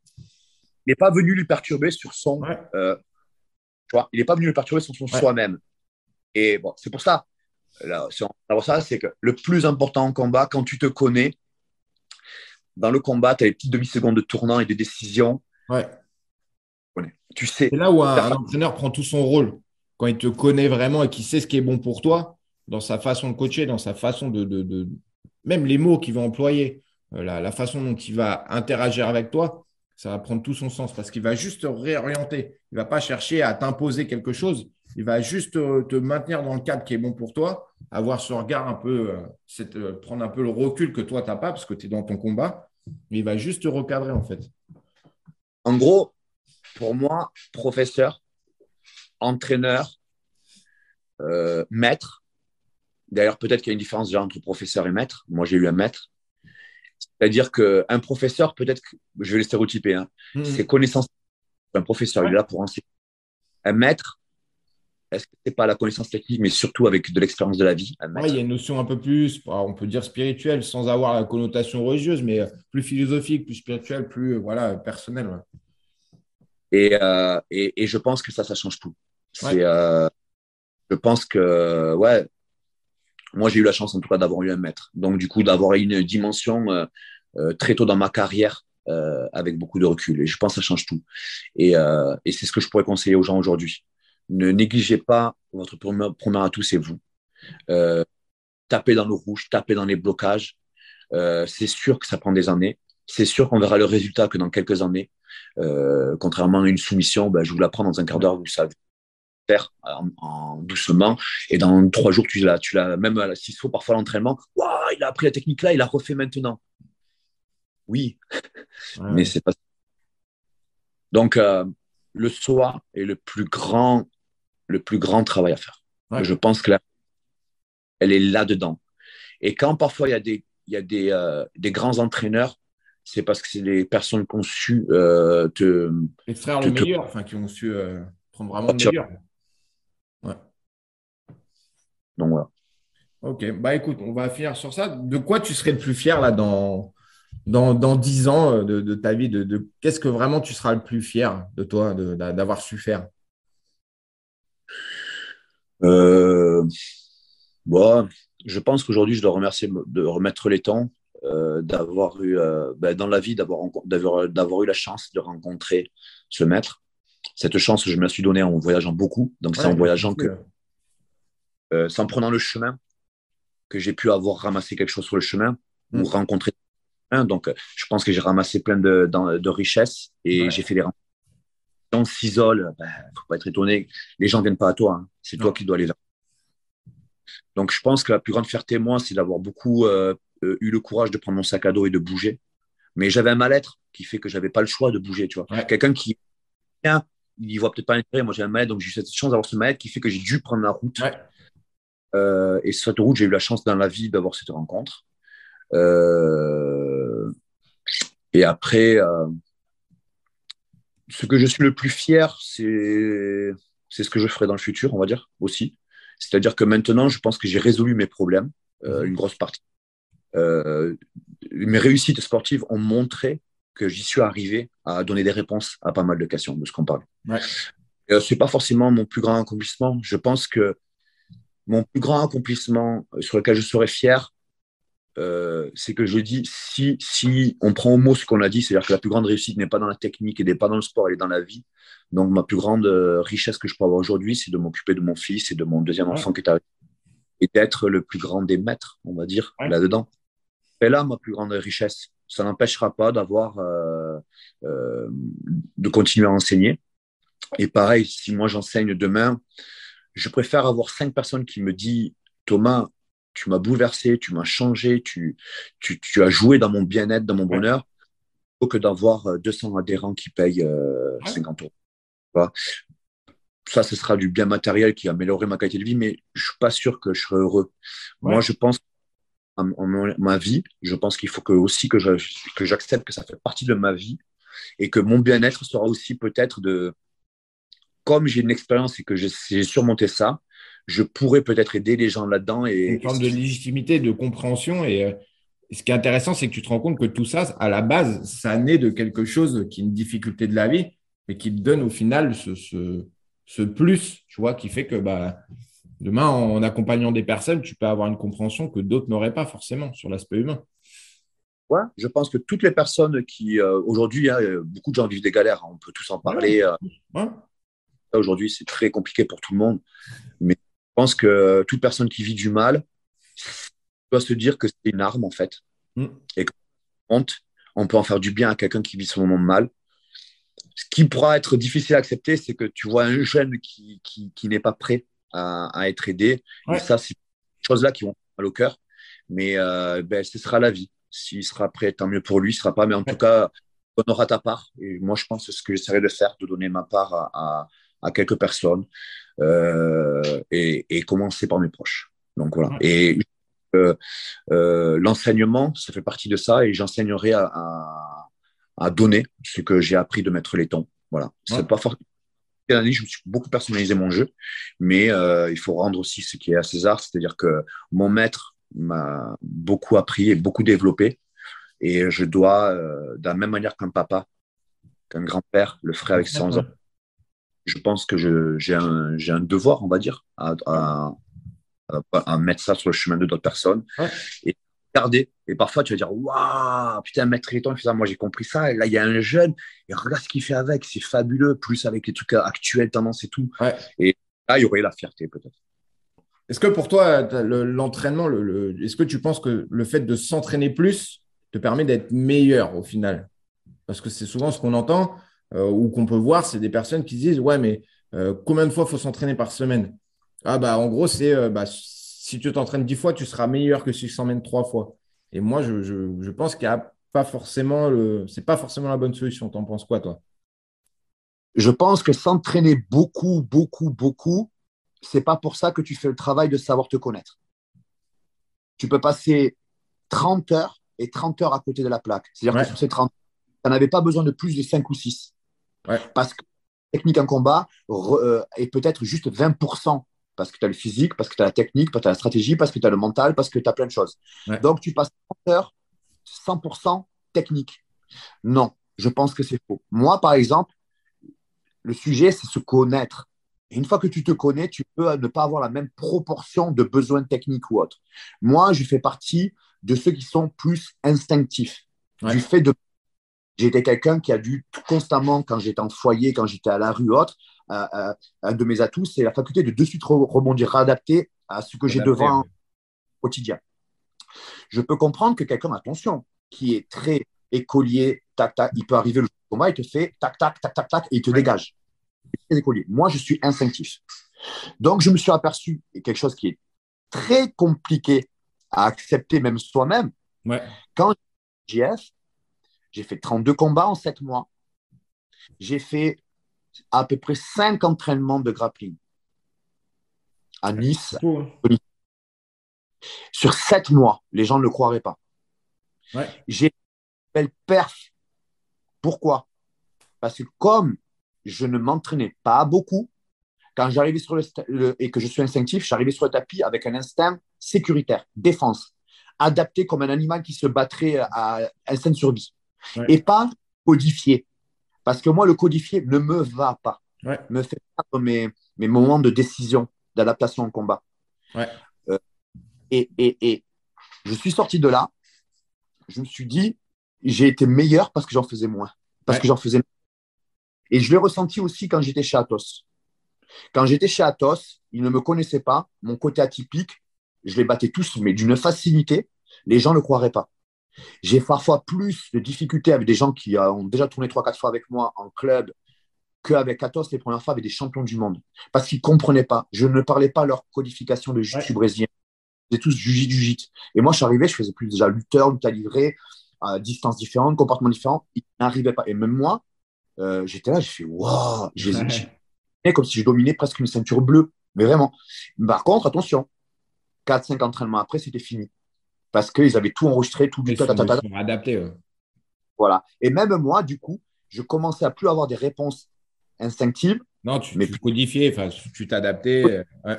Il n'est pas venu lui perturber sur son. Euh, tu vois, il n'est pas venu lui perturber sur son soi-même. Et bon, c'est pour ça. Là, ça, c'est que le plus important en combat, quand tu te connais, dans le combat, tu as les petites demi-secondes de tournant et de décision. Ouais. Tu sais. C'est là où un, entraîneur prend tout son rôle. Quand il te connaît vraiment et qu'il sait ce qui est bon pour toi, dans sa façon de coacher, dans sa façon de. Même les mots qu'il va employer, euh, la, façon dont il va interagir avec toi, ça va prendre tout son sens parce qu'il va juste te réorienter. Il ne va pas chercher à t'imposer quelque chose. Il va juste te, maintenir dans le cadre qui est bon pour toi, avoir ce regard un peu, euh, euh, prendre un peu le recul que toi, tu n'as pas parce que tu es dans ton combat il va juste te recadrer, en fait. En gros, pour moi, professeur, entraîneur, euh, maître, d'ailleurs, peut-être qu'il y a une différence déjà entre professeur et maître. Moi, j'ai eu un maître. C'est-à-dire qu'un professeur, peut-être que je vais le stéréotyper, hein, mmh. c'est connaissance. Un professeur, il est là pour enseigner. Un maître, est-ce que c'est pas la connaissance technique, mais surtout avec de l'expérience de la vie Il y a une notion un peu plus, on peut dire spirituelle, sans avoir la connotation religieuse, mais plus philosophique, plus spirituelle, plus voilà, personnelle. Euh, et, et, je pense que ça, ça change tout. Euh, je pense que, ouais, moi j'ai eu la chance en tout cas d'avoir eu un maître. Donc du coup, d'avoir une dimension euh, très tôt dans ma carrière avec beaucoup de recul. Et je pense que ça change tout. Et, et c'est ce que je pourrais conseiller aux gens aujourd'hui ne négligez pas votre premier, atout, c'est vous. Euh, tapez dans le rouge, tapez dans les blocages. Euh, c'est sûr que ça prend des années. C'est sûr qu'on verra le résultat que dans quelques années. Euh, contrairement à une soumission, ben, je vous la prends dans un quart d'heure, vous savez faire en, doucement. Et dans trois jours, tu l'as, tu l'as même s'il faut parfois l'entraînement. il a appris la technique là, il a refait maintenant. Oui, mais c'est pas. Donc, le soi est le plus grand le plus grand travail à faire. Je pense que là, elle est là-dedans. Et quand parfois il y a des, il y a des, euh, des grands entraîneurs, c'est parce que c'est les personnes qui ont su euh, te. Extraire le meilleur, enfin, qui ont su euh, prendre vraiment le meilleur. Ouais. Donc voilà. Ok, bah écoute, on va finir sur ça. De quoi tu serais le plus fier là dans, dans, dans 10 ans de, ta vie de, Qu'est-ce que vraiment tu seras le plus fier de toi d'avoir su faire? Bon, Je pense qu'aujourd'hui, je dois remercier de remettre les temps, euh, d'avoir eu, ben, dans la vie, d'avoir eu la chance de rencontrer ce maître. Cette chance, je me la suis donnée en voyageant beaucoup. Donc, c'est en voyageant que. c'est en prenant le chemin que j'ai pu avoir ramassé quelque chose sur le chemin ou mm. rencontrer. Donc, je pense que j'ai ramassé plein de, de, richesses et j'ai fait des rencontres. On s'isole, il ben, ne faut pas être étonné. Les gens ne viennent pas à toi. Hein. C'est toi qui dois les vers. Donc, je pense que la plus grande fierté, moi, c'est d'avoir beaucoup euh, eu le courage de prendre mon sac à dos et de bouger. Mais j'avais un mal-être qui fait que je n'avais pas le choix de bouger. Tu vois. Quelqu'un qui il il voit peut-être pas l'intérêt. Moi, j'ai un mal-être, donc j'ai cette chance d'avoir ce mal-être qui fait que j'ai dû prendre la route. Euh, et sur cette route, j'ai eu la chance dans la vie d'avoir cette rencontre. Euh, et après, euh, ce que je suis le plus fier, c'est c'est ce que je ferai dans le futur, on va dire aussi. C'est-à-dire que maintenant, je pense que j'ai résolu mes problèmes, mhm. une grosse partie. mes réussites sportives ont montré que j'y suis arrivé à donner des réponses à pas mal de questions de ce qu'on parle. Ouais. c'est pas forcément mon plus grand accomplissement. Je pense que mon plus grand accomplissement euh, sur lequel je serais fier, euh, c'est que je dis si, si on prend au mot ce qu'on a dit, c'est-à-dire que la plus grande réussite n'est pas dans la technique et n'est pas dans le sport, elle est dans la vie. Donc, ma plus grande euh, richesse que je peux avoir aujourd'hui, c'est de m'occuper de mon fils et de mon deuxième enfant qui est arrivé et d'être le plus grand des maîtres, on va dire, là-dedans. Et là, ma plus grande richesse, ça n'empêchera pas d'avoir, de continuer à enseigner. Et pareil, si moi j'enseigne demain, je préfère avoir cinq personnes qui me disent Thomas, tu m'as bouleversé, tu m'as changé, tu, tu, as joué dans mon bien-être, dans mon bonheur, plutôt que d'avoir 200 euh, adhérents qui payent 50 euh, euros. Ça, ce sera du bien matériel qui améliorerait ma qualité de vie, mais je ne suis pas sûr que je serai heureux. Moi, je pense en, ma vie, je pense qu'il faut que, aussi que j'accepte que ça fait partie de ma vie et que mon bien-être sera aussi peut-être de, comme j'ai une expérience et que j'ai surmonté ça, je pourrais peut-être aider les gens là-dedans. Et, une forme de légitimité, de compréhension. Et euh, ce qui est intéressant, c'est que tu te rends compte que tout ça, à la base, ça naît de quelque chose qui est une difficulté de la vie, mais qui te donne au final ce, ce, plus, tu vois, qui fait que bah, demain, en accompagnant des personnes, tu peux avoir une compréhension que d'autres n'auraient pas forcément sur l'aspect humain. Ouais, je pense que toutes les personnes qui, euh, aujourd'hui, hein, beaucoup de gens vivent des galères, hein, on peut tous en parler. Euh, aujourd'hui, c'est très compliqué pour tout le monde. Mais pense que toute personne qui vit du mal doit se dire que c'est une arme, en fait. Mm. Et qu'on on peut en faire du bien à quelqu'un qui vit ce moment de mal. Ce qui pourra être difficile à accepter, c'est que tu vois un jeune qui, qui, n'est pas prêt à, être aidé. Et ça, c'est des choses-là qui vont mal au cœur. Mais euh, ben, ce sera la vie. S'il sera prêt, tant mieux pour lui. Il ne sera pas. Mais en tout cas, on aura ta part. Et moi, je pense que ce que j'essaierai de faire, de donner ma part à, à quelques personnes euh, et, commencer par mes proches. Donc voilà. Et euh, euh, l'enseignement, ça fait partie de ça et j'enseignerai à, à, donner ce que j'ai appris de mettre les tons. Voilà. C'est pas forcément je me suis beaucoup personnalisé mon jeu, mais il faut rendre aussi ce qui est à César, c'est-à-dire que mon maître m'a beaucoup appris et beaucoup développé, et je dois, de la même manière qu'un papa, qu'un grand-père le ferait avec ses enfants, je pense que j'ai un, un, devoir, on va dire, à, à, mettre ça sur le chemin de d'autres personnes et regarder. Et parfois, tu vas dire Waouh, putain, maître Riton, il fait ça. Moi, j'ai compris ça. Et là, il y a un jeune, et regarde ce qu'il fait avec. C'est fabuleux, plus avec les trucs actuels, tendance et tout. Et là, il y aurait la fierté, peut-être. Est-ce que pour toi, l'entraînement, le, est-ce que tu penses que le fait de s'entraîner plus te permet d'être meilleur au final? Parce que c'est souvent ce qu'on entend. Euh, ou qu'on peut voir, c'est des personnes qui disent Ouais, mais euh, combien de fois il faut s'entraîner par semaine? Ah, bah, en gros, c'est euh, bah, si tu t'entraînes dix fois, tu seras meilleur que si tu s'emmènes trois fois. Et moi, je, je, pense qu'il n'y a pas forcément le. C'est pas forcément la bonne solution. T'en penses quoi, toi? Je pense que s'entraîner beaucoup, beaucoup, beaucoup, c'est pas pour ça que tu fais le travail de savoir te connaître. Tu peux passer 30 heures et 30 heures à côté de la plaque. C'est-à-dire que sur ces 30 tu n'avais pas besoin de plus de 5 ou 6. Parce que la technique en combat euh, est peut-être juste 20%. Parce que tu as le physique, parce que tu as la technique, parce que tu as la stratégie, parce que tu as le mental, parce que tu as plein de choses. Donc, tu passes 30 heures 100% technique. Non, je pense que c'est faux. Moi, par exemple, le sujet, c'est se connaître. Et une fois que tu te connais, tu peux ne pas avoir la même proportion de besoins techniques ou autres. Moi, je fais partie de ceux qui sont plus instinctifs. Du fait de. J'étais quelqu'un qui a dû constamment, quand j'étais en foyer, quand j'étais à la rue autre, euh, euh, un de mes atouts, c'est la faculté de de suite rebondir, réadapter à ce que j'ai devant au quotidien. Je peux comprendre que quelqu'un, attention, qui est très écolier, tac, tac, il peut arriver le combat, il te fait tac, tac, tac, tac, tac, et il te dégage. Écolier. Moi, je suis instinctif. Donc, je me suis aperçu, et quelque chose qui est très compliqué à accepter même soi-même, ouais. quand JF, j'ai fait 32 combats en 7 mois. J'ai fait à peu près 5 entraînements de grappling à Nice. Sur 7 mois, les gens ne le croiraient pas. Ouais. J'ai belle perf. Pourquoi? Parce que comme je ne m'entraînais pas beaucoup, quand j'arrivais sur le, et que je suis instinctif, j'arrivais sur le tapis avec un instinct sécuritaire, défense, adapté comme un animal qui se battrait à instinct de survie, et pas codifié. Parce que moi, le codifié ne me va pas, me fait pas mes, mes moments de décision, d'adaptation au combat. Euh, et, et, et je suis sorti de là, je me suis dit, j'ai été meilleur parce que j'en faisais moins. Parce que j'en faisais Et je l'ai ressenti aussi quand j'étais chez Atos. Quand j'étais chez Atos, ils ne me connaissaient pas. Mon côté atypique, je les battais tous, mais d'une facilité. Les gens ne croiraient pas. J'ai parfois plus de difficultés avec des gens qui ont déjà tourné 3-4 fois avec moi en club qu'avec Atos les premières fois avec des champions du monde. Parce qu'ils ne comprenaient pas. Je ne parlais pas leur codification de jiu-jitsu brésilien. C'était tous du jiu-jitsu. Et moi, je suis arrivé, je faisais plus déjà lutteur, lutte à livrer, à distance différente, comportement différent. Il n'arrivait pas. Et même moi, euh, j'étais là, j'ai fait waouh, j'ai comme si je dominais presque une ceinture bleue. Mais vraiment. Par contre, attention, 4-5 entraînements après, c'était fini. Parce qu'ils avaient tout enregistré, tout du ta, adapté. Voilà. Et même moi, du coup, je commençais à plus avoir des réponses instinctives. Non, tu, mais tu codifiais, enfin, tu t'adaptais. Ouais.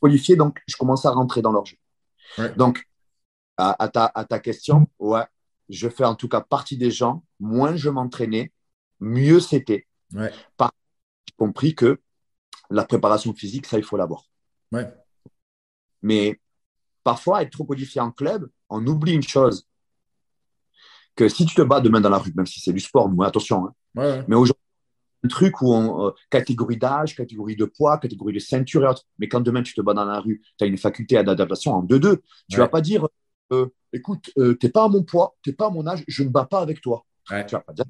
Codifié, donc je commençais à rentrer dans leur jeu. Donc, à, ta, à ta question, ouais, je fais en tout cas partie des gens, moins je m'entraînais, mieux c'était. Ouais. J'ai compris que la préparation physique, ça, il faut l'avoir. Ouais. Mais parfois, être trop codifié en club, on oublie une chose. Que si tu te bats demain dans la rue, même si c'est du sport, mais attention, hein, ouais. mais aujourd'hui, un truc où on, euh, catégorie d'âge, catégorie de poids, catégorie de ceinture et autres. Mais quand demain tu te bats dans la rue, tu as une faculté d'adaptation en 2-2. Tu ne vas pas dire euh, écoute, euh, tu n'es pas à mon poids, tu n'es pas à mon âge, je ne bats pas avec toi. Tu vas pas dire.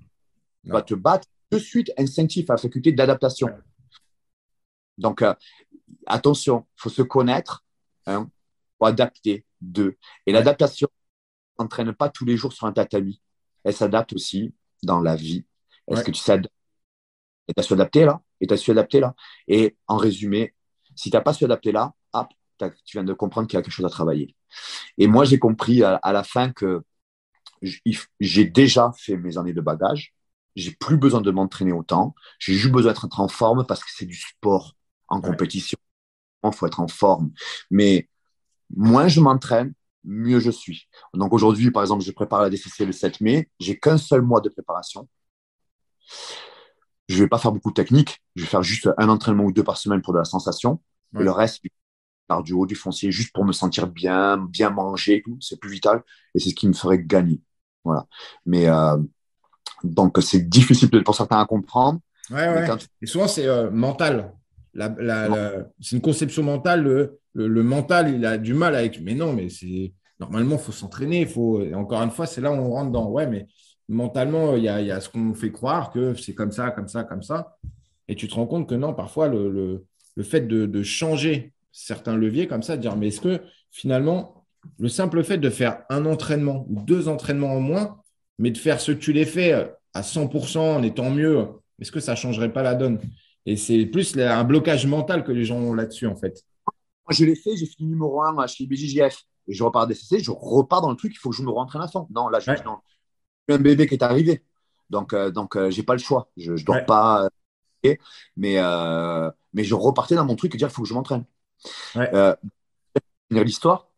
Tu vas te battre de suite instinctif à la faculté d'adaptation. Donc, euh, attention, il faut se connaître hein, adapter deux. Et l'adaptation n'entraîne pas tous les jours sur un tatami. Elle s'adapte aussi dans la vie. Est-ce que tu sais Et tu as su adapter là? Et tu as su adapter là? Et en résumé, si tu n'as pas su adapter là, hop, tu viens de comprendre qu'il y a quelque chose à travailler. Et moi, j'ai compris à, la fin que j'ai déjà fait mes années de bagage. J'ai plus besoin de m'entraîner autant. J'ai juste besoin d'être en forme parce que c'est du sport en compétition. Il faut être en forme. Mais moins je m'entraîne, mieux je suis. Donc aujourd'hui, par exemple, je prépare la DCC le 7 mai. J'ai qu'un seul mois de préparation. Je vais pas faire beaucoup de technique. Je vais faire juste un entraînement ou deux par semaine pour de la sensation. Et le reste, du haut du foncier, juste pour me sentir bien, bien manger, tout. C'est plus vital et c'est ce qui me ferait gagner. Voilà. Mais euh, donc, c'est difficile pour certains à comprendre. Ouais, ouais. Et souvent, c'est euh, mental. La, c'est une conception mentale. Le, le, mental, il a du mal avec. Mais non, mais c'est normalement, il faut s'entraîner. Faut... encore une fois, c'est là où on rentre dans. Ouais, mais mentalement, il y a, y a ce qu'on fait croire que c'est comme ça, comme ça, comme ça. Et tu te rends compte que non, parfois, le, le, le fait de, de, changer certains leviers comme ça, dire mais est-ce que finalement, le simple fait de faire un entraînement ou deux entraînements en moins, mais de faire ce que tu les fais à 100% en étant mieux, est-ce que ça ne changerait pas la donne? Et c'est plus un blocage mental que les gens ont là-dessus, en fait. Je l'ai fait, j'ai fini numéro 1 chez BJJF. je repars DCC, je repars dans le truc, il faut que je me rentraîne à fond. Non, là, je dis non. un bébé qui est arrivé. Donc, euh, donc euh, j'ai pas le choix. Je ne dors pas. Euh, mais, mais je repartais dans mon truc et dire il faut que je m'entraîne. Ouais. l'histoire.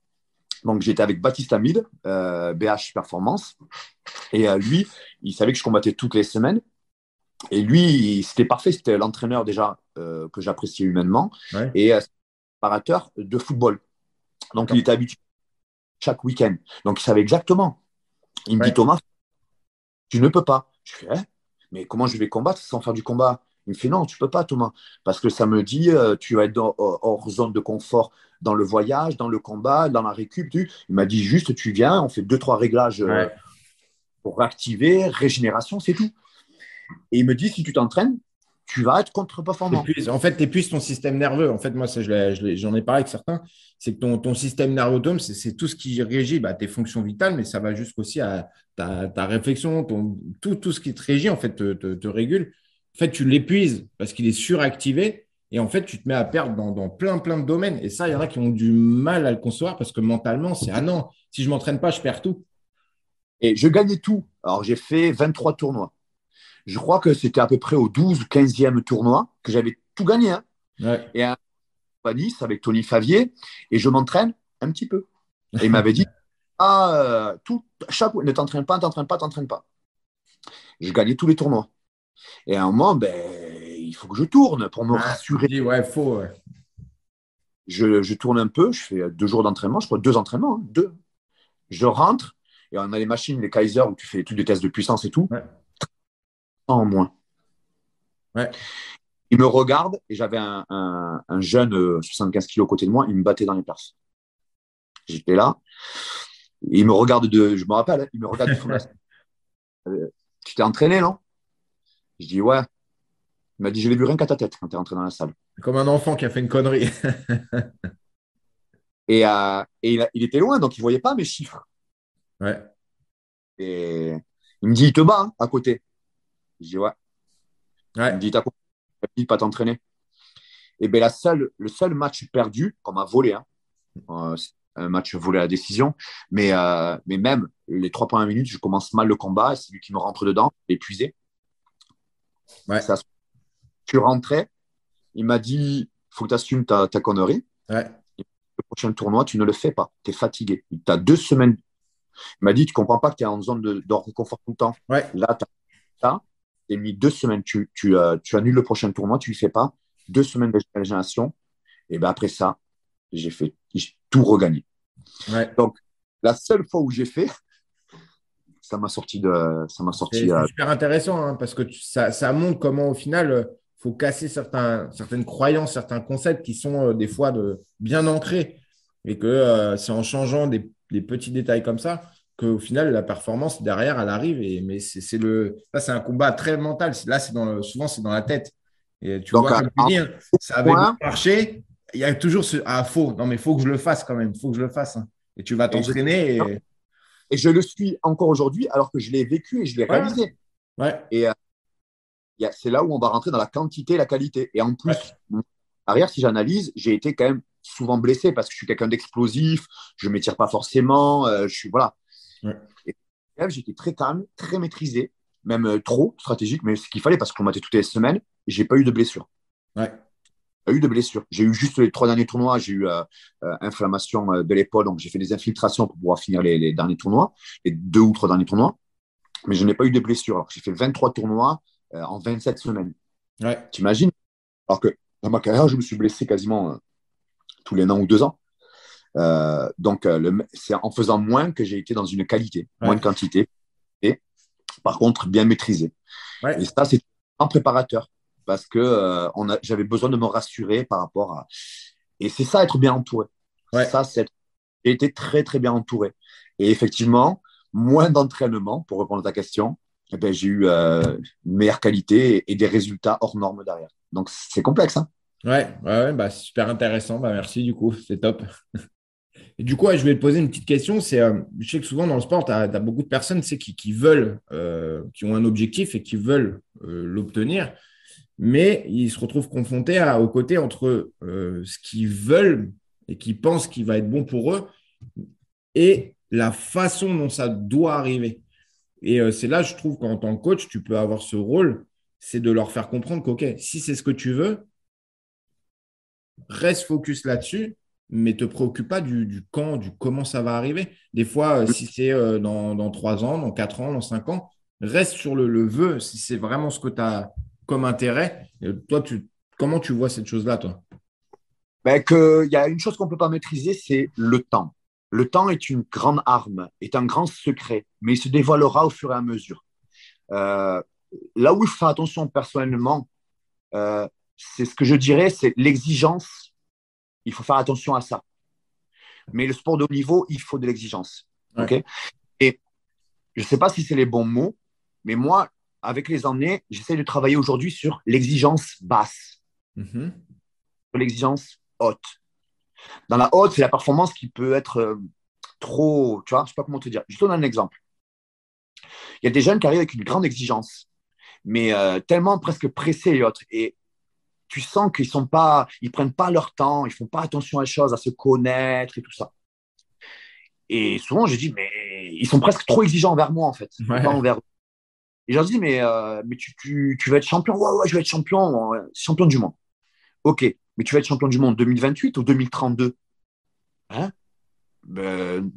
Donc, j'étais avec Baptiste Amid, BH Performance. Et lui, il savait que je combattais toutes les semaines. Et lui, c'était parfait. C'était l'entraîneur déjà que j'appréciais humainement. Et préparateur de football. Donc, il était habitué chaque week-end. Donc, il savait exactement. Il me dit Thomas, tu ne peux pas. Je fais, hein, mais comment je vais combattre sans faire du combat? Il me fait, non, tu peux pas, Thomas. Parce que ça me dit, euh, tu vas être hors zone de confort dans le voyage, dans le combat, dans la récup. Il m'a dit, juste, tu viens, on fait deux, trois réglages euh, pour réactiver, régénération, c'est tout. Et il me dit, si tu t'entraînes, tu vas être contre-performant. En fait, tu épuises ton système nerveux. En fait, moi, j'en ai parlé avec certains. C'est que ton, ton, système nerveux autonome, c'est tout ce qui régit bah, tes fonctions vitales, mais ça va jusqu'aussi à ta, ta réflexion, ton, tout, tout, ce qui te régit, en fait, te, te, régule. En fait, tu l'épuises parce qu'il est suractivé. Et en fait, tu te mets à perdre dans, dans, plein, plein de domaines. Et ça, il y en a qui ont du mal à le concevoir parce que mentalement, c'est ah non, si je ne m'entraîne pas, je perds tout. Et je gagnais tout. Alors, j'ai fait 23 tournois je crois que c'était à peu près au 12 ou 15e tournoi que j'avais tout gagné. Hein. Et à Nice avec Tony Favier, et je m'entraîne un petit peu. Et il m'avait dit Ah, euh, tout, chaque, ne t'entraîne pas, ne t'entraîne pas, t'entraîne pas. Je gagnais tous les tournois. Et à un moment, ben, il faut que je tourne pour me rassurer. ouais, faut. Je, je, tourne un peu, je fais deux jours d'entraînement, je crois deux entraînements, hein, deux. Je rentre, et on a les machines, les Kaiser, où tu fais tous des tests de puissance et tout en moins. Il me regarde et j'avais un, jeune 75 euh, kilos à côté de moi, il me battait dans les places. J'étais là. Il me regarde de. Je me rappelle, hein, il me regarde de euh, Tu t'es entraîné, non? Je dis ouais. Il m'a dit Je l'ai vu rien qu'à ta tête quand tu es rentré dans la salle. Comme un enfant qui a fait une connerie. et, euh, il, était loin, donc il ne voyait pas mes chiffres. Ouais. Et il me dit Il te bat hein, à côté. Je dis ouais. ouais. Il me dit t'as dit pas t'entraîner. Et bien la seule, le seul match perdu qu'on m'a volé, hein, euh, un match volé à la décision, mais, euh, mais même les trois premières minutes, je commence mal le combat, c'est lui qui me rentre dedans, épuisé. Ouais. Ça, tu rentrais, il m'a dit faut que tu assumes ta, ta connerie. Ouais. Le prochain tournoi, tu ne le fais pas. Tu es fatigué. Tu as deux semaines. Il m'a dit tu comprends pas que tu es en zone de, de confort tout le temps. Ouais. Là, tu as ça mis deux semaines, tu, tu, euh, tu annules le prochain tournoi, tu ne le fais pas, deux semaines de régénération, et ben après ça, j'ai fait tout regagné. Donc, la seule fois où j'ai fait, ça m'a sorti de. Ça m'a sorti. C'est super intéressant hein, parce que ça, ça, montre comment, au final, il euh, faut casser certains, certaines croyances, certains concepts qui sont euh, des fois de, bien ancrés. Et que c'est en changeant des, des, petits détails comme ça qu'au final, la performance derrière, elle arrive. Et, mais c'est le, là, c'est un combat très mental. Là, c'est dans souvent, c'est dans la tête. Et tu vois, comme tu dis, hein, ça avait marché. Il y a toujours ce ah, faux. Non, mais il faut que je le fasse quand même. Il faut que je le fasse. Hein. Et tu vas t'entraîner. Et, et... je le suis encore aujourd'hui, alors que je l'ai vécu et je l'ai réalisé. Ouais. Et euh, c'est là où on va rentrer dans la quantité et la qualité. Et en plus, arrière, si j'analyse, j'ai été quand même souvent blessé parce que je suis quelqu'un d'explosif, je ne m'étire pas forcément, euh, je suis voilà. Et j'étais très calme, très maîtrisé, même euh, trop stratégique, mais ce qu'il fallait parce qu'on battait toutes les semaines. J'ai pas eu de blessure. Ouais. Pas eu de blessure. J'ai eu juste les trois derniers tournois, j'ai eu euh, euh, inflammation de l'épaule, donc j'ai fait des infiltrations pour pouvoir finir les, derniers tournois, les deux ou trois derniers tournois, mais je n'ai pas eu de blessure. Alors j'ai fait 23 tournois en 27 semaines. Ouais. T'imagines? Alors que dans ma carrière, je me suis blessé quasiment tous les ans ou deux ans. Euh, donc, euh, c'est en faisant moins que j'ai été dans une qualité, moins de quantité, et par contre, bien maîtrisé. Et ça, c'est un préparateur parce que euh, j'avais besoin de me rassurer par rapport à. Et c'est ça, être bien entouré. Ça, c'est J'ai été très, très bien entouré. Et effectivement, moins d'entraînement, pour répondre à ta question, eh ben, j'ai eu une meilleure qualité et, des résultats hors normes derrière. Donc, c'est complexe. Hein ouais, ouais, bah, super intéressant. Bah, merci, du coup, c'est top. Du coup, je vais te poser une petite question. C'est, euh, je sais que souvent dans le sport, tu as, beaucoup de personnes qui, veulent, euh, qui ont un objectif et qui veulent euh, l'obtenir, mais ils se retrouvent confrontés à, au côté entre ce qu'ils veulent et qui pensent qu'il va être bon pour eux et la façon dont ça doit arriver. Et c'est là, je trouve qu'en tant que coach, tu peux avoir ce rôle, c'est de leur faire comprendre qu'OK, si c'est ce que tu veux, reste focus là-dessus, mais te préoccupe pas du, quand, du comment ça va arriver. Des fois, euh, si c'est euh, dans, trois ans, dans quatre ans, dans cinq ans, reste sur le, le vœu, si c'est vraiment ce que tu as comme intérêt. toi, tu, comment tu vois cette chose-là, toi? Ben, Il y a une chose qu'on ne peut pas maîtriser, c'est le temps. Le temps est une grande arme, est un grand secret, mais il se dévoilera au fur et à mesure. Euh, là où il faut attention personnellement, c'est ce que je dirais, c'est l'exigence. Il faut faire attention à ça. Mais le sport de haut niveau, il faut de l'exigence. et je ne sais pas si c'est les bons mots, mais moi, avec les années, j'essaie de travailler aujourd'hui sur l'exigence basse, mm-hmm. sur l'exigence haute. Dans la haute, c'est la performance qui peut être euh, trop, tu vois, je sais pas comment te dire. Je te donne un exemple. Il y a des jeunes qui arrivent avec une grande exigence, mais euh, tellement presque pressés et autres. Et tu sens qu'ils sont pas, ils prennent pas leur temps, ils font pas attention à les choses, à se connaître et tout ça. Et souvent, je dis, mais ils sont presque trop exigeants envers moi, en fait, pas envers eux. Et je leur dis, mais, euh, mais tu, tu, tu, vas être champion Ouais, ouais, je vais être champion, champion du monde. Ok, mais tu vas être champion du monde 2028 ou 2032 Hein? Ben,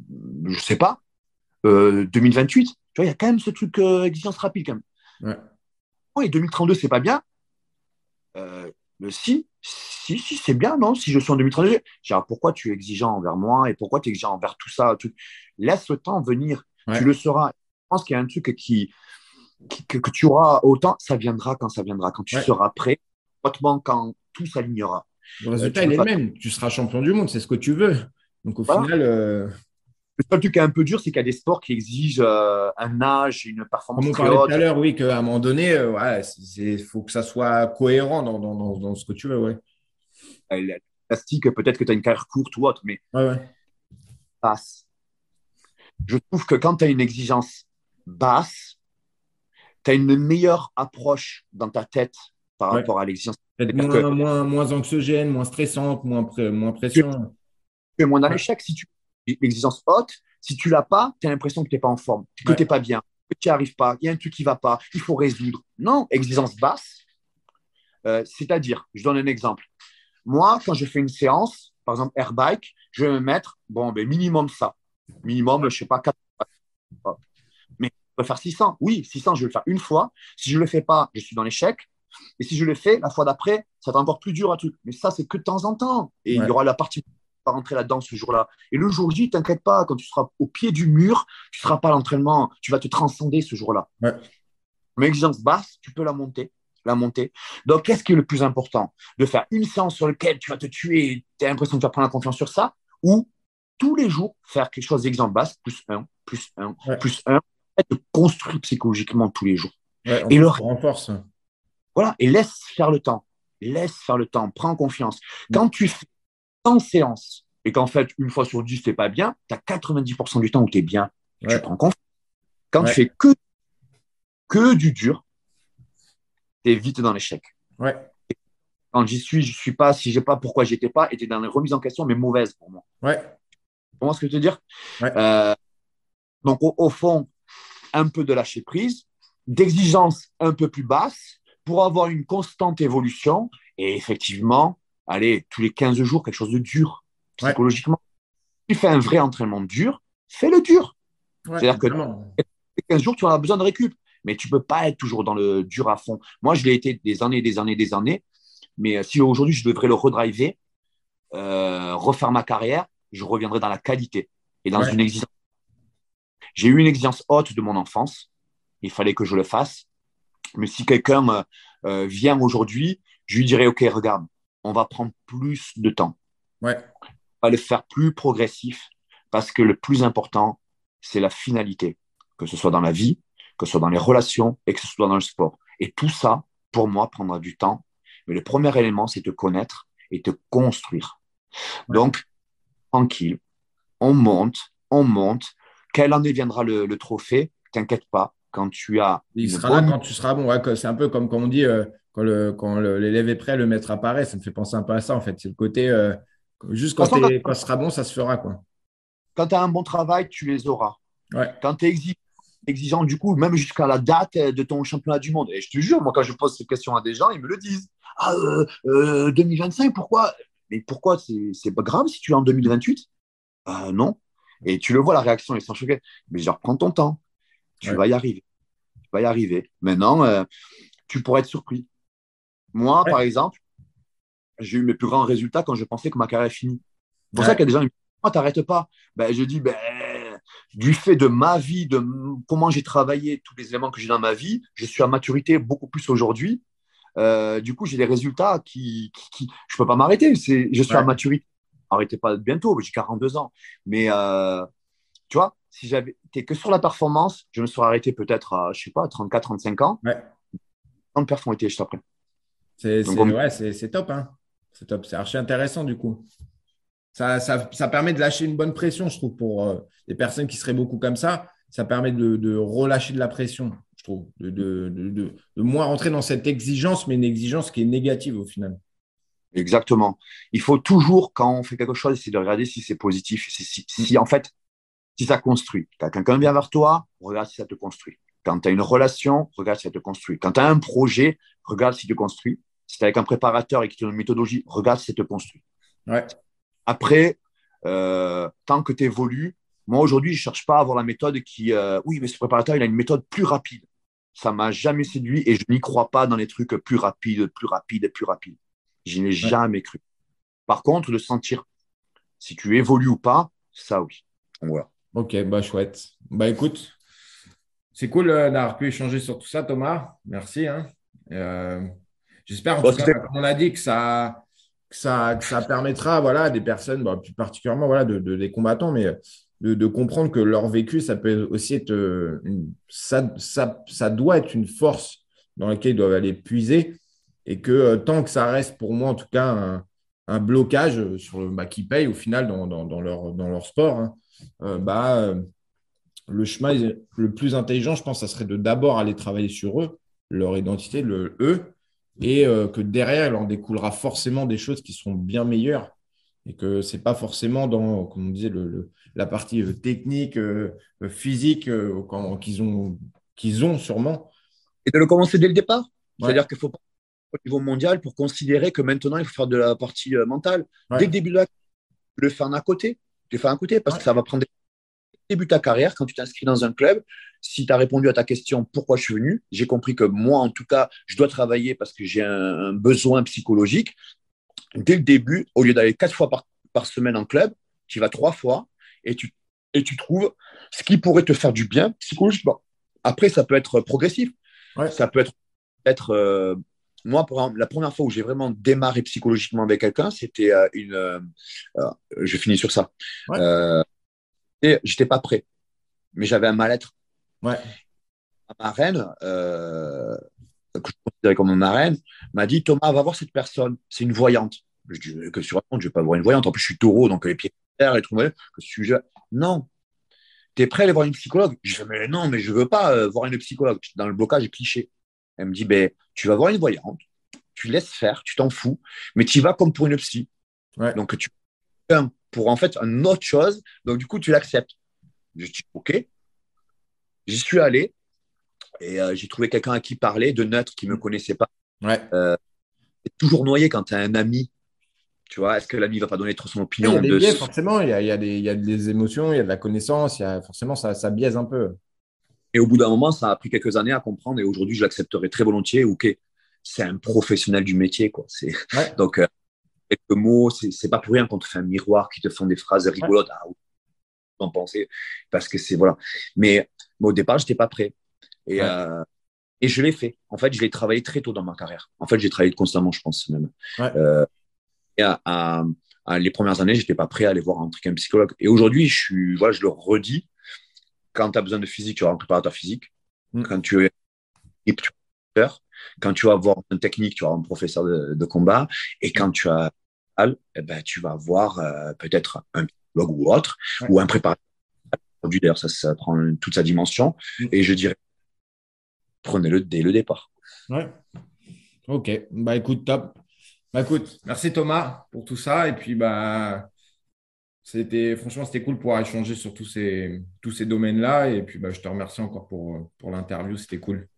Je sais pas. 2028 euh, Tu vois, il y a quand même ce truc euh, exigence rapide quand même. Ouais. Oui, 2032, c'est pas bien. Euh, si, si, si, c'est bien, non? Si je suis en 2032, je dis, pourquoi tu es exigeant envers moi et pourquoi tu es exigeant envers tout ça Laisse le temps venir. Tu le seras. Je pense qu'il y a un truc qui, que, que, tu auras autant, ça viendra quand ça viendra, quand tu seras prêt, autrement quand tout s'alignera. Le résultat, il est le même. Tu seras champion du monde, c'est ce que tu veux. Donc au final. Euh, le seul truc qui est un peu dur, c'est qu'il y a des sports qui exigent euh, un âge une performance. Comme on parlait tout à l'heure, oui, qu'à un moment donné, il euh, faut que ça soit cohérent dans, dans, dans, ce que tu veux. Ouais. La plastique, peut-être que tu as une carrière courte ou autre, mais passe. Je trouve que quand tu as une exigence basse, tu as une meilleure approche dans ta tête par rapport à l'exigence. Moins, moins, moins, anxiogène, moins stressante, moins, moins pression. Tu es moins dans l'échec. Si tu l'exigence haute, si tu l'as pas, tu as l'impression que tu n'es pas en forme, que tu n'es pas bien, que tu n'y arrives pas, il y a un truc qui ne va pas, il faut résoudre. Non, exigence basse, euh, c'est-à-dire, je donne un exemple. Moi, quand je fais une séance, par exemple airbike, je vais me mettre, bon, ben, minimum ça. Minimum, je ne sais pas, 4 Mais je peux faire 600. Oui, 600, je vais le faire une fois. Si je ne le fais pas, je suis dans l'échec. Et si je le fais, la fois d'après, ça va encore plus dur à tout. Mais ça, c'est que de temps en temps. Et il y aura la partie pas rentrer là-dedans ce jour-là. Et le jour J, t'inquiète pas, quand tu seras au pied du mur, tu ne seras pas à l'entraînement, tu vas te transcender ce jour-là. Mais exigence basse, tu peux la monter. La monter. Donc, qu'est-ce qui est le plus important? De faire une séance sur laquelle tu vas te tuer, tu as l'impression que tu vas prendre la confiance sur ça, ou tous les jours faire quelque chose d'exemple basse, plus un, plus un, plus un, et te construire psychologiquement tous les jours. et le renforce. Voilà, et laisse faire le temps. Laisse faire le temps, prends confiance. Quand tu fais 100 séances et qu'en fait, une fois sur 10, tu n'es pas bien, tu as 90% du temps où tu es bien. Tu prends confiance. Quand tu fais que, que du dur, tu es vite dans l'échec. Ouais. Quand j'y suis, je suis pas, si je n'ai pas pourquoi j'étais pas, et tu es dans les remises en question, mais mauvaises pour moi. Ouais. Comment ce que je veux te dire? Euh, Donc, au, fond, un peu de lâcher prise, d'exigence un peu plus basse, pour avoir une constante évolution. Et effectivement, allez, tous les 15 jours, quelque chose de dur, psychologiquement. Tu fais un vrai entraînement dur, fais-le dur. C'est-à-dire que les 15 jours, tu en as besoin de récup. Mais tu ne peux pas être toujours dans le dur à fond. Moi, je l'ai été des années, des années, des années. Mais euh, si aujourd'hui, je devrais le redriver, euh, refaire ma carrière, je reviendrai dans la qualité et dans une exigence. J'ai eu une exigence haute de mon enfance. Il fallait que je le fasse. Mais si quelqu'un euh, vient aujourd'hui, je lui dirais, OK, regarde, on va prendre plus de temps. Ouais. On va le faire plus progressif parce que le plus important, c'est la finalité, que ce soit dans la vie, que ce soit dans les relations et que ce soit dans le sport. Et tout ça, pour moi, prendra du temps. Mais le premier élément, c'est te connaître et te construire. Donc, tranquille, on monte, on monte. Quelle année viendra le, le trophée? T'inquiète pas, quand tu as. Il sera là quand tu seras bon. c'est un peu comme quand on dit euh, quand l'élève est prêt, le maître apparaît. Ça me fait penser un peu à ça, en fait. C'est le côté, euh, juste quand, tu sera bon, ça se fera. Quoi. quand tu as un bon travail, tu les auras. Ouais. Quand tu es exigeant, du coup, même jusqu'à la date de ton championnat du monde. Et je te jure, moi, quand je pose ces questions à des gens, ils me le disent. Ah, euh, 2025, pourquoi? Mais pourquoi C'est pas grave si tu es en 2028 euh, Non. Et tu le vois, la réaction, ils sont choqués. Mais genre, prends ton temps. Tu Ouais. vas y arriver. Tu vas y arriver. Maintenant, euh, tu pourrais être surpris. Moi, Ouais. par exemple, j'ai eu mes plus grands résultats quand je pensais que ma carrière est finie. C'est pour Ouais. ça qu'il y a des gens qui me disent Pourquoi t'arrêtes pas? Ben, Je dis ben, Du fait de ma vie, de comment j'ai travaillé, tous les éléments que j'ai dans ma vie, je suis à maturité beaucoup plus aujourd'hui. Euh, du coup, j'ai des résultats qui, qui, qui- Je ne peux pas m'arrêter. Je suis Ouais. à maturité. Arrêtez pas bientôt, j'ai 42 ans. Mais euh, tu vois, si j'avais été que sur la performance, je me serais arrêté peut-être à, je sais pas, 34, 35 ans. Ouais. Tant de perf ont été juste après. C'est on- ouais, top. Hein. C'est top. C'est archi intéressant du coup. Ça, ça, ça permet de lâcher une bonne pression, je trouve, pour euh, les personnes qui seraient beaucoup comme ça. Ça permet de, de relâcher de la pression, je trouve. De, de, de, de- de moins rentrer dans cette exigence, mais une exigence qui est négative au final. Exactement. Il faut toujours, quand on fait quelque chose, essayer de regarder si c'est positif. Si, si, si, en fait, si ça construit. Quand quelqu'un vient vers toi, regarde si ça te construit. Quand tu as une relation, regarde si ça te construit. Quand tu as un projet, regarde si ça te construit. Si tu es avec un préparateur et qu'il te donne une méthodologie, regarde si ça te construit. Ouais. Après, euh, tant que tu évolues, moi aujourd'hui, je ne cherche pas à avoir la méthode qui. euh, oui, mais ce préparateur, il a une méthode plus rapide. Ça m'a jamais séduit et je n'y crois pas dans les trucs plus rapides, plus rapides, plus rapides. Je n'ai jamais cru. Par contre, de sentir si tu évolues ou pas, ça oui. Voilà. Ok, bah chouette. Bah écoute, c'est cool euh, d'avoir pu échanger sur tout ça, Thomas. Merci. hein. Euh, J'espère en Bon, tout cas, c'était- comme on l'a dit, que ça, que ça, que ça permettra voilà, à des personnes, bah, plus particulièrement voilà, de, de- des combattants, mais de, de comprendre que leur vécu, ça peut aussi être euh, une- ça, ça, ça doit être une force dans laquelle ils doivent aller puiser. Et que euh, tant que ça reste pour moi, en tout cas, un, un blocage sur le, bah, qui paye au final dans, dans, dans leur, dans leur sport, hein, euh, bah, euh, le chemin le plus intelligent, je pense, ça serait de d'abord aller travailler sur eux, leur identité, le eux, et euh, que derrière, il en découlera forcément des choses qui seront bien meilleures. Et que ce n'est pas forcément dans, comme on disait, le, le- la partie euh, technique, euh, euh, physique euh, qu'ils ont, qu'ils ont sûrement. Et de le commencer dès le départ? Ouais. C'est-à-dire qu'il faut pas au niveau mondial pour considérer que maintenant il faut faire de la partie euh, mentale. Ouais. Dès le début de la le faire à côté. Le faire à côté parce Ouais. que ça va prendre des début de ta carrière, quand tu t'inscris dans un club, si tu as répondu à ta question pourquoi je suis venu, j'ai compris que moi, en tout cas, je dois travailler parce que j'ai un, un besoin psychologique. Dès le début, au lieu d'aller quatre fois par, par semaine en club, tu vas trois fois et tu, et tu trouves ce qui pourrait te faire du bien psychologiquement. Après, ça peut être progressif. Ouais. Ça peut être, être euh, moi, pour exemple, la première fois où j'ai vraiment démarré psychologiquement avec quelqu'un, c'était euh, une. euh, euh, je finis sur ça. Ouais. Et j'étais pas prêt, mais j'avais un mal-être. Ouais. Ma marraine, euh, que je considérais comme ma marraine, m'a dit Thomas, va voir cette personne, c'est une voyante. Je dis que sur je vais pas voir une voyante. En plus, je suis taureau, donc les pieds terre et tout. Que sujet. Non. Tu es prêt à aller voir une psychologue? Je dis mais non, mais je veux pas euh, voir une psychologue. Dans le blocage cliché. Elle me dit ben, tu vas voir une voyante, tu laisses faire, tu t'en fous, mais tu y vas comme pour une psy. Ouais. Donc tu un pour en fait une autre chose. Donc du coup, tu l'acceptes. Je dis ok. J'y suis allé et euh, j'ai trouvé quelqu'un à qui parler, de neutre, qui me connaissait pas. Ouais. C'est toujours noyé quand tu as un ami. Tu vois, est-ce que l'ami va pas donner trop son Il y opinion a des de biais, ce- forcément. Il y a, il y a des, il y a des émotions, il y a de la connaissance. Il y a, forcément, ça, ça biaise un peu. Et au bout d'un moment, ça a pris quelques années à comprendre. Et aujourd'hui, je l'accepterai très volontiers. Ok, c'est un professionnel du métier, quoi. C'est Ouais. donc euh, quelques mots. C'est pas pour rien qu'on te fait un miroir qui te font des phrases rigolotes. Ah, oui, en penser parce que c'est voilà. Mais, mais au départ, j'étais pas prêt. Et Ouais. euh, et je l'ai fait. En fait, je l'ai travaillé très tôt dans ma carrière. En fait, j'ai travaillé constamment, je pense même. Ouais. Euh, et à, à- à- les premières années, j'étais pas prêt à aller voir un truc un psychologue. Et aujourd'hui, je suis, voilà, je le redis. Quand tu as besoin de physique, tu voir un préparateur physique. Mm. Quand tu es quand tu vas voir une technique, tu avoir un professeur de, de combat. Et quand tu as mal, eh ben, tu vas voir euh, peut-être un psychologue ou autre, Ouais. ou un préparateur. D'ailleurs, ça, ça prend toute sa dimension. Mm. Et je dirais, prenez-le dès le départ. Ouais. Ok. Bah écoute, top. Bah écoute, merci Thomas pour tout ça. Et puis bah c'était franchement, c'était cool pour échanger sur tous ces, domaines-là. Et puis, bah, je te remercie encore pour l'interview. C'était cool.